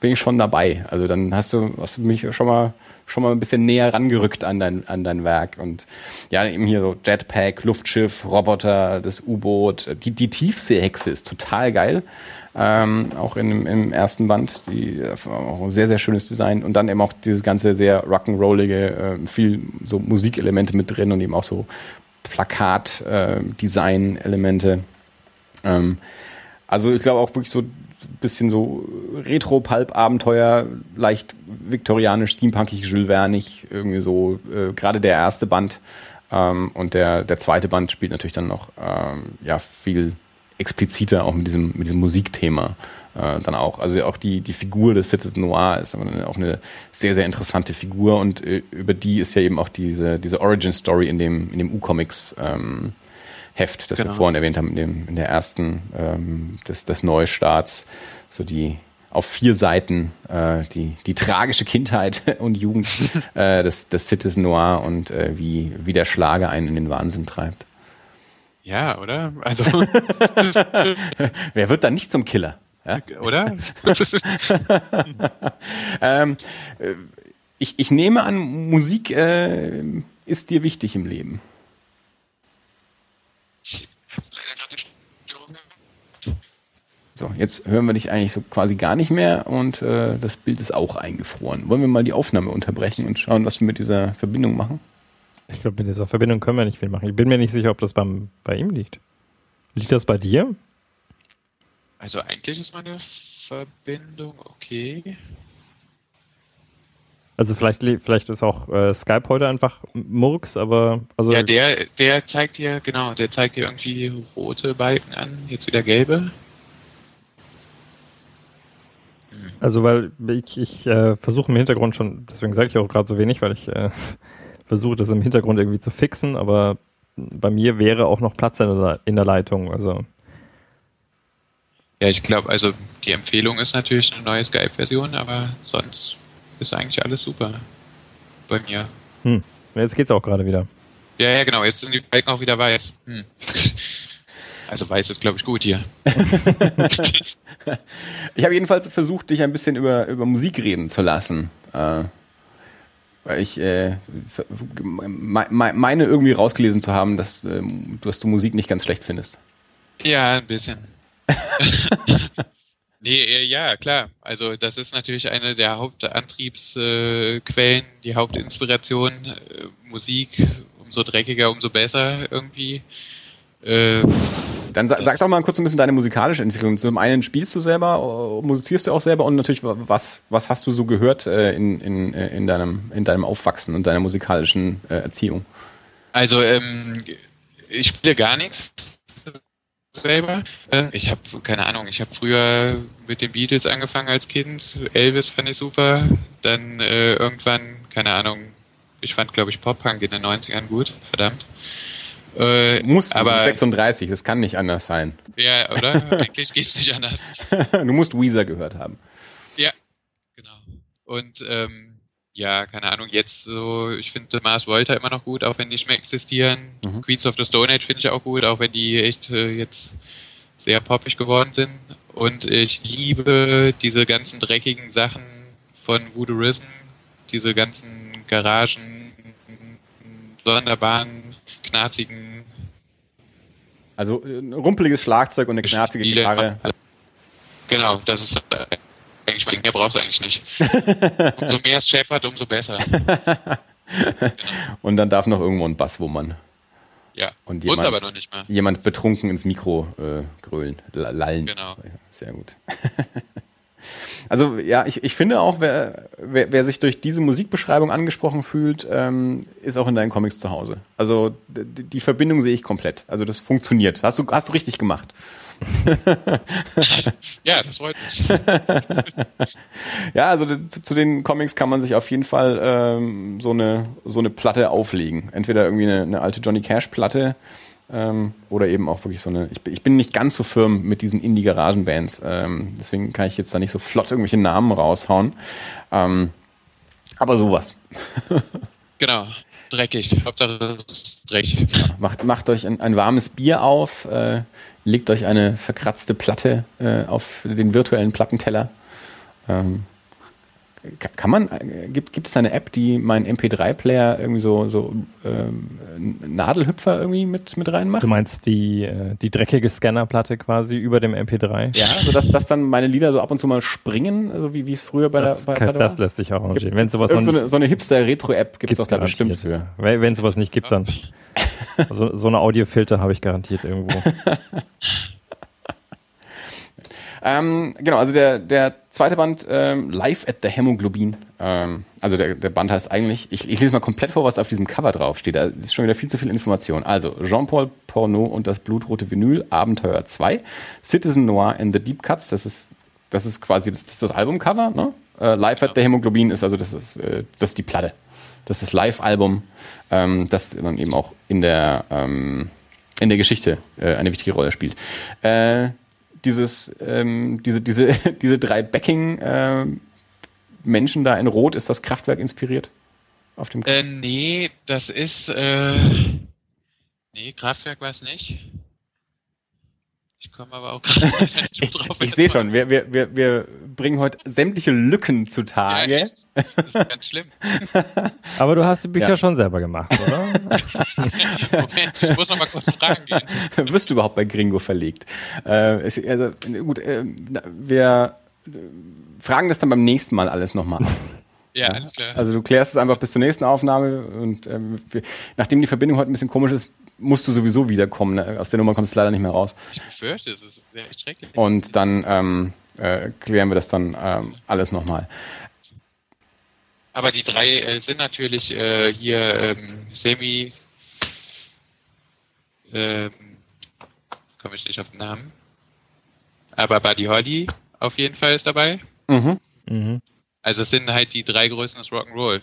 bin ich schon dabei. Also dann hast du, hast du mich schon mal schon mal ein bisschen näher rangerückt an dein, an dein Werk. Und ja, eben hier so Jetpack, Luftschiff, Roboter, das U-Boot. Die, die Tiefseehexe ist total geil ähm, auch in, im ersten Band. Die, auch ein sehr, sehr schönes Design. Und dann eben auch dieses ganze sehr rock'n'rollige, äh, viel so Musikelemente mit drin und eben auch so Plakat-Design-Elemente. Äh, ähm, also ich glaube auch wirklich so bisschen so Retro-Pulp-Abenteuer, leicht viktorianisch, steampunkig, Jules Vernig, irgendwie so, äh, gerade der erste Band. Ähm, und der, der zweite Band spielt natürlich dann noch ähm, ja, viel expliziter auch mit diesem, mit diesem Musikthema äh, dann auch. Also auch die, die Figur des Citizen Noir ist auch eine sehr, sehr interessante Figur und äh, über die ist ja eben auch diese, diese Origin-Story in dem, in dem U-Comics ähm, Heft, das genau. wir vorhin erwähnt haben, in, dem, in der ersten ähm, des, des Neustarts, so die auf vier Seiten äh, die, die tragische Kindheit und Jugend äh, des, des Citizen Noir und äh, wie, wie der Schlager einen in den Wahnsinn treibt. Ja, oder? Also. Wer wird dann nicht zum Killer? Ja? Oder? ähm, äh, ich, ich nehme an, Musik äh, ist dir wichtig im Leben. So, jetzt hören wir dich eigentlich so quasi gar nicht mehr und äh, das Bild ist auch eingefroren. Wollen wir mal die Aufnahme unterbrechen und schauen, was wir mit dieser Verbindung machen? Ich glaube, mit dieser Verbindung können wir nicht viel machen. Ich bin mir nicht sicher, ob das beim, bei ihm liegt. Liegt das bei dir? Also eigentlich ist meine Verbindung okay. Also vielleicht, vielleicht ist auch äh, Skype heute einfach Murks, aber also ja, der, der zeigt dir genau, der zeigt dir irgendwie rote Balken an, jetzt wieder gelbe. Also weil ich, ich äh, versuche im Hintergrund schon, deswegen sage ich auch gerade so wenig, weil ich äh, versuche das im Hintergrund irgendwie zu fixen, aber bei mir wäre auch noch Platz in der, in der Leitung. Also ja, ich glaube, also die Empfehlung ist natürlich eine neue Skype-Version, aber sonst ist eigentlich alles super bei mir. Hm. Jetzt geht's auch gerade wieder. Ja, ja, genau. Jetzt sind die Balken auch wieder weiß. Hm. Also weiß ist, glaube ich, gut hier. ich habe jedenfalls versucht, dich ein bisschen über, über Musik reden zu lassen. Äh, weil ich äh, meine irgendwie rausgelesen zu haben, dass, äh, dass du Musik nicht ganz schlecht findest. Ja, ein bisschen. nee, äh, ja, klar. Also das ist natürlich eine der Hauptantriebsquellen, die Hauptinspiration. Äh, Musik, umso dreckiger, umso besser irgendwie. Äh, Dann sa sag doch mal kurz ein bisschen deine musikalische Entwicklung. Zum einen spielst du selber, äh, musizierst du auch selber und natürlich, was, was hast du so gehört äh, in, in, äh, in, deinem, in deinem Aufwachsen und deiner musikalischen äh, Erziehung? Also, ähm, ich spiele gar nichts selber. Äh, ich habe, keine Ahnung, ich habe früher mit den Beatles angefangen als Kind. Elvis fand ich super. Dann äh, irgendwann, keine Ahnung, ich fand, glaube ich, Pop-Punk in den 90ern gut. Verdammt. Äh, Muss, aber 36, das kann nicht anders sein. Ja, oder? Eigentlich geht's nicht anders. du musst Weezer gehört haben. Ja, genau. Und ähm, ja, keine Ahnung, jetzt so, ich finde Mars Volta immer noch gut, auch wenn die nicht mehr existieren. Mhm. Queens of the Stone Age finde ich auch gut, auch wenn die echt äh, jetzt sehr poppig geworden sind. Und ich liebe diese ganzen dreckigen Sachen von Voodooism, diese ganzen Garagen, Sonderbahnen, knarzigen. Also ein rumpeliges Schlagzeug und eine knarzige Gitarre. Genau, das ist eigentlich, mehr brauchst du eigentlich nicht. umso mehr es scheppert, umso besser. genau. Und dann darf noch irgendwo ein Bass wummern. Ja, und jemand, muss aber noch nicht mehr. Jemand betrunken ins Mikro äh, grölen, lallen. Genau. Sehr gut. Also ja, ich, ich finde auch, wer, wer, wer sich durch diese Musikbeschreibung angesprochen fühlt, ähm, ist auch in deinen Comics zu Hause. Also die, die Verbindung sehe ich komplett. Also das funktioniert. Hast du, hast du richtig gemacht. ja, das freut mich. ja, also zu, zu, den Comics kann man sich auf jeden Fall ähm, so, eine, so eine Platte auflegen. Entweder irgendwie eine, eine alte Johnny Cash-Platte ähm, oder eben auch wirklich so eine. Ich, ich, bin nicht ganz so firm mit diesen Indie-Garagen-Bands, ähm, deswegen kann ich jetzt da nicht so flott irgendwelche Namen raushauen. Ähm, aber sowas. genau, dreckig. Hauptsache dreckig. Macht, macht euch ein, ein warmes Bier auf, äh, legt euch eine verkratzte Platte äh, auf den virtuellen Plattenteller. Ähm, kann man, äh, gibt, gibt es eine App, die meinen MP3-Player irgendwie so, so ähm, Nadelhüpfer irgendwie mit, mit reinmacht? Du meinst die, äh, die dreckige Scannerplatte quasi über dem MP3? Ja, sodass dass dann meine Lieder so ab und zu mal springen, also wie, wie es früher bei das der bei, kann, bei Das lässt sich auch arrangieren. Wenn sowas so eine, so eine Hipster-Retro-App gibt es auch da bestimmt für. Wenn, wenn sowas nicht gibt, dann so, so eine Audiofilter habe ich garantiert irgendwo. Ähm, genau, also der, der zweite Band, ähm, Live at the Hämoglobin. Ähm, also der, der Band heißt eigentlich, ich, ich lese mal komplett vor, was auf diesem Cover draufsteht. Da ist schon wieder viel zu viel Information. Also Jean-Paul Porno und das blutrote Vinyl, Abenteuer 2, Citizen Noir in the Deep Cuts, das ist, das ist quasi das, das, ist das Albumcover, ne? Äh, Live at the Hämoglobin ist also das ist, äh, das ist die Platte. Das ist das Live-Album, ähm, das dann eben auch in der, ähm, in der Geschichte äh, eine wichtige Rolle spielt. Äh, dieses, ähm, diese, diese, diese drei Backing-Menschen äh, da in Rot, ist das Kraftwerk inspiriert? Auf dem äh, nee, das ist, äh, nee, Kraftwerk war es nicht. Ich komme aber auch gerade nicht drauf. ich sehe schon, wir, wir, wir, wir bringen heute sämtliche Lücken zutage. Ja, das ist ganz schlimm. aber du hast die Bücher ja. schon selber gemacht, oder? Moment, ich muss noch mal kurz fragen gehen. Wirst du überhaupt bei Gringo verlegt? Äh, ist, also, gut, äh, wir fragen das dann beim nächsten Mal alles nochmal ab. Ja, alles klar. Also du klärst es einfach bis zur nächsten Aufnahme und ähm, wir, nachdem die Verbindung heute ein bisschen komisch ist, musst du sowieso wiederkommen. Ne? Aus der Nummer kommst du leider nicht mehr raus. Ich befürchte, es ist sehr schrecklich. Und dann ähm, äh, klären wir das dann ähm, alles nochmal. Aber die drei äh, sind natürlich äh, hier ähm, Semi. Ähm, jetzt komme ich nicht auf den Namen. Aber Buddy Holly auf jeden Fall ist dabei. Mhm. Mhm. Also es sind halt die drei Größen des Rock'n'Roll,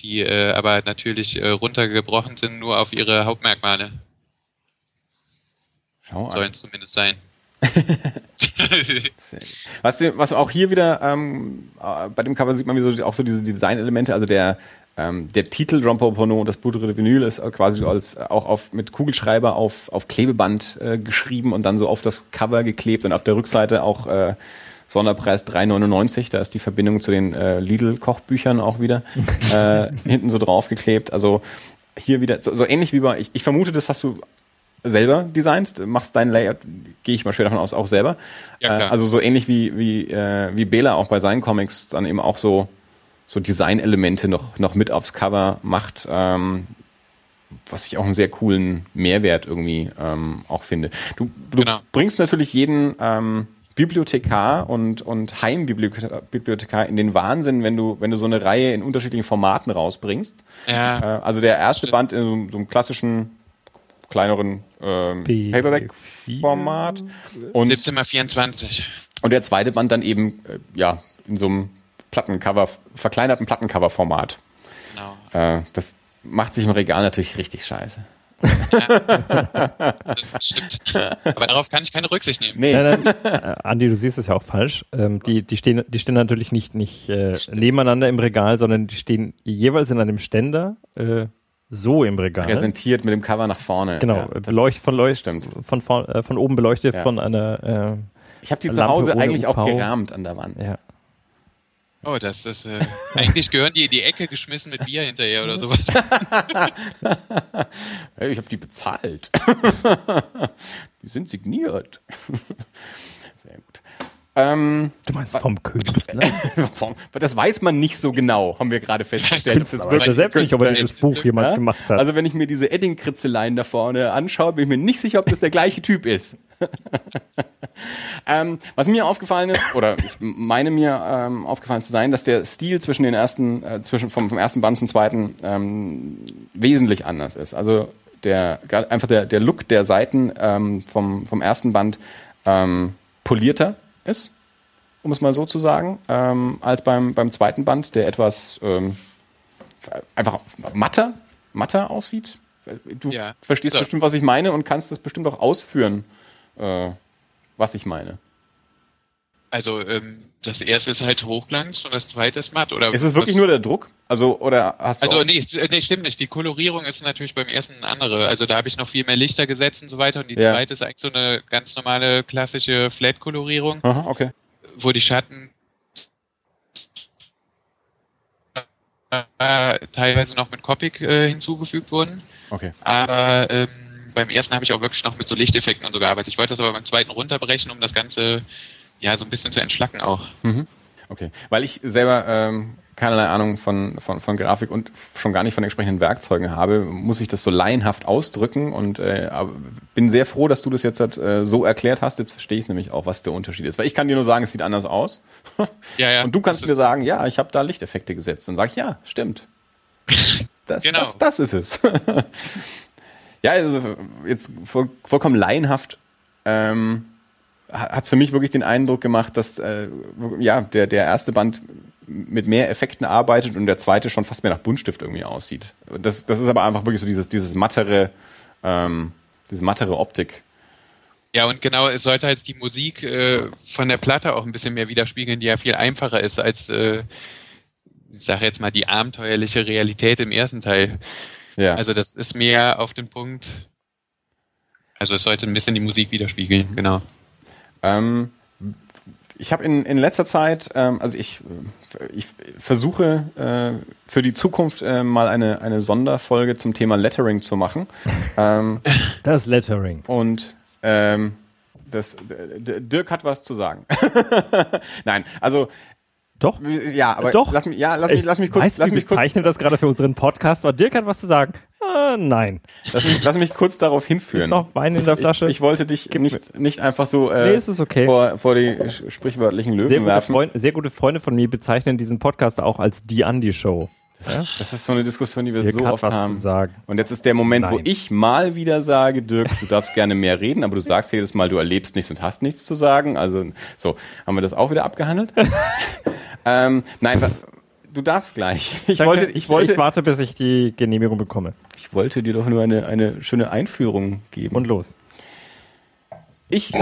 die äh, aber natürlich äh, runtergebrochen sind nur auf ihre Hauptmerkmale. Schau Sollen es zumindest sein. was, was auch hier wieder ähm, äh, bei dem Cover sieht man wie so, auch so diese Designelemente, also der ähm, der Titel Paul Porno und das blutige Vinyl ist quasi als auch auf, mit Kugelschreiber auf, auf Klebeband äh, geschrieben und dann so auf das Cover geklebt und auf der Rückseite auch äh, Sonderpreis 3,99. Da ist die Verbindung zu den äh, Lidl-Kochbüchern auch wieder äh, hinten so draufgeklebt. Also hier wieder, so, so ähnlich wie bei, ich, ich vermute, das hast du selber designt, du machst dein Layout, gehe ich mal schwer davon aus, auch selber. Ja, klar. Äh, also so ähnlich wie, wie, äh, wie Bela auch bei seinen Comics dann eben auch so, so Design-Elemente noch, noch mit aufs Cover macht, ähm, was ich auch einen sehr coolen Mehrwert irgendwie ähm, auch finde. Du, du genau. bringst natürlich jeden ähm, Bibliothekar und, und Heimbibliothekar in den Wahnsinn, wenn du, wenn du so eine Reihe in unterschiedlichen Formaten rausbringst. Ja. Äh, also der erste Band in so, so einem klassischen, kleineren ähm, Paperback-Format. Und 17 mal 24. Und der zweite Band dann eben, äh, ja, in so einem Plattencover, verkleinerten Plattencover-Format. Genau. Äh, das macht sich im Regal natürlich richtig scheiße. Ja, das stimmt. Aber darauf kann ich keine Rücksicht nehmen. Nee. Nein, nein, äh, Andi, du siehst es ja auch falsch. Ähm, die, die, stehen, die stehen natürlich nicht, nicht äh, nebeneinander im Regal, sondern die stehen jeweils in einem Ständer äh, so im Regal. Präsentiert mit dem Cover nach vorne. Genau, ja, beleucht, von, leucht, von, von, äh, von oben beleuchtet ja. von einer. Äh, ich habe die zu Hause eigentlich UV. auch gerahmt an der Wand. Ja. Oh, das ist. Äh, eigentlich gehören die in die Ecke geschmissen mit Bier hinterher oder sowas. hey, ich habe die bezahlt. die sind signiert. Sehr gut. Ähm, du meinst vom Künstler? das weiß man nicht so genau, haben wir gerade festgestellt. Das ist wirklich selbst nicht, ob er dieses Buch jemals ja? gemacht hat. Also wenn ich mir diese Edding-Kritzeleien da vorne anschaue, bin ich mir nicht sicher, ob das der gleiche Typ ist. ähm, was mir aufgefallen ist, oder ich meine mir ähm, aufgefallen zu sein, dass der Stil zwischen den ersten, äh, zwischen vom, vom, ersten Band zum zweiten ähm, wesentlich anders ist. Also der einfach der, der Look der Seiten ähm, vom, vom ersten Band ähm, polierter ist, um es mal so zu sagen, ähm, als beim, beim zweiten Band, der etwas einfach matter, matter aussieht. Du ja. verstehst so. bestimmt, was ich meine und kannst das bestimmt auch ausführen äh, was ich meine. Also ähm, das erste ist halt Hochglanz und das zweite ist matt, oder? Ist es wirklich nur der Druck? Also oder hast du Also nee, nee, stimmt nicht. Die Kolorierung ist natürlich beim ersten eine andere. Also da habe ich noch viel mehr Lichter gesetzt und so weiter und die ja. zweite ist eigentlich so eine ganz normale klassische Flat-Kolorierung. Okay. Wo die Schatten teilweise noch mit Copic äh, hinzugefügt wurden. Okay. Aber ähm, beim ersten habe ich auch wirklich noch mit so Lichteffekten und so gearbeitet. Ich wollte das aber beim zweiten runterbrechen, um das Ganze ja so ein bisschen zu entschlacken auch. Mhm. Okay, weil ich selber ähm, keinerlei Ahnung von, von, von Grafik und schon gar nicht von entsprechenden Werkzeugen habe, muss ich das so laienhaft ausdrücken und äh, bin sehr froh, dass du das jetzt äh, so erklärt hast. Jetzt verstehe ich nämlich auch, was der Unterschied ist. Weil ich kann dir nur sagen, es sieht anders aus. Ja, ja. Und du kannst mir sagen, ja, ich habe da Lichteffekte gesetzt. Dann sage ich, ja, stimmt. Das, Genau. das, das ist es. ja, also jetzt voll, vollkommen laienhaft ähm, hat es für mich wirklich den Eindruck gemacht, dass äh, ja, der, der erste Band mit mehr Effekten arbeitet und der zweite schon fast mehr nach Buntstift irgendwie aussieht. Das, das ist aber einfach wirklich so dieses, dieses mattere, ähm, diese mattere Optik. Ja, und genau, es sollte halt die Musik äh, von der Platte auch ein bisschen mehr widerspiegeln, die ja viel einfacher ist als, äh, ich sage jetzt mal, die abenteuerliche Realität im ersten Teil. Ja. Also das ist mehr auf den Punkt. Also es sollte ein bisschen die Musik widerspiegeln, genau. Ähm, ich habe in, in letzter Zeit, ähm, also ich, ich versuche äh, für die Zukunft äh, mal eine, eine Sonderfolge zum Thema Lettering zu machen. ähm, Das Lettering. und ähm, das, Dirk hat was zu sagen. Nein, also Doch. ja, aber Doch. lass mich, ja, lass mich, Ich lass mich kurz, weiß, lass kurz, bezeichnet das gerade für unseren Podcast war. Dirk hat was zu sagen. Ah, nein. lass mich, lass mich kurz darauf hinführen. Ist noch Wein in der Flasche? Ich, ich wollte dich nicht, nicht einfach so äh, Nee, okay. vor, vor die sprichwörtlichen Löwen Sehr gute, werfen. Freunde, sehr gute Freunde von mir bezeichnen diesen Podcast auch als die Andi Show. Das ist, das ist so eine Diskussion, die wir Dirk so oft haben. Und jetzt ist der Moment, wo Nein. ich mal wieder sage, Dirk, du darfst gerne mehr reden, aber du sagst jedes Mal, du erlebst nichts und hast nichts zu sagen. Also so, haben wir das auch wieder abgehandelt? ähm, nein, du darfst gleich. Ich Danke. wollte, ich wollte, ich warte, bis ich die Genehmigung bekomme. ich wollte dir doch nur eine, eine schöne Einführung geben. Und los. ich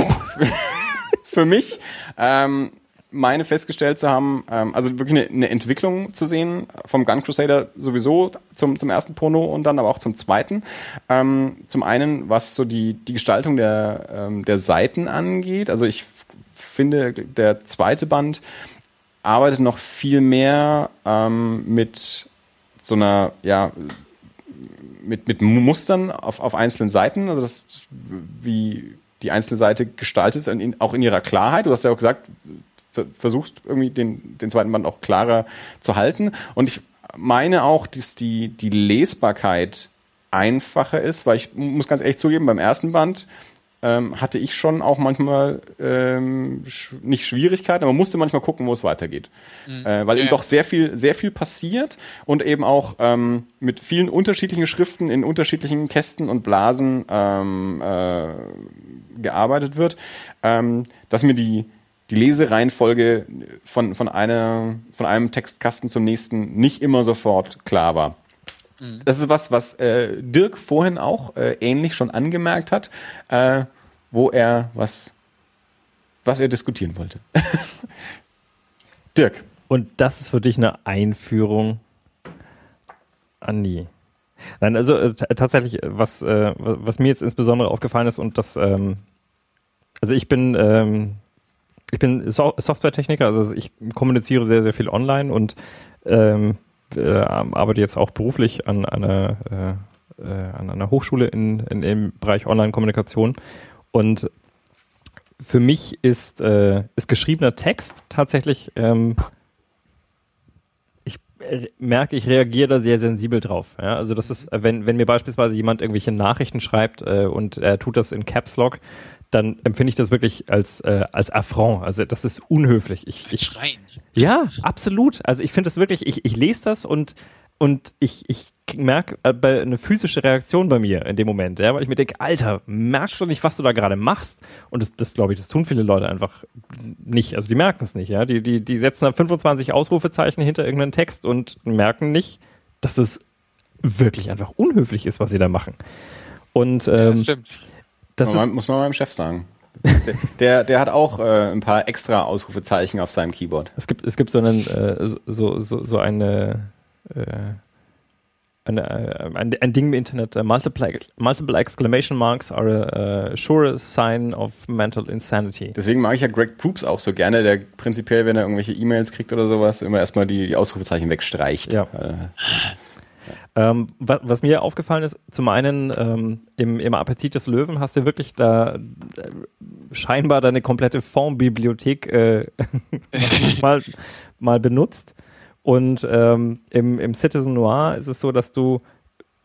für mich ähm, meine festgestellt zu haben, ähm, also wirklich eine, eine Entwicklung zu sehen vom Gun Crusader sowieso zum, zum ersten Porno und dann aber auch zum zweiten. Ähm, zum einen, was so die, die Gestaltung der, ähm, der Seiten angeht. Also ich finde, der zweite Band arbeitet noch viel mehr ähm, mit so einer, ja, mit, mit Mustern auf, auf einzelnen Seiten, also das, wie die einzelne Seite gestaltet ist, auch in ihrer Klarheit. Du hast ja auch gesagt, ver- versuchst irgendwie den, den zweiten Band auch klarer zu halten. Und ich meine auch, dass die, die Lesbarkeit einfacher ist, weil ich muss ganz ehrlich zugeben, beim ersten Band ähm, hatte ich schon auch manchmal ähm, sch nicht Schwierigkeiten, aber musste manchmal gucken, wo es weitergeht. Äh, weil Ja, eben doch sehr viel, sehr viel passiert und eben auch ähm, mit vielen unterschiedlichen Schriften in unterschiedlichen Kästen und Blasen ähm, äh, gearbeitet wird, ähm, dass mir die, die Lesereihenfolge von, von, einer, von einem Textkasten zum nächsten nicht immer sofort klar war. Das ist was, was äh, Dirk vorhin auch äh, ähnlich schon angemerkt hat, äh, wo er was, was er diskutieren wollte. Dirk. Und das ist für dich eine Einführung, Andi. Nein, also äh, tatsächlich, äh, was, äh, wa- was mir jetzt insbesondere aufgefallen ist und das, ähm, also ich bin, ähm, ich bin so Softwaretechniker, also ich kommuniziere sehr, sehr viel online und ähm, äh, arbeite jetzt auch beruflich an einer, äh, äh, an einer Hochschule in, in, im Bereich Online-Kommunikation. Und für mich ist, äh, ist geschriebener Text tatsächlich, ähm, ich merke, ich reagiere da sehr sensibel drauf. Ja? Also das ist, wenn, wenn mir beispielsweise jemand irgendwelche Nachrichten schreibt äh, und er tut das in Caps Lock, dann empfinde ich das wirklich als, äh, als Affront. Also das ist unhöflich. Ich, ich, Schreien. ja, absolut. Also ich finde das wirklich, ich, ich lese das und, und ich, ich merke äh, eine physische Reaktion bei mir in dem Moment, ja, weil ich mir denke, Alter, merkst du nicht, was du da gerade machst? Und das, das glaube ich, das tun viele Leute einfach nicht. Also die merken es nicht, ja. Die, die, die setzen da 25 Ausrufezeichen hinter irgendeinen Text und merken nicht, dass es wirklich einfach unhöflich ist, was sie da machen. Und Ja, ähm, das stimmt. Das muss, man, ist, muss man meinem Chef sagen. Der, der, der hat auch äh, ein paar extra Ausrufezeichen auf seinem Keyboard. Es gibt, es gibt so einen, äh, so, so, so eine, äh, eine, äh, ein, ein Ding im Internet, uh, multiple, multiple exclamation marks are a uh, sure sign of mental insanity. Deswegen mag ich ja Greg Proops auch so gerne, der prinzipiell, wenn er irgendwelche E-Mails kriegt oder sowas, immer erstmal die, die Ausrufezeichen wegstreicht. Ja. Äh, Ähm, was, was mir aufgefallen ist, zum einen ähm, im, im Appetit des Löwen hast du wirklich da äh, scheinbar deine komplette Fondbibliothek äh, mal, mal benutzt. Und ähm, im, im Citizen Noir ist es so, dass du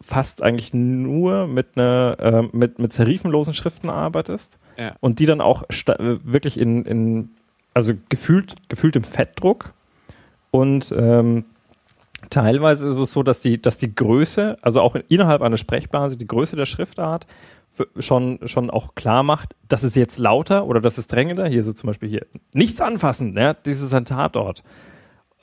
fast eigentlich nur mit einer äh, mit mit serifenlosen Schriften arbeitest ja. und die dann auch wirklich in, in also gefühlt gefühlt im Fettdruck und ähm, teilweise ist es so, dass die dass die Größe, also auch innerhalb einer Sprechblase die Größe der Schriftart schon schon auch klar macht, das ist jetzt lauter oder das ist drängender. Hier so zum Beispiel hier nichts anfassen, ja, das ist ein Tatort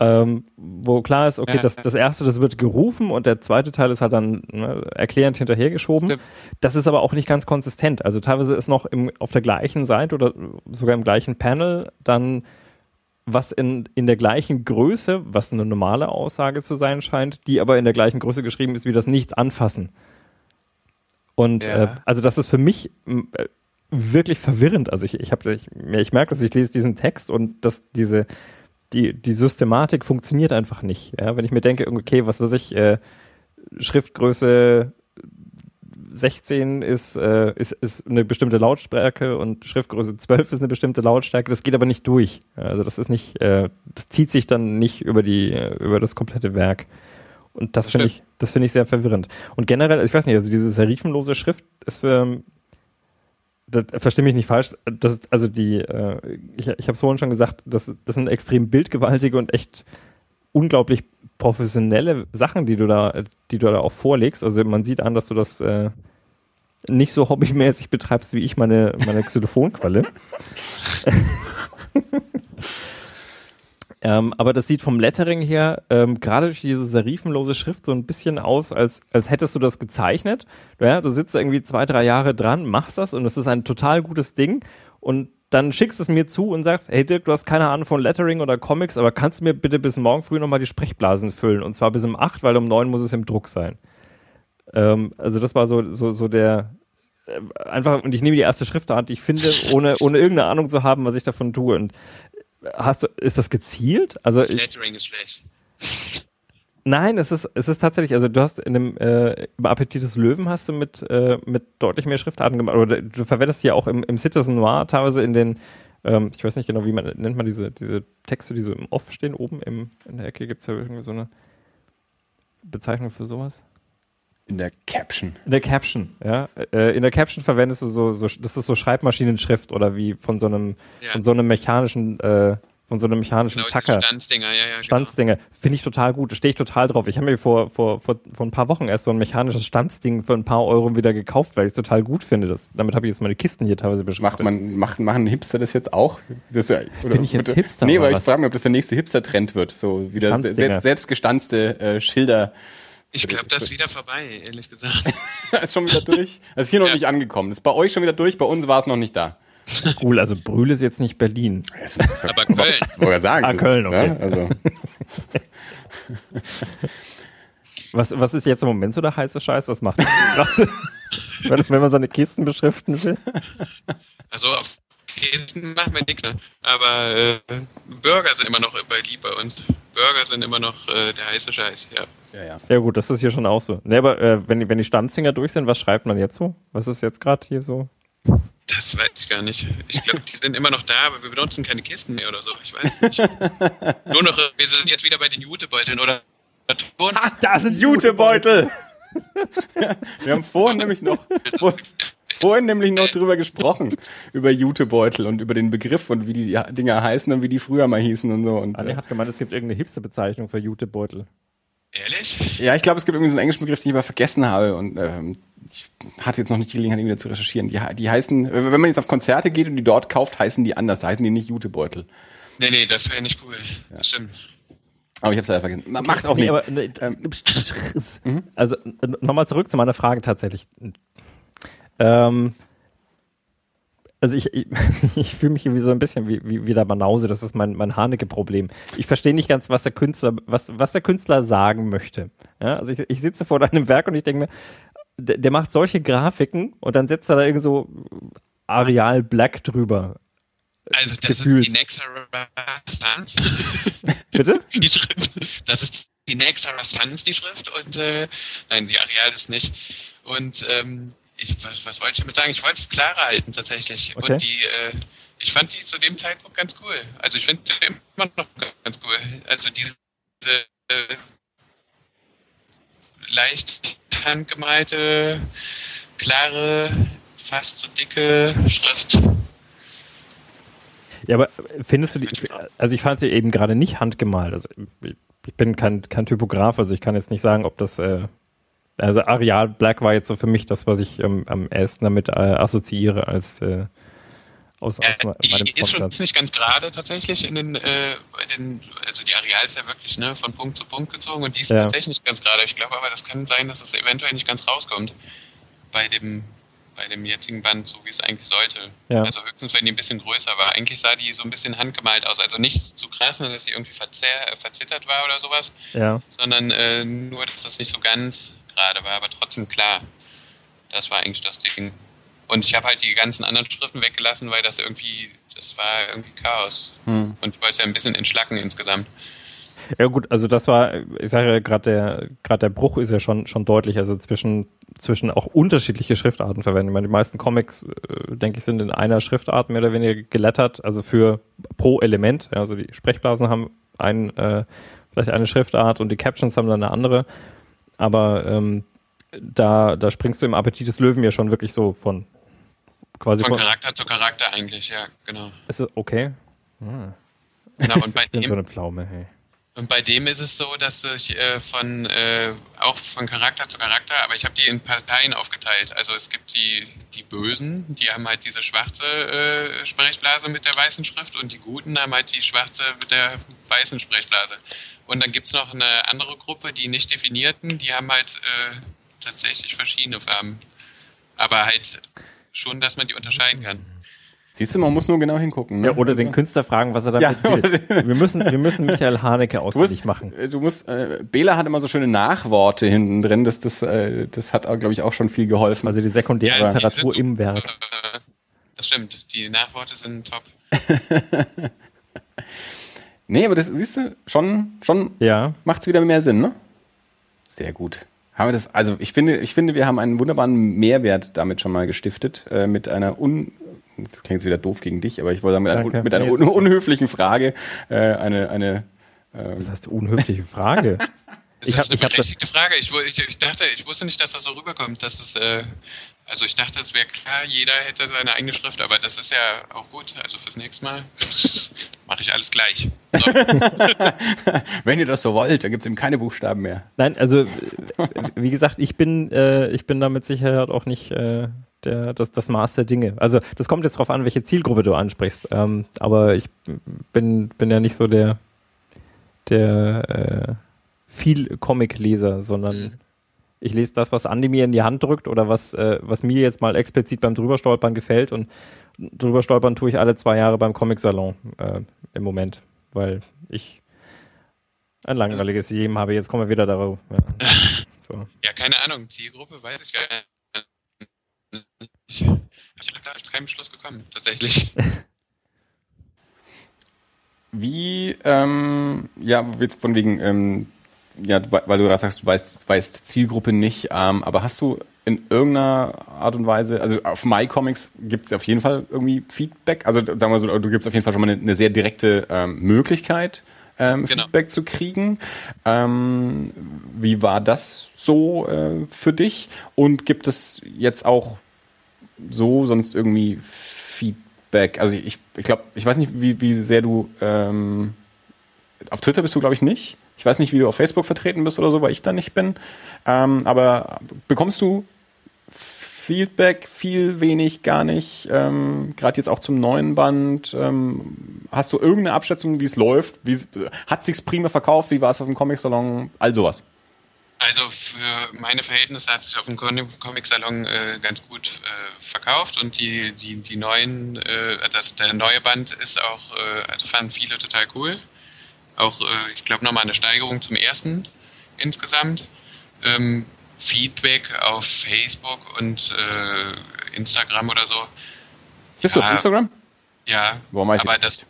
ähm, wo klar ist, okay, das, das erste, das wird gerufen und der zweite Teil ist halt dann ne, erklärend hinterhergeschoben. Das ist aber auch nicht ganz konsistent. Also teilweise ist noch im, auf der gleichen Seite oder sogar im gleichen Panel dann was in, in der gleichen Größe, was eine normale Aussage zu sein scheint, die aber in der gleichen Größe geschrieben ist wie das Nichts anfassen. Und ja. äh, also das ist für mich äh, wirklich verwirrend. Also ich, ich habe ich, ich merke, dass ich lese diesen Text und dass diese die, die Systematik funktioniert einfach nicht. Ja? Wenn ich mir denke, okay, was weiß ich, äh, Schriftgröße 16 ist, äh, ist, ist eine bestimmte Lautstärke und Schriftgröße 12 ist eine bestimmte Lautstärke, das geht aber nicht durch. Also das ist nicht, äh, das zieht sich dann nicht über die, über das komplette Werk. Und das, das finde ich, das finde ich sehr verwirrend. Und generell, ich weiß nicht, also diese serifenlose Schrift ist für, das, verstehe mich nicht falsch, das, also die, äh, ich, ich habe es vorhin schon gesagt, das, das sind extrem bildgewaltige und echt unglaublich professionelle Sachen, die du da, die du da auch vorlegst. Also man sieht an, dass du das äh, nicht so hobbymäßig betreibst wie ich meine, meine Xylophonqualle. Ähm, aber das sieht vom Lettering her, ähm, gerade durch diese serifenlose Schrift, so ein bisschen aus, als, als hättest du das gezeichnet. Ja, du sitzt irgendwie zwei, drei Jahre dran, machst das und es ist ein total gutes Ding und dann schickst es mir zu und sagst, hey Dirk, du hast keine Ahnung von Lettering oder Comics, aber kannst du mir bitte bis morgen früh nochmal die Sprechblasen füllen und zwar bis um acht, weil um neun muss es im Druck sein. Ähm, also das war so, so, so der, äh, einfach, und ich nehme die erste Schriftart, die ich finde, ohne, ohne irgendeine Ahnung zu haben, was ich davon tue. Und hast du, ist das gezielt? Also Lettering ist schlecht. Nein, es ist, es ist tatsächlich, also du hast in dem äh, im Appetit des Löwen hast du mit, äh, mit deutlich mehr Schriftarten gemacht, oder du verwendest ja auch im, im Citizen Noir teilweise in den, ähm, ich weiß nicht genau, wie man nennt man diese, diese Texte, die so im Off stehen, oben im, in der Ecke gibt es ja irgendwie so eine Bezeichnung für sowas. In der Caption. In der Caption, ja. Äh, in der Caption verwendest du so, so, das ist so Schreibmaschinenschrift oder wie von so einem, ja. von so einem mechanischen, äh, von so einem mechanischen genau, Tacker. Stanzdinger, ja, ja. Genau. Stanzdinger. Finde ich total gut. Da stehe ich total drauf. Ich habe mir vor, vor, vor, vor ein paar Wochen erst so ein mechanisches Stanzding für ein paar Euro wieder gekauft, weil ich es total gut finde. Das, damit habe ich jetzt meine Kisten hier teilweise beschriftet. Macht man, macht, machen Hipster das jetzt auch? Das ja, oder, Bin ich jetzt Hipster? Nee, weil ich frage mich, ob das der nächste Hipster-Trend wird. So wieder selbst, selbstgestanzte äh, Schilder ich glaube, das ist wieder vorbei, ehrlich gesagt. ist schon wieder durch? Das ist hier noch ja. nicht angekommen. Das ist bei euch schon wieder durch, bei uns war es noch nicht da. Cool, also Brühl ist jetzt nicht Berlin. Aber Köln. Wollte sagen. Ah, Köln, okay. Ja, also. was, was ist jetzt im Moment so der heiße Scheiß? Was macht man wenn, wenn man seine Kisten beschriften will? Also auf Kisten machen wir nichts, ne? aber äh, Burger sind immer noch beliebt bei uns. Burger sind immer noch äh, der heiße Scheiß, ja. Ja, ja. ja gut, das ist hier schon auch so. Ne, aber äh, wenn, wenn die Standsinger durch sind, was schreibt man jetzt so? Was ist jetzt gerade hier so? Das weiß ich gar nicht. Ich glaube, die sind immer noch da, aber wir benutzen keine Kisten mehr oder so. Ich weiß nicht. Nur noch, wir sind jetzt wieder bei den Jutebeuteln oder Ah, da sind Jutebeutel! wir haben vorhin nämlich noch, vor, vorhin nämlich noch drüber gesprochen, über Jutebeutel und über den Begriff und wie die Dinger heißen und wie die früher mal hießen und so. Und, Anne äh, hat gemeint, es gibt irgendeine Hipster-Bezeichnung für Jutebeutel. Ehrlich? Ja, ich glaube, es gibt irgendwie so einen englischen Begriff, den ich aber vergessen habe und ähm, ich hatte jetzt noch nicht die Gelegenheit, ihn wieder zu recherchieren. Die, die heißen, wenn man jetzt auf Konzerte geht und die dort kauft, heißen die anders, heißen die nicht Jutebeutel. Nee, nee, das wäre nicht cool. Ja. Stimmt. Aber ich habe es leider vergessen. Macht auch nee, nichts. Aber, nee, ähm, mhm. also nochmal zurück zu meiner Frage tatsächlich. Ähm, also ich, ich, ich fühle mich wie so ein bisschen wie, wie, wie der Banause, das ist mein, mein Haneke-Problem. Ich verstehe nicht ganz, was der Künstler, was, was der Künstler sagen möchte. Ja, also ich, ich sitze vor deinem Werk und ich denke mir, der, der macht solche Grafiken und dann setzt er da irgendwie so Areal Black drüber. Also das Gefühlt. ist die Nexa Sans. Bitte? Die Schrift. Das ist die Nexa Sans, die Schrift und äh, nein, die Areal ist nicht. Und ähm, ich, was, was wollte ich damit sagen? Ich wollte es klarer halten tatsächlich. Okay. Und die, äh, ich fand die zu dem Zeitpunkt ganz cool. Also ich finde immer noch ganz cool. Also diese äh, leicht handgemalte, klare, fast so dicke Schrift. Ja, aber findest du die, also ich fand sie eben gerade nicht handgemalt. Also ich bin kein, kein Typograf, also ich kann jetzt nicht sagen, ob das, äh, also Areal Black war jetzt so für mich das, was ich ähm, am ersten damit äh, assoziiere als äh, aus, ja, aus meinem Die ist schon nicht ganz gerade tatsächlich in den, äh, den, also die Areal ist ja wirklich ne, von Punkt zu Punkt gezogen und die ist ja. tatsächlich nicht ganz gerade. Ich glaube aber, das kann sein, dass es eventuell nicht ganz rauskommt bei dem bei dem jetzigen Band, so wie es eigentlich sollte. Ja. Also höchstens, wenn die ein bisschen größer war. Eigentlich sah die so ein bisschen handgemalt aus. Also nicht zu krass, dass sie irgendwie verzer verzittert war oder sowas, ja. sondern äh, nur, dass das nicht so ganz gerade war, aber trotzdem klar. Das war eigentlich das Ding. Und ich habe halt die ganzen anderen Schriften weggelassen, weil das irgendwie, das war irgendwie Chaos. Hm. Und ich wollte es ja ein bisschen entschlacken insgesamt. Ja gut, also das war, ich sage ja gerade der, gerade der Bruch ist ja schon schon deutlich, also zwischen zwischen auch unterschiedliche Schriftarten verwenden. Ich meine, die meisten Comics, äh, denke ich, sind in einer Schriftart mehr oder weniger gelettert, also für pro Element. Ja, also die Sprechblasen haben ein, äh, vielleicht eine Schriftart und die Captions haben dann eine andere. Aber ähm, da, da springst du im Appetit des Löwen ja schon wirklich so von quasi von Charakter zu Charakter eigentlich, ja, genau. Ist es okay? Ah. Genau, und bei ich bin dem, so eine Pflaume, hey. Und bei dem ist es so, dass ich äh, von äh, auch von Charakter zu Charakter, aber ich habe die in Parteien aufgeteilt. Also es gibt die die Bösen, die haben halt diese schwarze äh, Sprechblase mit der weißen Schrift und die Guten haben halt die schwarze mit der weißen Sprechblase. Und dann gibt es noch eine andere Gruppe, die nicht definierten, die haben halt äh, tatsächlich verschiedene Farben. Aber halt schon, dass man die unterscheiden kann. Siehst du, man muss nur genau hingucken. Ne? Ja, oder den Künstler fragen, was er damit ja, will. Wir müssen, wir müssen Michael Haneke ausfindig machen. Äh, du musst, äh, Bela hat immer so schöne Nachworte hinten drin. Das, das, äh, das hat, glaube ich, auch schon viel geholfen. Also die sekundäre ja, Literatur die im Werk. Äh, das stimmt. Die Nachworte sind top. nee, aber das siehst du, schon, schon ja. macht's wieder mehr Sinn, ne? Sehr gut. Haben wir das, also ich finde, ich finde, wir haben einen wunderbaren Mehrwert damit schon mal gestiftet, äh, mit einer un, das klingt jetzt wieder doof gegen dich, aber ich wollte sagen, mit, einer, mit einer un unhöflichen Frage äh, eine, eine ähm Was heißt unhöfliche Frage? das ich ist hab, eine berechtigte Frage. Ich, ich, ich, dachte, ich wusste nicht, dass das so rüberkommt, dass es, äh, also ich dachte, es wäre klar, jeder hätte seine eigene Schrift, aber das ist ja auch gut. Also fürs nächste Mal mache ich alles gleich. So. Wenn ihr das so wollt, dann gibt es eben keine Buchstaben mehr. Nein, also wie gesagt, ich bin, äh, ich bin da mit Sicherheit auch nicht äh, der, das, das Maß der Dinge. Also das kommt jetzt darauf an, welche Zielgruppe du ansprichst. Ähm, aber ich bin, bin ja nicht so der, der äh, viel Comic-Leser, sondern mhm. Ich lese das, was Andi mir in die Hand drückt oder was, äh, was mir jetzt mal explizit beim Drüberstolpern gefällt. Und Drüberstolpern tue ich alle zwei Jahre beim Comic-Salon äh, im Moment, weil ich ein langweiliges Leben habe. Jetzt kommen wir wieder darauf. Ja, so. ja keine Ahnung. Zielgruppe weiß ich gar nicht ich, ich habe da zu keinem Schluss gekommen, tatsächlich. Wie, ähm, ja, jetzt von wegen, ähm, ja, weil du gerade sagst, du weißt, weißt Zielgruppe nicht, ähm, aber hast du in irgendeiner Art und Weise, also auf MyComics gibt es auf jeden Fall irgendwie Feedback, also sagen wir so, du gibst auf jeden Fall schon mal eine, eine sehr direkte ähm, Möglichkeit, ähm, genau. Feedback zu kriegen. Ähm, wie war das so äh, für dich? Und gibt es jetzt auch so sonst irgendwie Feedback? Also ich, ich glaube, ich weiß nicht, wie, wie sehr du ähm, auf Twitter bist du, glaube ich, nicht. Ich weiß nicht, wie du auf Facebook vertreten bist oder so, weil ich da nicht bin. Ähm, aber bekommst du Feedback, viel, wenig, gar nicht. Ähm, Gerade jetzt auch zum neuen Band. Ähm, hast du irgendeine Abschätzung, wie es läuft? Wie, hat sich's prima verkauft? Wie war es auf dem Comic-Salon? All sowas. Also für meine Verhältnisse hat es sich auf dem Comic-Salon äh, ganz gut äh, verkauft und die, die, die neuen, äh, das, der neue Band ist auch, äh, also fanden viele total cool. Auch, äh, ich glaube, nochmal eine Steigerung zum ersten insgesamt. Ähm, Feedback auf Facebook und äh, Instagram oder so. Bist ja, du auf Instagram? Ja, Warum aber das,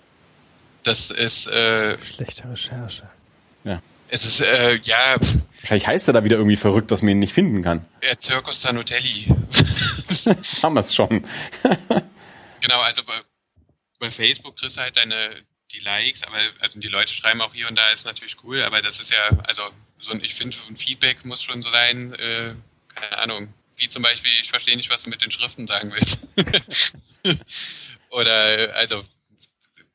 das ist... Äh, Schlechte Recherche. Ja. Es ist, äh, ja... Wahrscheinlich heißt er da wieder irgendwie verrückt, dass man ihn nicht finden kann. Der Circus Sanutelli. Haben wir es schon. genau, also bei, bei Facebook kriegst du halt deine, die Likes, aber also die Leute schreiben auch hier und da, ist natürlich cool, aber das ist ja, also so ein, ich finde, ein Feedback muss schon so sein, äh, keine Ahnung, wie zum Beispiel, ich verstehe nicht, was du mit den Schriften sagen willst. Oder, also,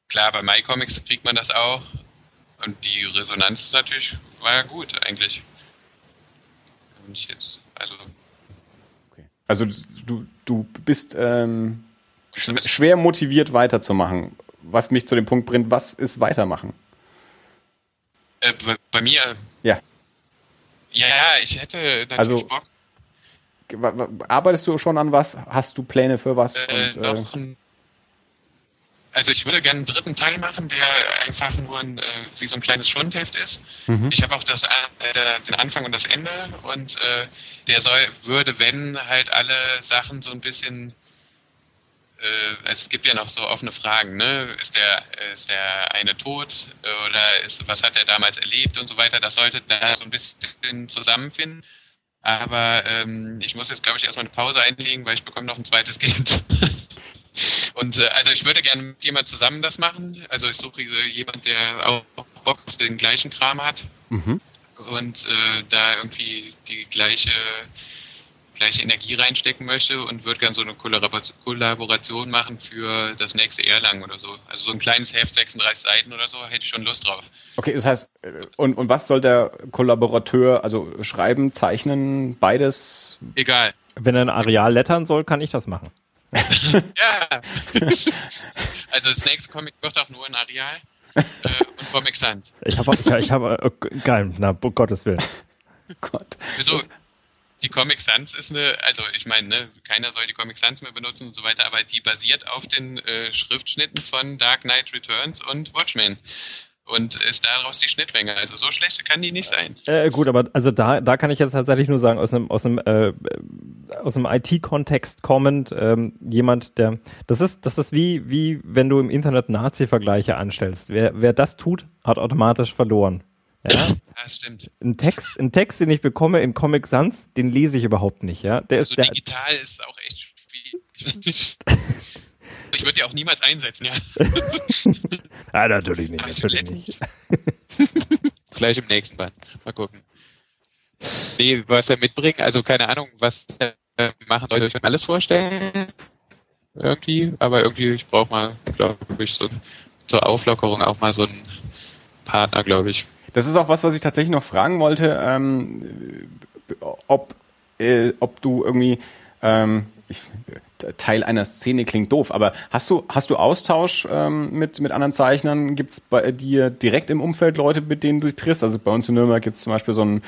klar, bei MyComics kriegt man das auch. Und die Resonanz ist natürlich, war ja gut, eigentlich. Und jetzt, also. Okay. Also, du, du bist ähm, schwer motiviert weiterzumachen. Was mich zu dem Punkt bringt, was ist weitermachen? Äh, bei, bei, mir? Ja. Ja, ich hätte natürlich also, Bock. Arbeitest du schon an was? Hast du Pläne für was? Äh, und, noch äh, also ich würde gerne einen dritten Teil machen, der einfach nur ein, äh, wie so ein kleines Schundheft ist. Mhm. Ich habe auch das, äh, den Anfang und das Ende und äh, der soll, würde, wenn halt alle Sachen so ein bisschen äh, es gibt ja noch so offene Fragen, ne? Ist der, ist der eine tot oder ist, was hat er damals erlebt und so weiter? Das sollte da so ein bisschen zusammenfinden. Aber ähm, ich muss jetzt, glaube ich, erstmal eine Pause einlegen, weil ich bekomme noch ein zweites Kind. und äh, also ich würde gerne mit jemand zusammen das machen. Also ich suche äh, jemand, der auch Bock auf den gleichen Kram hat. Mhm. Und äh, da irgendwie die gleiche gleiche Energie reinstecken möchte und würde gerne so eine Kollaboration machen für das nächste Erlangen oder so. Also so ein kleines Heft, 36 Seiten oder so, hätte ich schon Lust drauf. Okay, das heißt, äh, und, und was soll der Kollaborateur, also schreiben, zeichnen, beides? Egal. Wenn er ein Areal lettern soll, kann ich das machen. ja. also das nächste Comic wird auch nur ein Areal äh, und Comic Sans. Ich habe, ich, ich habe, oh, geil, na, um Gottes Willen. Gott. Wieso? Das die Comic Sans ist eine, also ich meine, ne, keiner soll die Comic Sans mehr benutzen und so weiter, aber die basiert auf den äh, Schriftschnitten von Dark Knight Returns und Watchmen und ist daraus die Schnittmenge. Also so schlecht kann die nicht sein. Äh, gut, aber also da, da kann ich jetzt tatsächlich nur sagen, aus einem, aus einem, äh, aus einem IT-Kontext kommend, ähm, jemand, der, das ist, das ist wie, wie wenn du im Internet Nazi-Vergleiche anstellst. Wer, wer das tut, hat automatisch verloren. Ja, das stimmt. Ein Text, ein Text, den ich bekomme in Comic Sans, den lese ich überhaupt nicht, ja. Der also ist, der, digital ist auch echt schwierig. ich würde die auch niemals einsetzen, ja. ah, natürlich nicht, natürlich nicht. Vielleicht im nächsten Band. Mal gucken. Nee, was er mitbringt, also keine Ahnung, was er machen soll, ich mir alles vorstellen. Irgendwie, aber irgendwie, ich brauche mal, glaube ich, so zur Auflockerung auch mal so einen Partner, glaube ich. Das ist auch was, was ich tatsächlich noch fragen wollte, ähm, ob, äh, ob du irgendwie ähm, ich, Teil einer Szene klingt doof, aber hast du, hast du Austausch ähm, mit, mit anderen Zeichnern? Gibt es bei dir direkt im Umfeld Leute, mit denen du triffst? Also bei uns in Nürnberg gibt es zum Beispiel so einen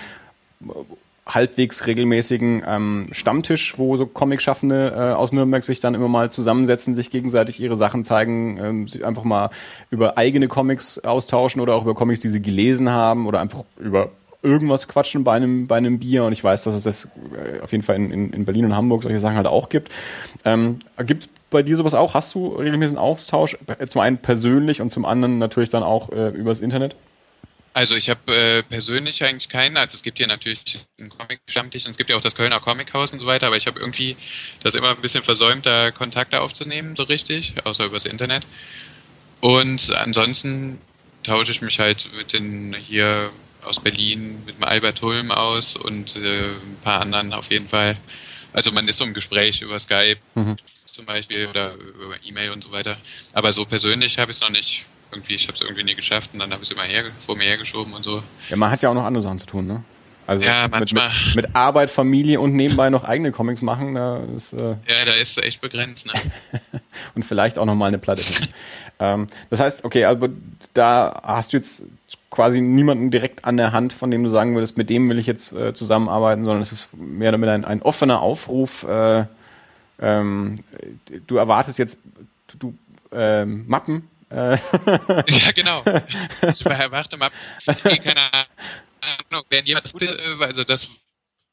halbwegs regelmäßigen ähm, Stammtisch, wo so Comic-Schaffende äh, aus Nürnberg sich dann immer mal zusammensetzen, sich gegenseitig ihre Sachen zeigen, ähm, einfach mal über eigene Comics austauschen oder auch über Comics, die sie gelesen haben oder einfach über irgendwas quatschen bei einem, bei einem Bier. Und ich weiß, dass es das äh, auf jeden Fall in, in, in Berlin und Hamburg solche Sachen halt auch gibt. Ähm, gibt bei dir sowas auch? Hast du regelmäßigen Austausch? Zum einen persönlich und zum anderen natürlich dann auch äh, übers Internet? Also ich habe äh, persönlich eigentlich keinen. Also es gibt hier natürlich einen Comic-Stammtisch und es gibt ja auch das Kölner Comic-Haus und so weiter, aber ich habe irgendwie das immer ein bisschen versäumt, da Kontakte aufzunehmen, so richtig, außer übers Internet. Und ansonsten tausche ich mich halt mit den hier aus Berlin, mit dem Albert Hulm aus und äh, ein paar anderen auf jeden Fall. Also man ist so im Gespräch über Skype mhm. zum Beispiel oder über E-Mail und so weiter. Aber so persönlich habe ich es noch nicht irgendwie, ich habe es irgendwie nie geschafft und dann habe ich es immer her, vor mir hergeschoben und so. Ja, man hat ja auch noch andere Sachen zu tun, ne? Also ja, manchmal. Mit, mit, mit, Arbeit, Familie und nebenbei noch eigene Comics machen, da ist. Äh ja, da ist echt begrenzt, ne? und vielleicht auch nochmal eine Platte. ähm, das heißt, okay, also da hast du jetzt quasi niemanden direkt an der Hand, von dem du sagen würdest, mit dem will ich jetzt äh, zusammenarbeiten, sondern es ist mehr oder weniger ein, ein offener Aufruf. Äh, ähm, du erwartest jetzt du, äh, Mappen. ja, genau. Super, warte mal. Keine Ahnung, wenn jemand das Gute, äh, also das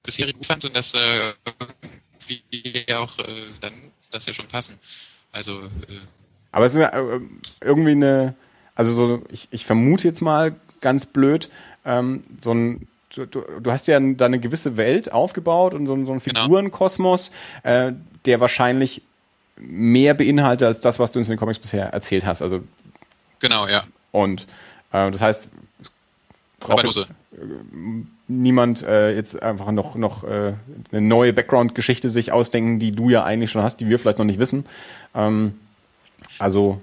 bisherige gut fand und das äh, wie auch äh, dann das ja schon passen. Also äh, aber es ist äh, irgendwie eine, also so, ich, ich vermute jetzt mal ganz blöd, ähm, so ein Du, du, du, hast ja da eine gewisse Welt aufgebaut und so, so einen genau. Figurenkosmos, äh, der wahrscheinlich mehr beinhaltet als das, was du uns in den Comics bisher erzählt hast. Also genau, ja. Und äh, das heißt, Brauche, niemand äh, jetzt einfach noch, noch äh, eine neue Background-Geschichte sich ausdenken, die du ja eigentlich schon hast, die wir vielleicht noch nicht wissen. Ähm, also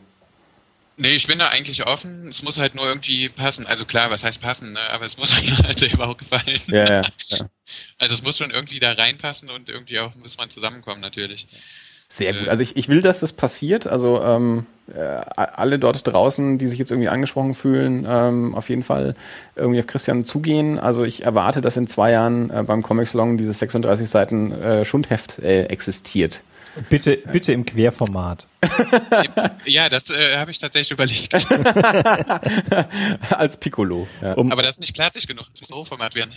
Nee, ich bin da eigentlich offen. Es muss halt nur irgendwie passen. Also klar, was heißt passen, ne? aber es muss mir halt selber auch gefallen. Ja, ja, ja. Also es muss schon irgendwie da reinpassen und irgendwie auch muss man zusammenkommen natürlich. Sehr gut. Also ich, ich will, dass das passiert. Also ähm, äh, alle dort draußen, die sich jetzt irgendwie angesprochen fühlen, ähm, auf jeden Fall irgendwie auf Christian zugehen. Also ich erwarte, dass in zwei Jahren äh, beim Comic Salon dieses 36 Seiten äh, Schundheft äh, existiert. Bitte, bitte im Querformat. ja, das äh, habe ich tatsächlich überlegt. Als Piccolo. Ja. Um, Aber das ist nicht klassisch genug, das muss Hochformat werden.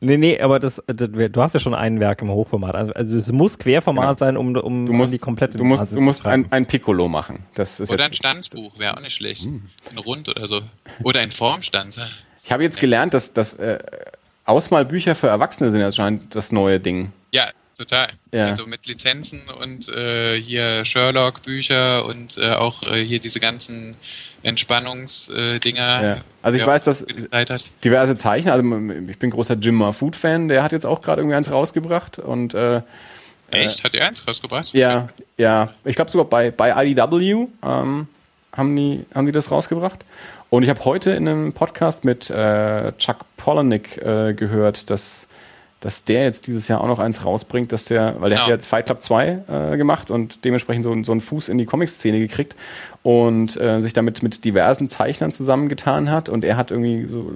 Nee, nee, aber das, das, du hast ja schon ein Werk im Hochformat. Also, also es muss Querformat genau. sein, um, um, du musst, um die komplette Du musst, du musst ein, ein Piccolo machen. Das ist oder jetzt, ein Stanzbuch wäre auch nicht schlecht. Hm. Ein Rund oder so. Oder ein Formstanz. Ich habe jetzt gelernt, dass, dass äh, Ausmalbücher für Erwachsene sind anscheinend das neue Ding. Ja, total. Ja. Also mit Lizenzen und äh, hier Sherlock-Bücher und äh, auch äh, hier diese ganzen Entspannungsdinger. ja. Also ich weiß, dass diverse Zeichner, also ich bin großer Jim Food-Fan, der hat jetzt auch gerade irgendwie eins rausgebracht und äh, Echt? Hat er eins rausgebracht? Ja, ja. Ich glaube sogar bei, bei IDW ähm, haben, die, haben die das rausgebracht. Und ich habe heute in einem Podcast mit äh, Chuck Palahniuk äh, gehört, dass dass der jetzt dieses Jahr auch noch eins rausbringt, dass der, weil der ja. hat jetzt Fight Club 2 äh, gemacht und dementsprechend so, so einen Fuß in die Comic-Szene gekriegt und äh, sich damit mit diversen Zeichnern zusammengetan hat und er hat irgendwie so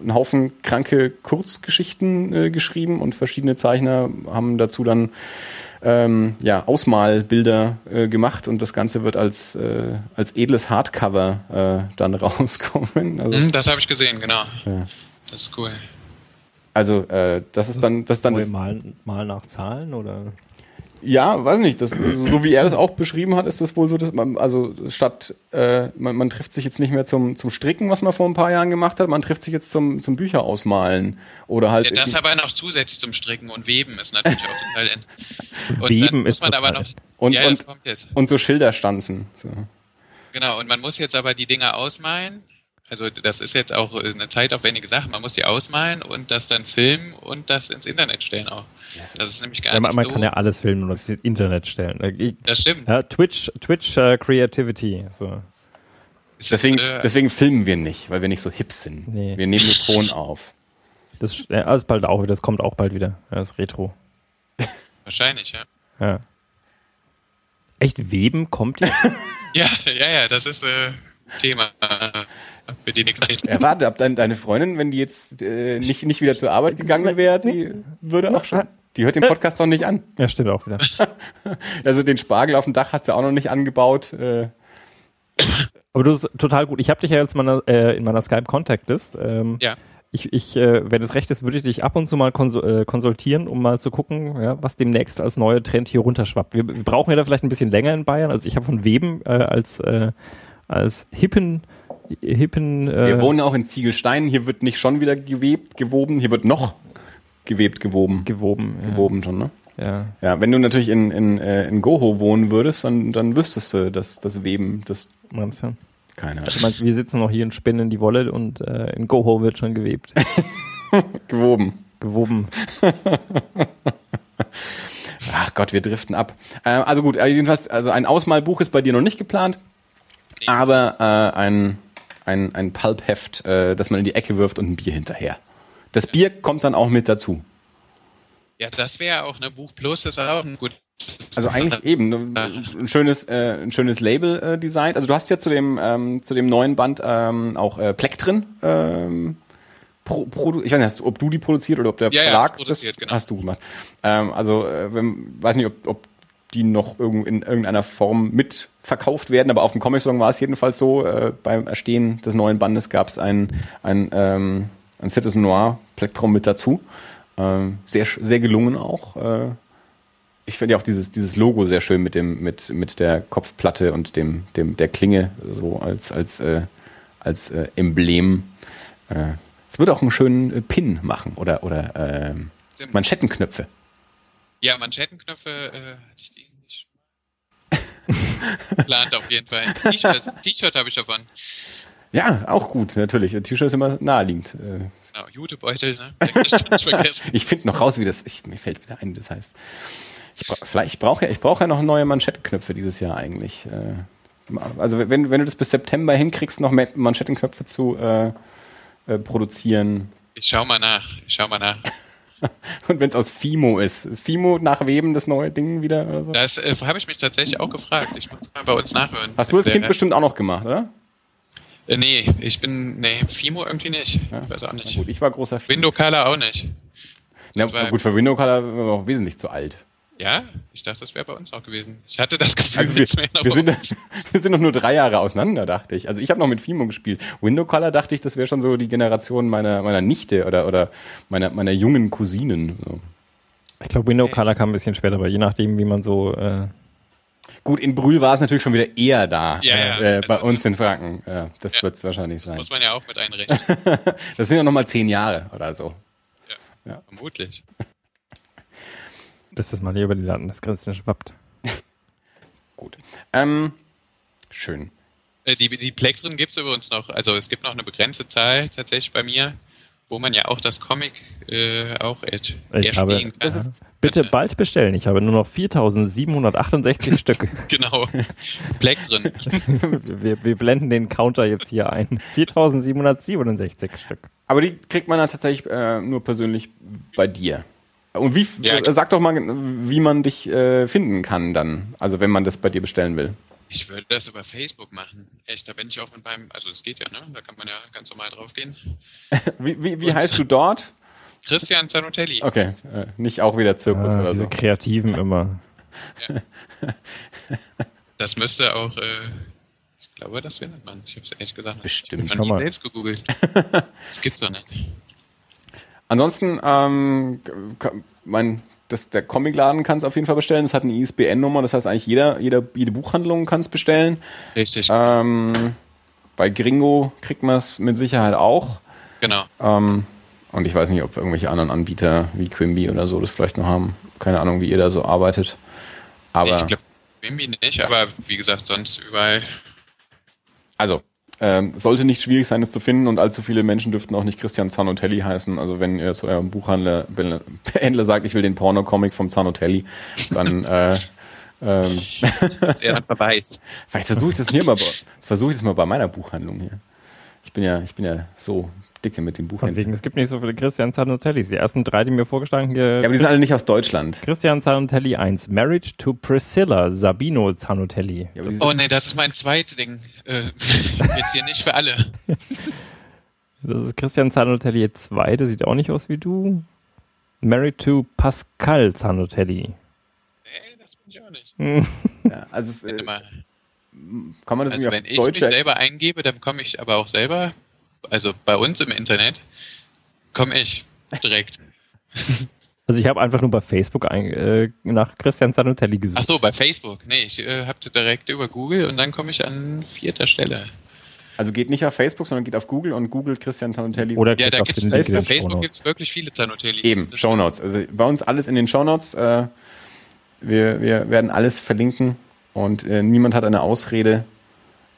einen Haufen kranke Kurzgeschichten äh, geschrieben und verschiedene Zeichner haben dazu dann ähm, ja, Ausmalbilder äh, gemacht und das Ganze wird als, äh, als edles Hardcover äh, dann rauskommen. Also, mm, das habe ich gesehen, genau. Ja. Das ist cool. Also äh, das ist dann das ist dann das mal, mal nach Zahlen oder ja, weiß nicht, das, so wie er das auch beschrieben hat, ist das wohl so, dass man, also statt, äh, man, man trifft sich jetzt nicht mehr zum, zum Stricken, was man vor ein paar Jahren gemacht hat, man trifft sich jetzt zum, zum Bücher ausmalen oder halt. Ja, das aber noch zusätzlich zum Stricken und Weben ist natürlich auch total. In. Und Weben ist man aber noch. Und, ja, und, und so Schilderstanzen. So. Genau, und man muss jetzt aber die Dinge ausmalen also das ist jetzt auch eine zeitaufwendige Sache. Man muss die ausmalen und das dann filmen und das ins Internet stellen auch. Das ist nämlich gar ja, man, man so. kann ja alles filmen und das ins Internet stellen. Äh, das stimmt. Ja, Twitch, Twitch uh, Creativity. So. Deswegen, äh, deswegen filmen wir nicht, weil wir nicht so hip sind. Nee. Wir nehmen Ton auf. Das, ja, ist bald auch wieder, das kommt auch bald wieder. Das Retro. Wahrscheinlich, ja. Ja. Echt Weben kommt jetzt? ja, ja, ja, das ist äh, Thema für die nächste Richtung. Ja, warte, ab dein, deine Freundin, wenn die jetzt äh, nicht, nicht wieder zur Arbeit gegangen wäre, die würde auch schon. Die hört den Podcast doch nicht an. Ja, stimmt auch wieder. also den Spargel auf dem Dach hat sie auch noch nicht angebaut. Äh. Aber du bist total gut. Ich habe dich ja jetzt in meiner, äh, in meiner Skype-Contact-List. Ähm, ja. Ich, ich äh, wenn es recht ist, würde ich dich ab und zu mal konsul äh, konsultieren, um mal zu gucken, ja, was demnächst als neuer Trend hier runterschwappt. Wir, wir brauchen ja da vielleicht ein bisschen länger in Bayern. Also ich habe von Weben äh, als, äh, als hippen hippen. Äh wir wohnen auch in Ziegelsteinen. Hier wird nicht schon wieder gewebt, gewoben. Hier wird noch gewebt, gewoben. Gewoben. Gewoben schon, ne? Ja. Ja, wenn du natürlich in, in, äh, in Goho wohnen würdest, dann, dann wüsstest du, dass das Weben, das. Meinst du? Keine Ahnung. Meinst, wir sitzen noch hier und spinnen die Wolle und äh, in Goho wird schon gewebt. gewoben. Gewoben. Ach Gott, wir driften ab. Äh, also gut, äh, jedenfalls, also ein Ausmalbuch ist bei dir noch nicht geplant, aber äh, ein ein, ein Pulpheft, äh, das man in die Ecke wirft und ein Bier hinterher. Das Bier kommt dann auch mit dazu. Ja, das wäre auch eine Buch Plus, ist auch ein gut. Also eigentlich eben ein schönes, äh, ein schönes Label äh. Also du hast ja zu dem ähm, zu dem neuen Band ähm, auch äh, Pleck drin. Ähm, Pro, Pro, ich weiß nicht, ob du die produziert oder ob der ja, Verlag ja, das genau. hast du gemacht. Ähm, also äh, wenn, weiß nicht, ob, ob die noch in irgendeiner Form mit verkauft werden, aber auf dem Comic-Salon war es jedenfalls so, äh, beim Erstehen des neuen Bandes gab es ein, ein, ähm, ein Citizen Noir Plektrum mit dazu. Ähm, sehr, sehr gelungen auch. Äh, ich finde ja auch dieses, dieses Logo sehr schön mit dem, mit, mit der Kopfplatte und dem, dem, der Klinge, so als, als, äh, als äh, Emblem. Äh, es würde auch einen schönen äh, Pin machen oder, oder äh, Manschettenknöpfe. Ja, Manschettenknöpfe hatte ich die. Plant auf jeden Fall. T-Shirt T-Shirt habe ich davon. Ja, auch gut, natürlich. T-Shirt ist immer naheliegend. Genau, Jutebeutel, ne? ich finde noch raus, wie das, ich, mir fällt wieder ein, wie das heißt. Ich vielleicht, ich brauche ja, ich brauche ja noch neue Manschettenknöpfe dieses Jahr eigentlich. Äh, also wenn, wenn du das bis September hinkriegst, noch Manschettenknöpfe zu äh, äh, produzieren. Ich schau mal nach, ich schau mal nach. Und wenn es aus Fimo ist, ist Fimo nach Weben das neue Ding wieder oder so? Das äh, habe ich mich tatsächlich auch gefragt. Ich muss mal bei uns nachhören. Hast du das Kind bestimmt auch noch gemacht, oder? Äh, nee, ich bin, nee, Fimo irgendwie nicht. Ja. Ich weiß auch nicht. Na gut, ich war großer Fimo. Window Color auch nicht. Na, gut, für Window Color war auch wesentlich zu alt. Ja, ich dachte, das wäre bei uns auch gewesen. Ich hatte das Gefühl, also wir, wir, sind, wir sind noch nur drei Jahre auseinander, dachte ich. Also ich habe noch mit Fimo gespielt. Window Color dachte ich, das wäre schon so die Generation meiner, meiner Nichte oder, oder meiner, meiner jungen Cousinen. So. Ich glaube, Window Color kam ein bisschen später, aber je nachdem, wie man so. Äh Gut, in Brühl war es natürlich schon wieder eher da ja, als ja. Äh, bei also, uns in Franken. Ja, das ja, wird es wahrscheinlich sein. Das muss man ja auch mit einrechnen. das sind ja nochmal zehn Jahre oder so. Ja, vermutlich bis das mal hier über die Landesgrenzen schwappt. Gut. Ähm, schön. Äh, die, die Plektren gibt es übrigens noch, also es gibt noch eine begrenzte Zahl tatsächlich bei mir, wo man ja auch das Comic äh, auch erstehen kann. Ist, bitte bald bestellen, ich habe nur noch 4768 Stück. Genau, Plektren. wir, wir blenden den Counter jetzt hier ein. 4767 Stück. Aber die kriegt man dann tatsächlich äh, nur persönlich bei dir. Und wie, ja, äh, sag doch mal, wie man dich äh, finden kann dann, also wenn man das bei dir bestellen will. Ich würde das über Facebook machen. Echt, da bin ich auch mit meinem, also das geht ja, ne? Da kann man ja ganz normal draufgehen. wie wie, wie heißt du dort? Christian Zanotelli. Okay, äh, nicht auch wieder Zirkus ah, oder diese so. Kreativen immer. Ja. Das müsste auch, äh, ich glaube, das findet man. Ich habe es ehrlich gesagt Bestimmt. Ich habe selbst gegoogelt. das gibt's doch nicht. Ansonsten, ähm, mein, das, der Comicladen kann es auf jeden Fall bestellen. Es hat eine ISBN-Nummer, das heißt eigentlich jeder, jeder, jede Buchhandlung kann es bestellen. Richtig. Ähm, bei Gringo kriegt man es mit Sicherheit auch. Genau. Ähm, und ich weiß nicht, ob irgendwelche anderen Anbieter wie Quimby oder so das vielleicht noch haben. Keine Ahnung, wie ihr da so arbeitet. Aber ich glaube, Quimby nicht, aber wie gesagt, sonst überall. Also, ähm, sollte nicht schwierig sein, es zu finden und allzu viele Menschen dürften auch nicht Christian Zanotelli heißen. Also wenn ihr zu eurem Buchhändler Händler sagt, ich will den Porno-Comic vom Zanotelli, dann äh, ähm, er dann verweist. Vielleicht versuche ich das mir mal, versuche ich das mal bei meiner Buchhandlung hier. Ich bin ja, ich bin ja so dicke mit dem Buch. Von wegen, es gibt nicht so viele Christian Zanotellis. Die ersten drei, die mir vorgeschlagen Ja, aber die sind alle nicht aus Deutschland. Christian Zanotelli 1. Marriage to Priscilla, Sabino Zanotelli. Ja, oh nee, das ist mein zweites Ding. Äh, jetzt hier nicht für alle. Das ist Christian Zanotelli 2, der sieht auch nicht aus wie du. Married to Pascal Zanotelli. Nee, das bin ich auch nicht. ja, also es, äh, kann man das also wenn ich Deutsch mich selber eingebe, dann komme ich aber auch selber, also bei uns im Internet, komme ich direkt. Also ich habe einfach nur bei Facebook ein, äh, nach Christian Zanotelli gesucht. Ach so, bei Facebook. Nee, ich äh, habe direkt über Google und dann komme ich an vierter Stelle. Also geht nicht auf Facebook, sondern geht auf Google und googelt Christian Zanotelli. Oder ja, da gibt's Facebook. Bei Facebook gibt es wirklich viele Zanotelli. Eben, Shownotes. Also bei uns alles in den Shownotes. Äh, wir, wir werden alles verlinken und äh, niemand hat eine Ausrede.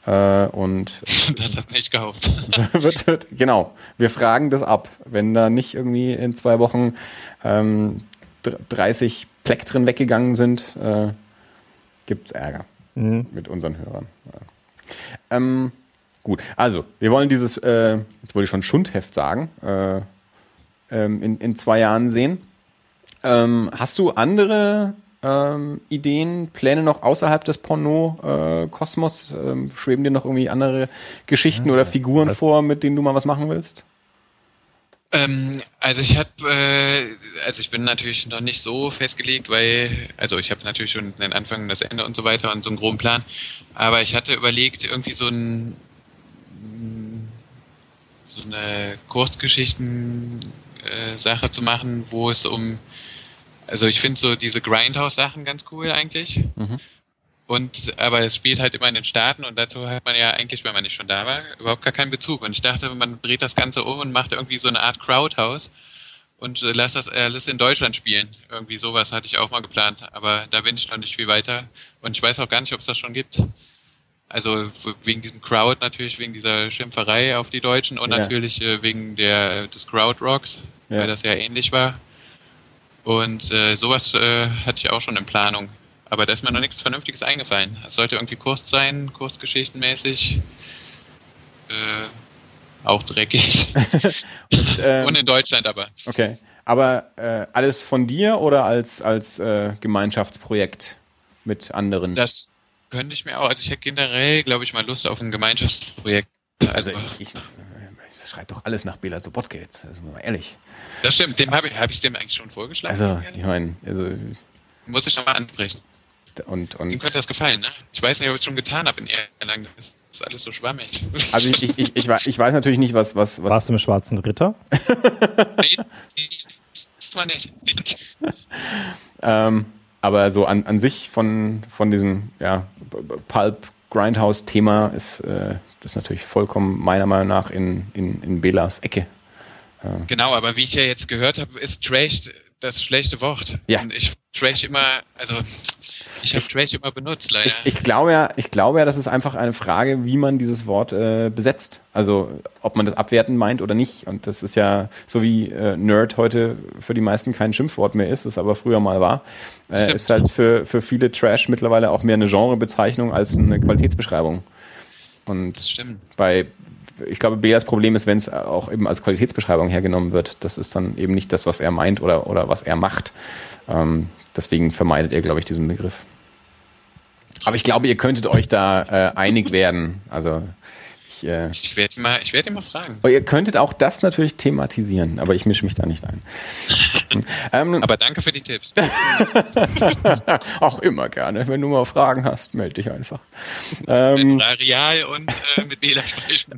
Äh, und das hast du nicht gehofft. wird, wird, genau, wir fragen das ab. Wenn da nicht irgendwie in zwei Wochen ähm, 30 Plektren weggegangen sind, äh, gibt es Ärger mhm. mit unseren Hörern. Ja. Ähm, gut, also wir wollen dieses, äh, jetzt wollte ich schon Schundheft sagen, äh, ähm, in, in zwei Jahren sehen. Ähm, hast du andere ähm, Ideen, Pläne noch außerhalb des Porno-Kosmos? Äh, ähm, schweben dir noch irgendwie andere Geschichten ja, oder Figuren vor, mit denen du mal was machen willst? Ähm, also ich habe, äh, also ich bin natürlich noch nicht so festgelegt, weil, also ich habe natürlich schon den Anfang, das Ende und so weiter und so einen groben Plan, aber ich hatte überlegt, irgendwie so ein so eine Kurzgeschichten-Sache äh, zu machen, wo es um also ich finde so diese Grindhouse-Sachen ganz cool eigentlich. Mhm. Und aber es spielt halt immer in den Staaten und dazu hat man ja eigentlich, wenn man nicht schon da war, überhaupt gar keinen Bezug. Und ich dachte, man dreht das Ganze um und macht irgendwie so eine Art Crowdhouse und äh, lässt das alles in Deutschland spielen. Irgendwie sowas hatte ich auch mal geplant, aber da bin ich noch nicht viel weiter und ich weiß auch gar nicht, ob es das schon gibt. Also wegen diesem Crowd natürlich, wegen dieser Schimpferei auf die Deutschen und ja. natürlich äh, wegen der des Crowd-Rocks, ja. weil das ja ähnlich war. Und äh, sowas äh, hatte ich auch schon in Planung. Aber da ist mir noch nichts Vernünftiges eingefallen. Es sollte irgendwie Kurz sein, kurzgeschichtenmäßig. Äh, auch dreckig. Und, ähm, Und, in Deutschland aber. Okay. Aber äh, alles von dir oder als, als äh, Gemeinschaftsprojekt mit anderen? Das könnte ich mir auch. Also ich hätte generell, glaube ich, mal Lust auf ein Gemeinschaftsprojekt. Also, also ich, das schreit doch alles nach Bela Sobotka jetzt, also mal ehrlich. Das stimmt, dem habe ich es dem eigentlich schon vorgeschlagen. Also, ich meine, also muss ich nochmal ansprechen. Und, und Ihm könnte das gefallen, ne? Ich weiß nicht, ob ich es schon getan habe in Erlangen. Das ist alles so schwammig. Also ich, ich, ich, ich, ich weiß natürlich nicht, was, was, was. Warst du im Schwarzen Ritter? nee, das war nicht. ähm, aber so an, an sich von, von diesem ja, Pulp Grindhouse-Thema ist äh, das natürlich vollkommen meiner Meinung nach in, in, in Belas Ecke. Genau, aber wie ich ja jetzt gehört habe, ist Trash das schlechte Wort. Ja. Und ich Trash immer, also ich habe Trash immer benutzt, leider. Ich, ich, glaube ja, ich glaube ja, das ist einfach eine Frage, wie man dieses Wort äh, besetzt. Also ob man das abwerten meint oder nicht. Und das ist ja so wie äh, Nerd heute für die meisten kein Schimpfwort mehr ist, es aber früher mal war. Äh, ist halt für, für viele Trash mittlerweile auch mehr eine Genrebezeichnung als eine Qualitätsbeschreibung. Und bei ich glaube, Beas Problem ist, wenn es auch eben als Qualitätsbeschreibung hergenommen wird. Das ist dann eben nicht das, was er meint oder, oder was er macht. Ähm, deswegen vermeidet er, glaube ich, diesen Begriff. Aber ich glaube, ihr könntet euch da äh, einig werden. Also ich, äh, ich werde ihn, mal, werd ihn mal fragen. Aber ihr könntet auch das natürlich thematisieren, aber ich mische mich da nicht ein. ähm, aber danke für die Tipps. auch immer gerne. Wenn du mal Fragen hast, melde dich einfach. Ähm, mit Real und äh, mit Wähler sprechen.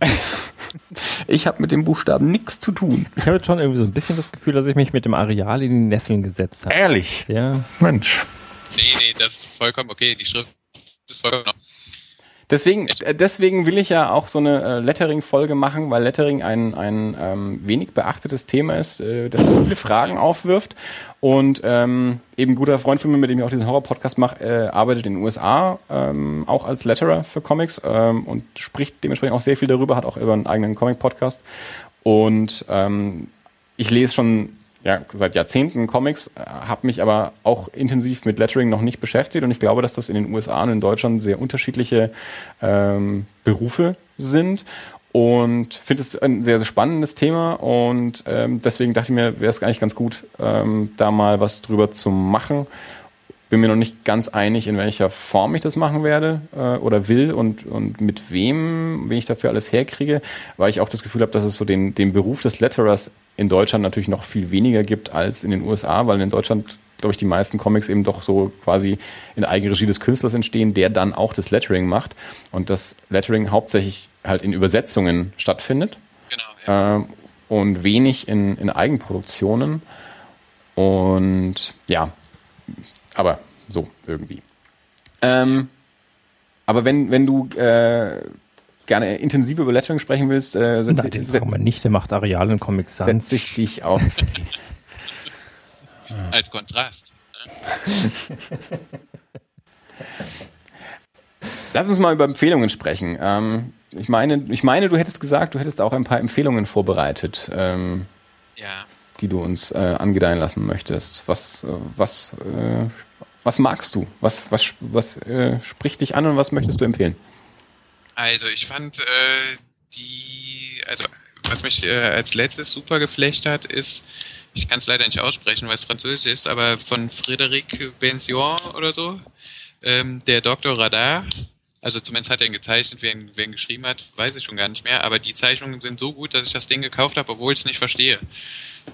ich habe mit dem Buchstaben nichts zu tun. Ich habe jetzt schon irgendwie so ein bisschen das Gefühl, dass ich mich mit dem Areal in die Nesseln gesetzt habe. Ehrlich? Ja. Mensch. Nee, nee, das ist vollkommen okay. Die Schrift ist vollkommen Deswegen, äh, deswegen will ich ja auch so eine äh, Lettering-Folge machen, weil Lettering ein, ein ähm, wenig beachtetes Thema ist, äh, das viele Fragen aufwirft. Und ähm, eben ein guter Freund von mir, mit dem ich auch diesen Horror-Podcast mache, äh, arbeitet in den USA ähm, auch als Letterer für Comics ähm, und spricht dementsprechend auch sehr viel darüber, hat auch über einen eigenen Comic-Podcast. Und ähm, ich lese schon ja, seit Jahrzehnten Comics, äh, habe mich aber auch intensiv mit Lettering noch nicht beschäftigt und ich glaube, dass das in den USA und in Deutschland sehr unterschiedliche ähm, Berufe sind und finde es ein sehr, sehr spannendes Thema und ähm, deswegen dachte ich mir, wäre es eigentlich ganz gut, ähm, da mal was drüber zu machen. Bin mir noch nicht ganz einig, in welcher Form ich das machen werde äh, oder will und, und mit wem, wen ich dafür alles herkriege, weil ich auch das Gefühl habe, dass es so den, den Beruf des Letterers in Deutschland natürlich noch viel weniger gibt als in den USA, weil in Deutschland, glaube ich, die meisten Comics eben doch so quasi in Eigenregie des Künstlers entstehen, der dann auch das Lettering macht und das Lettering hauptsächlich halt in Übersetzungen stattfindet genau, ja. äh, und wenig in, in Eigenproduktionen. Und ja, aber so irgendwie. Ähm, aber wenn, wenn du äh, gerne intensiv über Lettering sprechen willst, äh, setz, Nein, den setz, man nicht, der macht Areal in Comics Sans. Setz ich dich auf. Als Kontrast. Lass uns mal über Empfehlungen sprechen. Ähm, ich, meine, ich meine, du hättest gesagt, du hättest auch ein paar Empfehlungen vorbereitet, ähm, ja. Die du uns äh, angedeihen lassen möchtest. Was, äh, was, äh, was magst du? Was, was, was äh, spricht dich an und was möchtest du empfehlen? Also ich fand äh, die, also was mich äh, als letztes super geflecht hat, ist, ich kann es leider nicht aussprechen, weil es Französisch ist, aber von Frédéric Benzion oder so, ähm, der Dr. Radar. Also zumindest hat er ihn gezeichnet, wer ihn, wer ihn geschrieben hat, weiß ich schon gar nicht mehr. Aber die Zeichnungen sind so gut, dass ich das Ding gekauft habe, obwohl ich es nicht verstehe.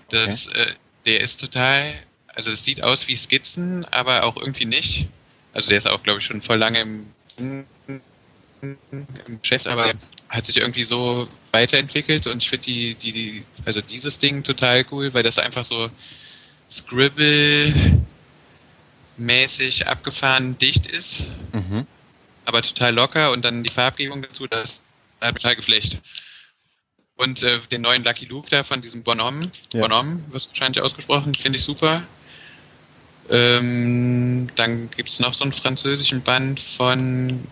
Das, okay. äh, der ist total, also das sieht aus wie Skizzen, aber auch irgendwie nicht. Also der ist auch, glaube ich, schon voll lange im im Geschäft, aber hat sich irgendwie so weiterentwickelt und ich finde die, die, die, also dieses Ding total cool, weil das einfach so Scribble mäßig abgefahren dicht ist, mhm. aber total locker und dann die Farbgebung dazu, das hat total geflecht. Und äh, den neuen Lucky Luke da von diesem Bonhomme, ja. Bonhomme, was wahrscheinlich ausgesprochen, finde ich super. Ähm, dann gibt es noch so einen französischen Band von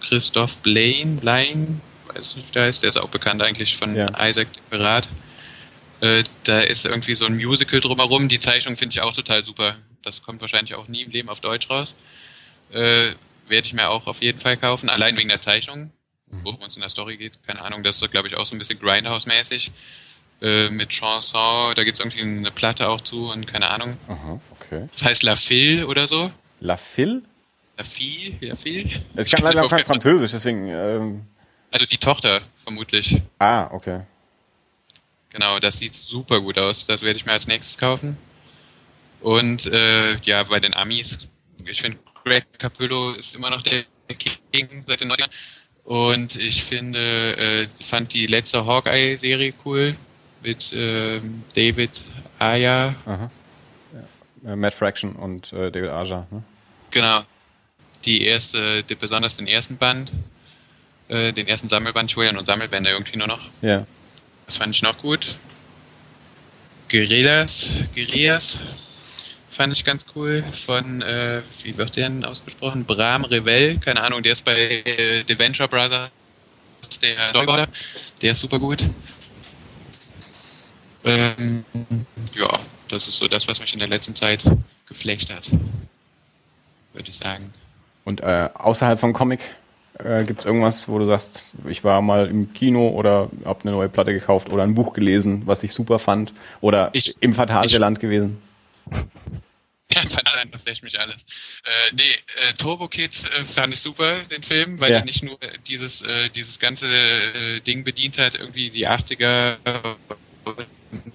Christoph Blaine, Blaine, weiß nicht, wie der heißt, der ist auch bekannt eigentlich von ja. Isaac Pirat. Äh, da ist irgendwie so ein Musical drumherum. Die Zeichnung finde ich auch total super. Das kommt wahrscheinlich auch nie im Leben auf Deutsch raus. Äh, Werde ich mir auch auf jeden Fall kaufen, allein wegen der Zeichnung. Mhm. Worum es in der Story geht, keine Ahnung. Das ist, glaube ich, auch so ein bisschen Grindhouse-mäßig. Äh, mit Chanson, da gibt es irgendwie eine Platte auch zu und keine Ahnung. Aha, okay. Das heißt La Phil oder so. La Phil? La Fille, La Phil. Ich kann leider kein Französisch, deswegen. Ähm also die Tochter, vermutlich. Ah, okay. Genau, das sieht super gut aus. Das werde ich mir als nächstes kaufen. Und äh, ja, bei den Amis, ich finde Greg Capullo ist immer noch der King seit den 90ern. Und ich finde, äh, fand die letzte Hawkeye-Serie cool mit äh, David Aya. Aha. Ja. Matt Fraction und äh, David Aja. Ne? Genau. Die erste, die, besonders den ersten Band, äh, den ersten Sammelband, ja nur Sammelbände irgendwie nur noch. Ja. Das fand ich noch gut. Guerillas, Guerillas fand ich ganz cool von, äh, wie wird der denn ausgesprochen? Bram Revell, keine Ahnung, der ist bei äh, The Venture Brothers, der Storyboarder, der ist super gut. Ähm, ja, das ist so das, was mich in der letzten Zeit geflecht hat, würde ich sagen. Und äh, außerhalb vom Comic äh, gibt es irgendwas, wo du sagst, ich war mal im Kino oder habe eine neue Platte gekauft oder ein Buch gelesen, was ich super fand oder ich, im Phantasialand gewesen? Ja, Phantasialand flasht mich alles. Äh, nee, äh, Turbo Kid äh, fand ich super, den Film, weil ja. er nicht nur dieses, äh, dieses ganze äh, Ding bedient hat, irgendwie die 80er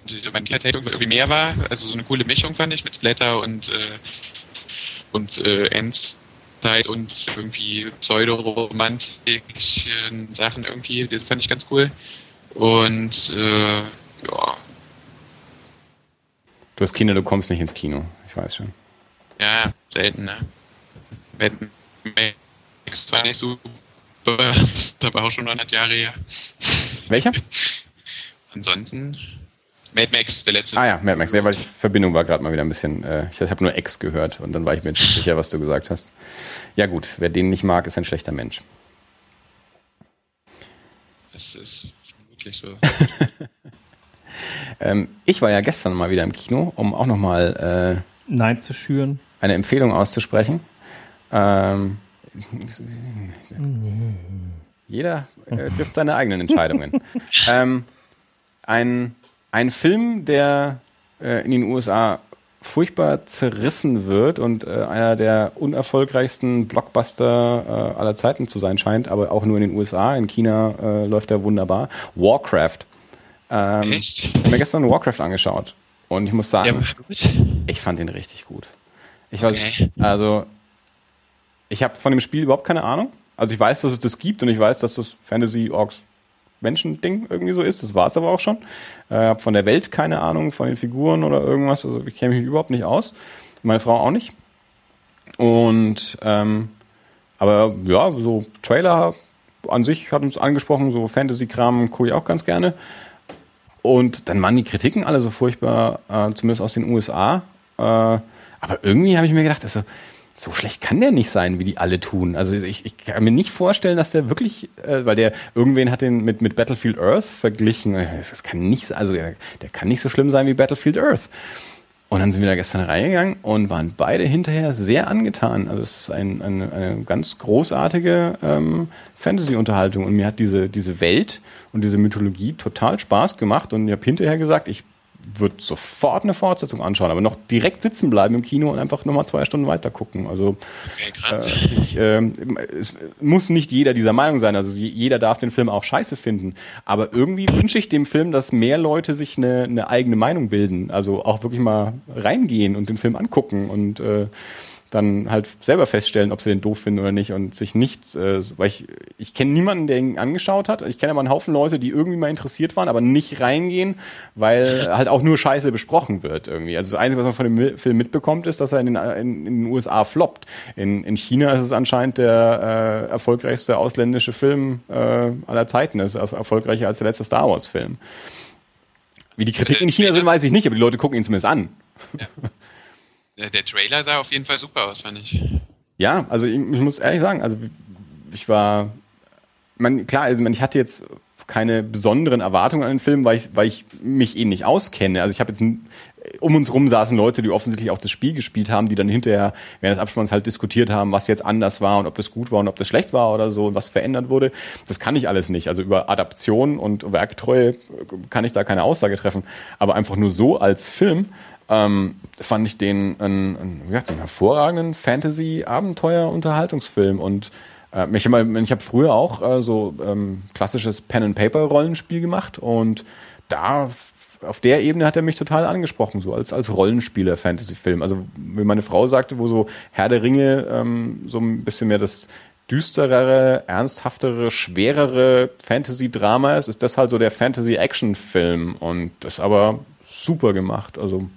die Humanität irgendwie mehr war. Also so eine coole Mischung fand ich mit Splatter und, äh, und äh, Ends Zeit und irgendwie pseudoromantischen Sachen irgendwie. Das fand ich ganz cool. Und äh, ja. Du hast Kinder, du kommst nicht ins Kino. Ich weiß schon. Ja, selten, ne? Mad Max war nicht super. Das war auch schon 100 Jahre her. Welcher? Ansonsten Mad Max, der letzte. Ah ja, Mad Max. Ja, weil die Verbindung war gerade mal wieder ein bisschen. Äh, ich habe nur Ex gehört und dann war ich mir nicht sicher, was du gesagt hast. Ja gut, wer den nicht mag, ist ein schlechter Mensch. Das ist vermutlich so. ähm, ich war ja gestern mal wieder im Kino, um auch nochmal äh, Nein zu schüren. Eine Empfehlung auszusprechen. Ähm, jeder äh, trifft seine eigenen Entscheidungen. ähm, ein ein Film, der äh, in den USA furchtbar zerrissen wird und äh, einer der unerfolgreichsten Blockbuster äh, aller Zeiten zu sein scheint, aber auch nur in den USA. In China äh, läuft er wunderbar. Warcraft. Ähm, Echt? Ich habe mir gestern Warcraft angeschaut und ich muss sagen, ich fand ihn richtig gut. Ich weiß, okay. also ich habe von dem Spiel überhaupt keine Ahnung. Also ich weiß, dass es das gibt und ich weiß, dass das Fantasy Orks Menschending irgendwie so ist. Das war es aber auch schon. Ich äh, habe von der Welt keine Ahnung, von den Figuren oder irgendwas. Also ich kenne mich überhaupt nicht aus. Meine Frau auch nicht. Und ähm, aber ja, so Trailer an sich hat uns angesprochen, so Fantasy-Kram gucke ich auch ganz gerne. Und dann waren die Kritiken alle so furchtbar, äh, zumindest aus den USA. Äh, aber irgendwie habe ich mir gedacht, also so schlecht kann der nicht sein, wie die alle tun. Also ich, ich kann mir nicht vorstellen, dass der wirklich, äh, weil der irgendwen hat den mit, mit Battlefield Earth verglichen. Das kann nicht, also der, der kann nicht so schlimm sein wie Battlefield Earth. Und dann sind wir da gestern reingegangen und waren beide hinterher sehr angetan. Also es ist ein, eine, eine ganz großartige ähm, Fantasy-Unterhaltung. Und mir hat diese, diese Welt und diese Mythologie total Spaß gemacht. Und ich habe hinterher gesagt, ich würde sofort eine Fortsetzung anschauen, aber noch direkt sitzen bleiben im Kino und einfach nochmal zwei Stunden weiter gucken. Also okay, äh, ich, äh, es muss nicht jeder dieser Meinung sein. Also jeder darf den Film auch scheiße finden. Aber irgendwie wünsche ich dem Film, dass mehr Leute sich eine, eine eigene Meinung bilden. Also auch wirklich mal reingehen und den Film angucken und äh, dann halt selber feststellen, ob sie den doof finden oder nicht und sich nicht, äh, weil ich, ich kenne niemanden, der ihn angeschaut hat. Ich kenne aber einen Haufen Leute, die irgendwie mal interessiert waren, aber nicht reingehen, weil halt auch nur Scheiße besprochen wird irgendwie. Also das Einzige, was man von dem Film mitbekommt, ist, dass er in den, in, in den USA floppt. In, in China ist es anscheinend der äh, erfolgreichste ausländische Film äh, aller Zeiten. Das ist erfolgreicher als der letzte Star Wars Film. Wie die Kritik in China sind, weiß ich nicht, aber die Leute gucken ihn zumindest an. Ja. Der Trailer sah auf jeden Fall super aus, fand ich. Ja, also ich, ich muss ehrlich sagen, also ich war, man, klar, also ich hatte jetzt keine besonderen Erwartungen an den Film, weil ich, weil ich mich eh nicht auskenne. Also ich habe jetzt um uns rum saßen Leute, die offensichtlich auch das Spiel gespielt haben, die dann hinterher während des Abspanns halt diskutiert haben, was jetzt anders war und ob das gut war und ob das schlecht war oder so und was verändert wurde. Das kann ich alles nicht. Also über Adaption und Werktreue kann ich da keine Aussage treffen. Aber einfach nur so als Film ähm, fand ich den einen, wie gesagt, einen hervorragenden Fantasy-Abenteuer-Unterhaltungsfilm und äh, ich habe hab früher auch äh, so ähm, klassisches Pen-and-Paper-Rollenspiel gemacht und da auf der Ebene hat er mich total angesprochen, so als, als Rollenspieler-Fantasy-Film. Also, wie meine Frau sagte, wo so Herr der Ringe ähm, so ein bisschen mehr das düsterere, ernsthaftere, schwerere Fantasy-Drama ist, ist das halt so der Fantasy-Action-Film und das aber super gemacht. Also,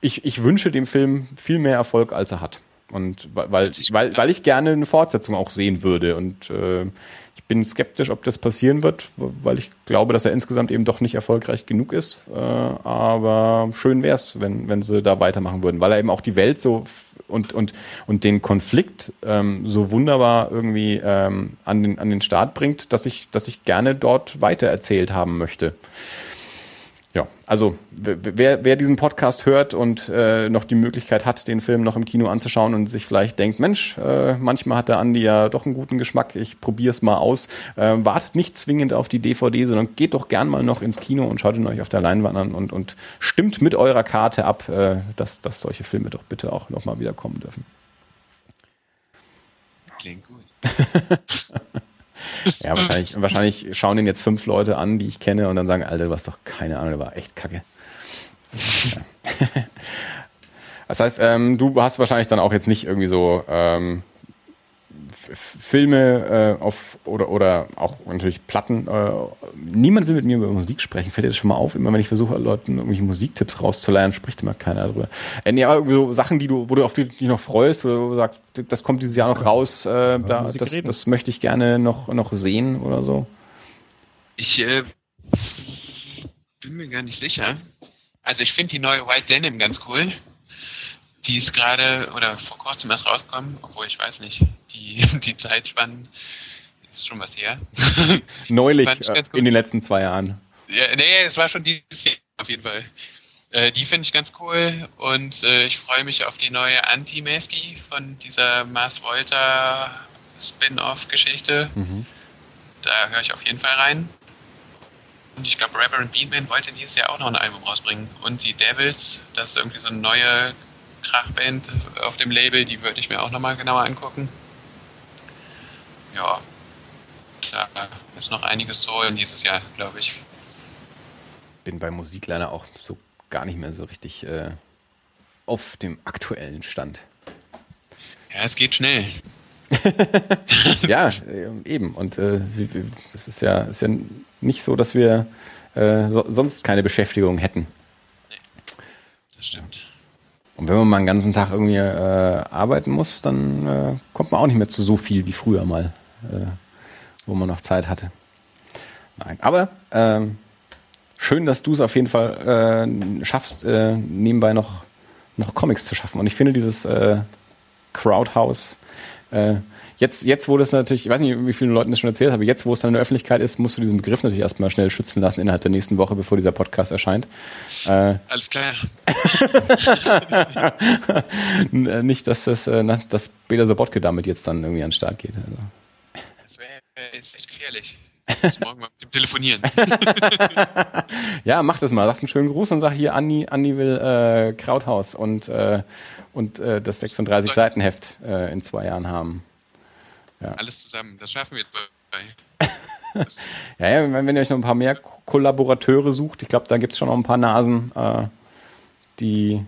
ich, ich wünsche dem Film viel mehr Erfolg, als er hat. Und weil, weil, weil ich gerne eine Fortsetzung auch sehen würde. Und äh, ich bin skeptisch, ob das passieren wird, weil ich glaube, dass er insgesamt eben doch nicht erfolgreich genug ist. Äh, aber schön wäre es, wenn, wenn sie da weitermachen würden, weil er eben auch die Welt so und, und, und den Konflikt ähm, so wunderbar irgendwie ähm, an, den, an den Start bringt, dass ich, dass ich gerne dort weitererzählt haben möchte. Ja, also wer, wer diesen Podcast hört und äh, noch die Möglichkeit hat, den Film noch im Kino anzuschauen und sich vielleicht denkt, Mensch, äh, manchmal hat der Andi ja doch einen guten Geschmack, ich probiere es mal aus. Äh, wartet nicht zwingend auf die DVD, sondern geht doch gern mal noch ins Kino und schaut ihn euch auf der Leinwand an und, und stimmt mit eurer Karte ab, äh, dass, dass solche Filme doch bitte auch nochmal wieder kommen dürfen. Klingt gut. Ja, wahrscheinlich, wahrscheinlich schauen den jetzt fünf Leute an, die ich kenne, und dann sagen, Alter, du hast doch keine Ahnung, der war echt kacke. Ja. Das heißt, ähm, du hast wahrscheinlich dann auch jetzt nicht irgendwie so ähm, Filme äh, auf oder oder auch natürlich Platten. Äh, niemand will mit mir über Musik sprechen. Fällt dir das schon mal auf? Immer wenn ich versuche, Leuten irgendwelche Musiktipps rauszuleihen, spricht immer keiner darüber. Äh, nee, aber so Sachen, die du, wo du auf die dich noch freust, oder du sagst, das kommt dieses Jahr noch raus, äh, da, das, das möchte ich gerne noch, noch sehen oder so. Ich äh, bin mir gar nicht sicher. Also ich finde die neue White Denim ganz cool die ist gerade oder vor kurzem erst rausgekommen, obwohl ich weiß nicht, die, die Zeitspannen ist schon was her. Neulich, äh, in den letzten zwei Jahren. Ja, nee, es war schon dieses Jahr auf jeden Fall. Äh, die finde ich ganz cool und äh, ich freue mich auf die neue Anti-Maski von dieser Mars Volta Spin-off-Geschichte. Mhm. Da höre ich auf jeden Fall rein. Und ich glaube, Reverend Beanman wollte dieses Jahr auch noch ein Album rausbringen. Und die Devils, das ist irgendwie so eine neue Krachband auf dem Label, die würde ich mir auch nochmal genauer angucken. Ja, da ist noch einiges zu holen dieses Jahr, glaube ich. Bin bei Musik leider auch so gar nicht mehr so richtig äh, auf dem aktuellen Stand. Ja, es geht schnell. ja, äh, eben. Und äh, es ist ja, ist ja nicht so, dass wir äh, so, sonst keine Beschäftigung hätten. Nee, das stimmt. Und wenn man mal einen ganzen Tag irgendwie äh, arbeiten muss, dann äh, kommt man auch nicht mehr zu so viel wie früher mal, äh, wo man noch Zeit hatte. Nein, aber ähm, schön, dass du es auf jeden Fall äh, schaffst, äh, nebenbei noch, noch Comics zu schaffen. Und ich finde dieses äh, Crowdhouse Jetzt, jetzt, wo das natürlich, ich weiß nicht, wie vielen Leuten das schon erzählt habe, jetzt, wo es dann in der Öffentlichkeit ist, musst du diesen Begriff natürlich erstmal schnell schützen lassen innerhalb der nächsten Woche, bevor dieser Podcast erscheint. Äh, Alles klar. nicht, dass das, äh, dass Bela Sobotke damit jetzt dann irgendwie an den Start geht. Also. Das wäre echt gefährlich. Ich muss morgen mal mit dem telefonieren. ja, mach das mal. Lass einen schönen Gruß und sag hier, Andi, Andi will äh, Krauthaus und, äh, und äh, das 36 Seiten Heft äh, in zwei Jahren haben. Ja. Alles zusammen, das schaffen wir jetzt bei. ja, ja, wenn, wenn ihr euch noch ein paar mehr Kollaborateure sucht, ich glaube, da gibt es schon noch ein paar Nasen, äh, die,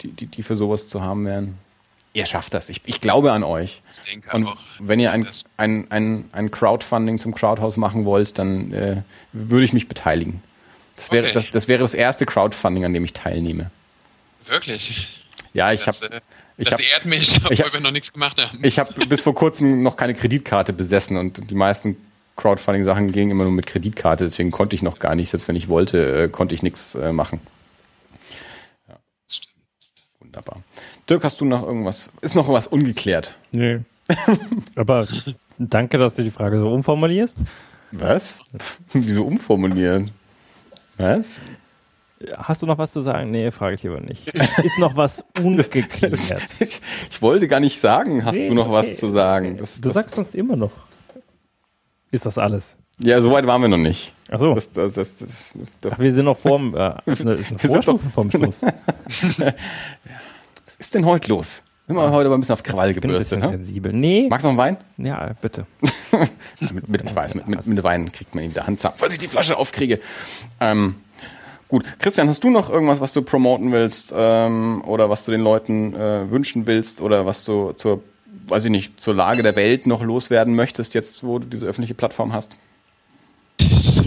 die, die, die für sowas zu haben wären. Ihr schafft das. Ich, ich glaube an euch. Und wenn ihr ein, ein, ein, ein Crowdfunding zum Crowdhouse machen wollt, dann äh, würde ich mich beteiligen. Das wäre, okay. das, das wäre das erste Crowdfunding, an dem ich teilnehme. Wirklich? Ja, ich habe. Äh, ich das hab, ehrt mich, obwohl hab, wir noch nichts gemacht haben. Ich habe bis vor kurzem noch keine Kreditkarte besessen und die meisten Crowdfunding-Sachen gingen immer nur mit Kreditkarte, deswegen konnte ich noch gar nicht, selbst wenn ich wollte, äh, konnte ich nichts äh, machen. Ja. Wunderbar. Dirk, hast du noch irgendwas? Ist noch was ungeklärt? Nee. Aber danke, dass du die Frage so umformulierst. Was? Wieso umformulieren? Was? Hast du noch was zu sagen? Nee, frage ich lieber nicht. Ist noch was ungeklärt? ich, ich wollte gar nicht sagen, hast Nee, du noch okay. was zu sagen? Das, Du das, sagst uns immer noch. Ist das alles? Ja, so weit waren wir noch nicht. Ach so. Das, das, Ach, wir sind noch vorm, äh, eine, eine Vorstufe vom Schluss. Was ist denn heute los? Sind wir heute aber ein bisschen auf Krawall Ich bin ein bisschen gebürstet, ne? sensibel. Nee. Magst du noch einen Wein? Ja, bitte. Mit, mit, ich weiß, mit, mit, mit Wein kriegt man ihn der Hand falls ich die Flasche aufkriege. Ähm, gut, Christian, hast du noch irgendwas, was du promoten willst ähm, oder was du den Leuten äh, wünschen willst oder was du zur, weiß ich nicht, zur Lage der Welt noch loswerden möchtest, jetzt wo du diese öffentliche Plattform hast? Das ist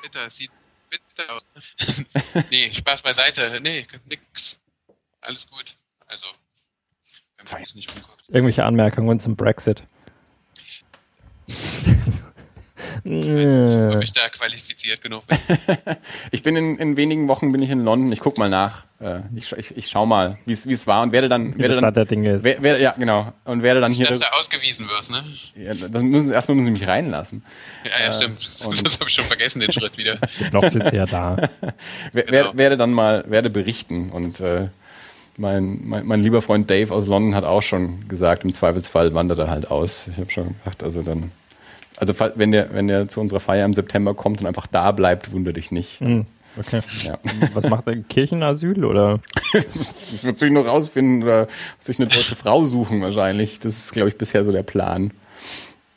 bitter, es sieht bitter aus. nee, Spaß beiseite. Nee, nix. Alles gut. Also, wenn man es nicht umguckt. Irgendwelche Anmerkungen zum Brexit? Ob Äh, ich da qualifiziert genug bin. Ich bin in, in wenigen Wochen bin ich in London. Ich guck mal nach. Äh, ich, ich, ich schau mal, wie es wie es war und werde dann Wie werde Stand der dann Dinge ist. wer, wer, ja genau und werde dann hier Dass du ausgewiesen wirst, ne? ja, das müssen, erstmal müssen sie mich reinlassen. Ja, ja, stimmt. und- Das habe ich schon vergessen, den Schritt wieder. Noch sind sie ja da. Wer, Genau. wer, werde dann mal werde berichten und äh, mein, mein, mein lieber Freund Dave aus London hat auch schon gesagt, im Zweifelsfall wandert er halt aus. Ich habe schon gedacht, also dann, also wenn der, wenn der zu unserer Feier im September kommt und einfach da bleibt, wundere dich nicht. Hm, okay. Ja. Was macht er? Kirchenasyl oder? Das wird sich noch rausfinden oder sich eine deutsche Frau suchen wahrscheinlich. Das ist, glaube ich, bisher so der Plan.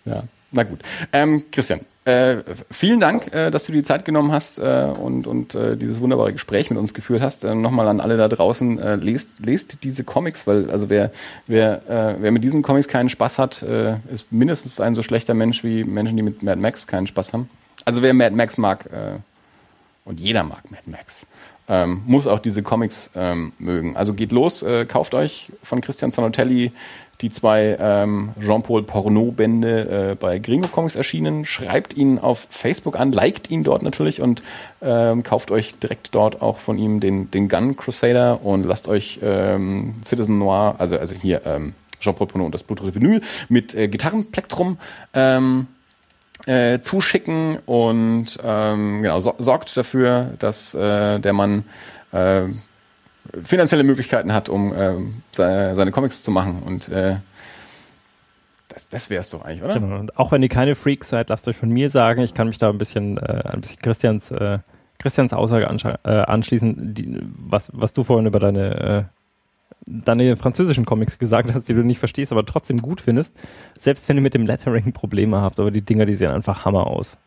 Ja, na gut. Ähm, Christian, äh, vielen Dank, äh, dass du die Zeit genommen hast äh, und, und äh, dieses wunderbare Gespräch mit uns geführt hast. Äh, Nochmal an alle da draußen, äh, lest, lest diese Comics, weil also wer, wer, wer mit diesen Comics keinen Spaß hat, ist mindestens ein so schlechter Mensch wie Menschen, die mit Mad Max keinen Spaß haben. Also wer Mad Max mag, und jeder mag Mad Max, ähm, muss auch diese Comics ähm, mögen. Also geht los, kauft euch von Christian Zanotelli die zwei ähm, Jean-Paul Porno-Bände äh, bei Gringo Comics erschienen. Schreibt ihn auf Facebook an, liked ihn dort natürlich und ähm, kauft euch direkt dort auch von ihm den, den Gun Crusader und lasst euch ähm, Citizen Noir, also, also hier ähm, Jean-Paul Porno und das blutrote Vinyl mit äh, Gitarrenplektrum ähm, äh, zuschicken und ähm, genau, so, sorgt dafür, dass äh, der Mann äh, finanzielle Möglichkeiten hat, um ähm, seine, seine Comics zu machen. Und äh, das, das wäre es doch eigentlich, oder? Genau. Und auch wenn ihr keine Freaks seid, lasst euch von mir sagen, ich kann mich da ein bisschen, äh, ein bisschen Christians, äh, Christians Aussage äh, anschließen, die, was, was du vorhin über deine, äh, deine französischen Comics gesagt hast, die du nicht verstehst, aber trotzdem gut findest. Selbst wenn ihr mit dem Lettering Probleme habt, aber die Dinger, die sehen einfach Hammer aus.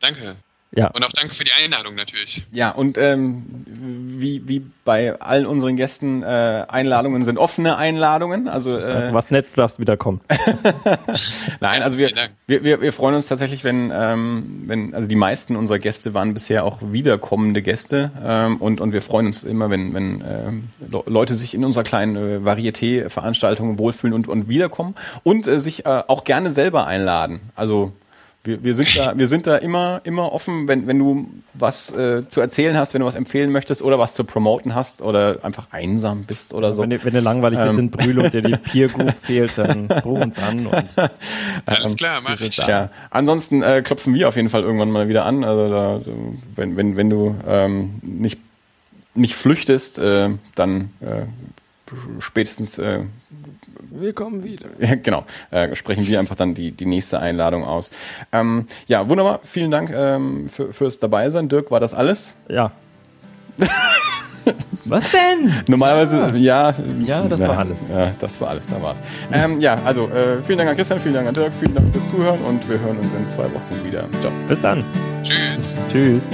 Danke. Ja. Und auch danke für die Einladung natürlich. Ja, und ähm, wie, wie bei allen unseren Gästen, äh, Einladungen sind offene Einladungen. Also äh, Was nett, du darfst wiederkommen. Nein, also wir, wir, wir, wir freuen uns tatsächlich, wenn, ähm, wenn, also die meisten unserer Gäste waren bisher auch wiederkommende Gäste ähm, und, und wir freuen uns immer, wenn, wenn ähm, Le- Leute sich in unserer kleinen äh, Varieté-Veranstaltung wohlfühlen und, und wiederkommen und äh, sich äh, auch gerne selber einladen. Also wir, wir, sind da, wir sind da immer, immer offen, wenn, wenn du was äh, zu erzählen hast, wenn du was empfehlen möchtest oder was zu promoten hast oder einfach einsam bist oder so. Wenn, wenn ihr langweilig bist Ähm. in Brühl und dir die Peer Group fehlt, dann ruf uns an. Und Alles klar, mach ich. Ja, ansonsten äh, klopfen wir auf jeden Fall irgendwann mal wieder an. Also da, wenn, wenn, wenn du ähm, nicht, nicht flüchtest, äh, dann äh, spätestens, äh, wir kommen wieder. ja, genau, äh, sprechen wir einfach dann die, die nächste Einladung aus. Ähm, ja, wunderbar. Vielen Dank ähm, für, fürs Dabeisein. Dirk, war das alles? Ja. Was denn? Normalerweise, ja. Ja, das war alles. Ja, das war alles, da war's. Ähm, ja, also äh, vielen Dank an Christian, vielen Dank an Dirk, vielen Dank fürs Zuhören und wir hören uns in zwei Wochen wieder. Ciao. Bis dann. Tschüss. Tschüss.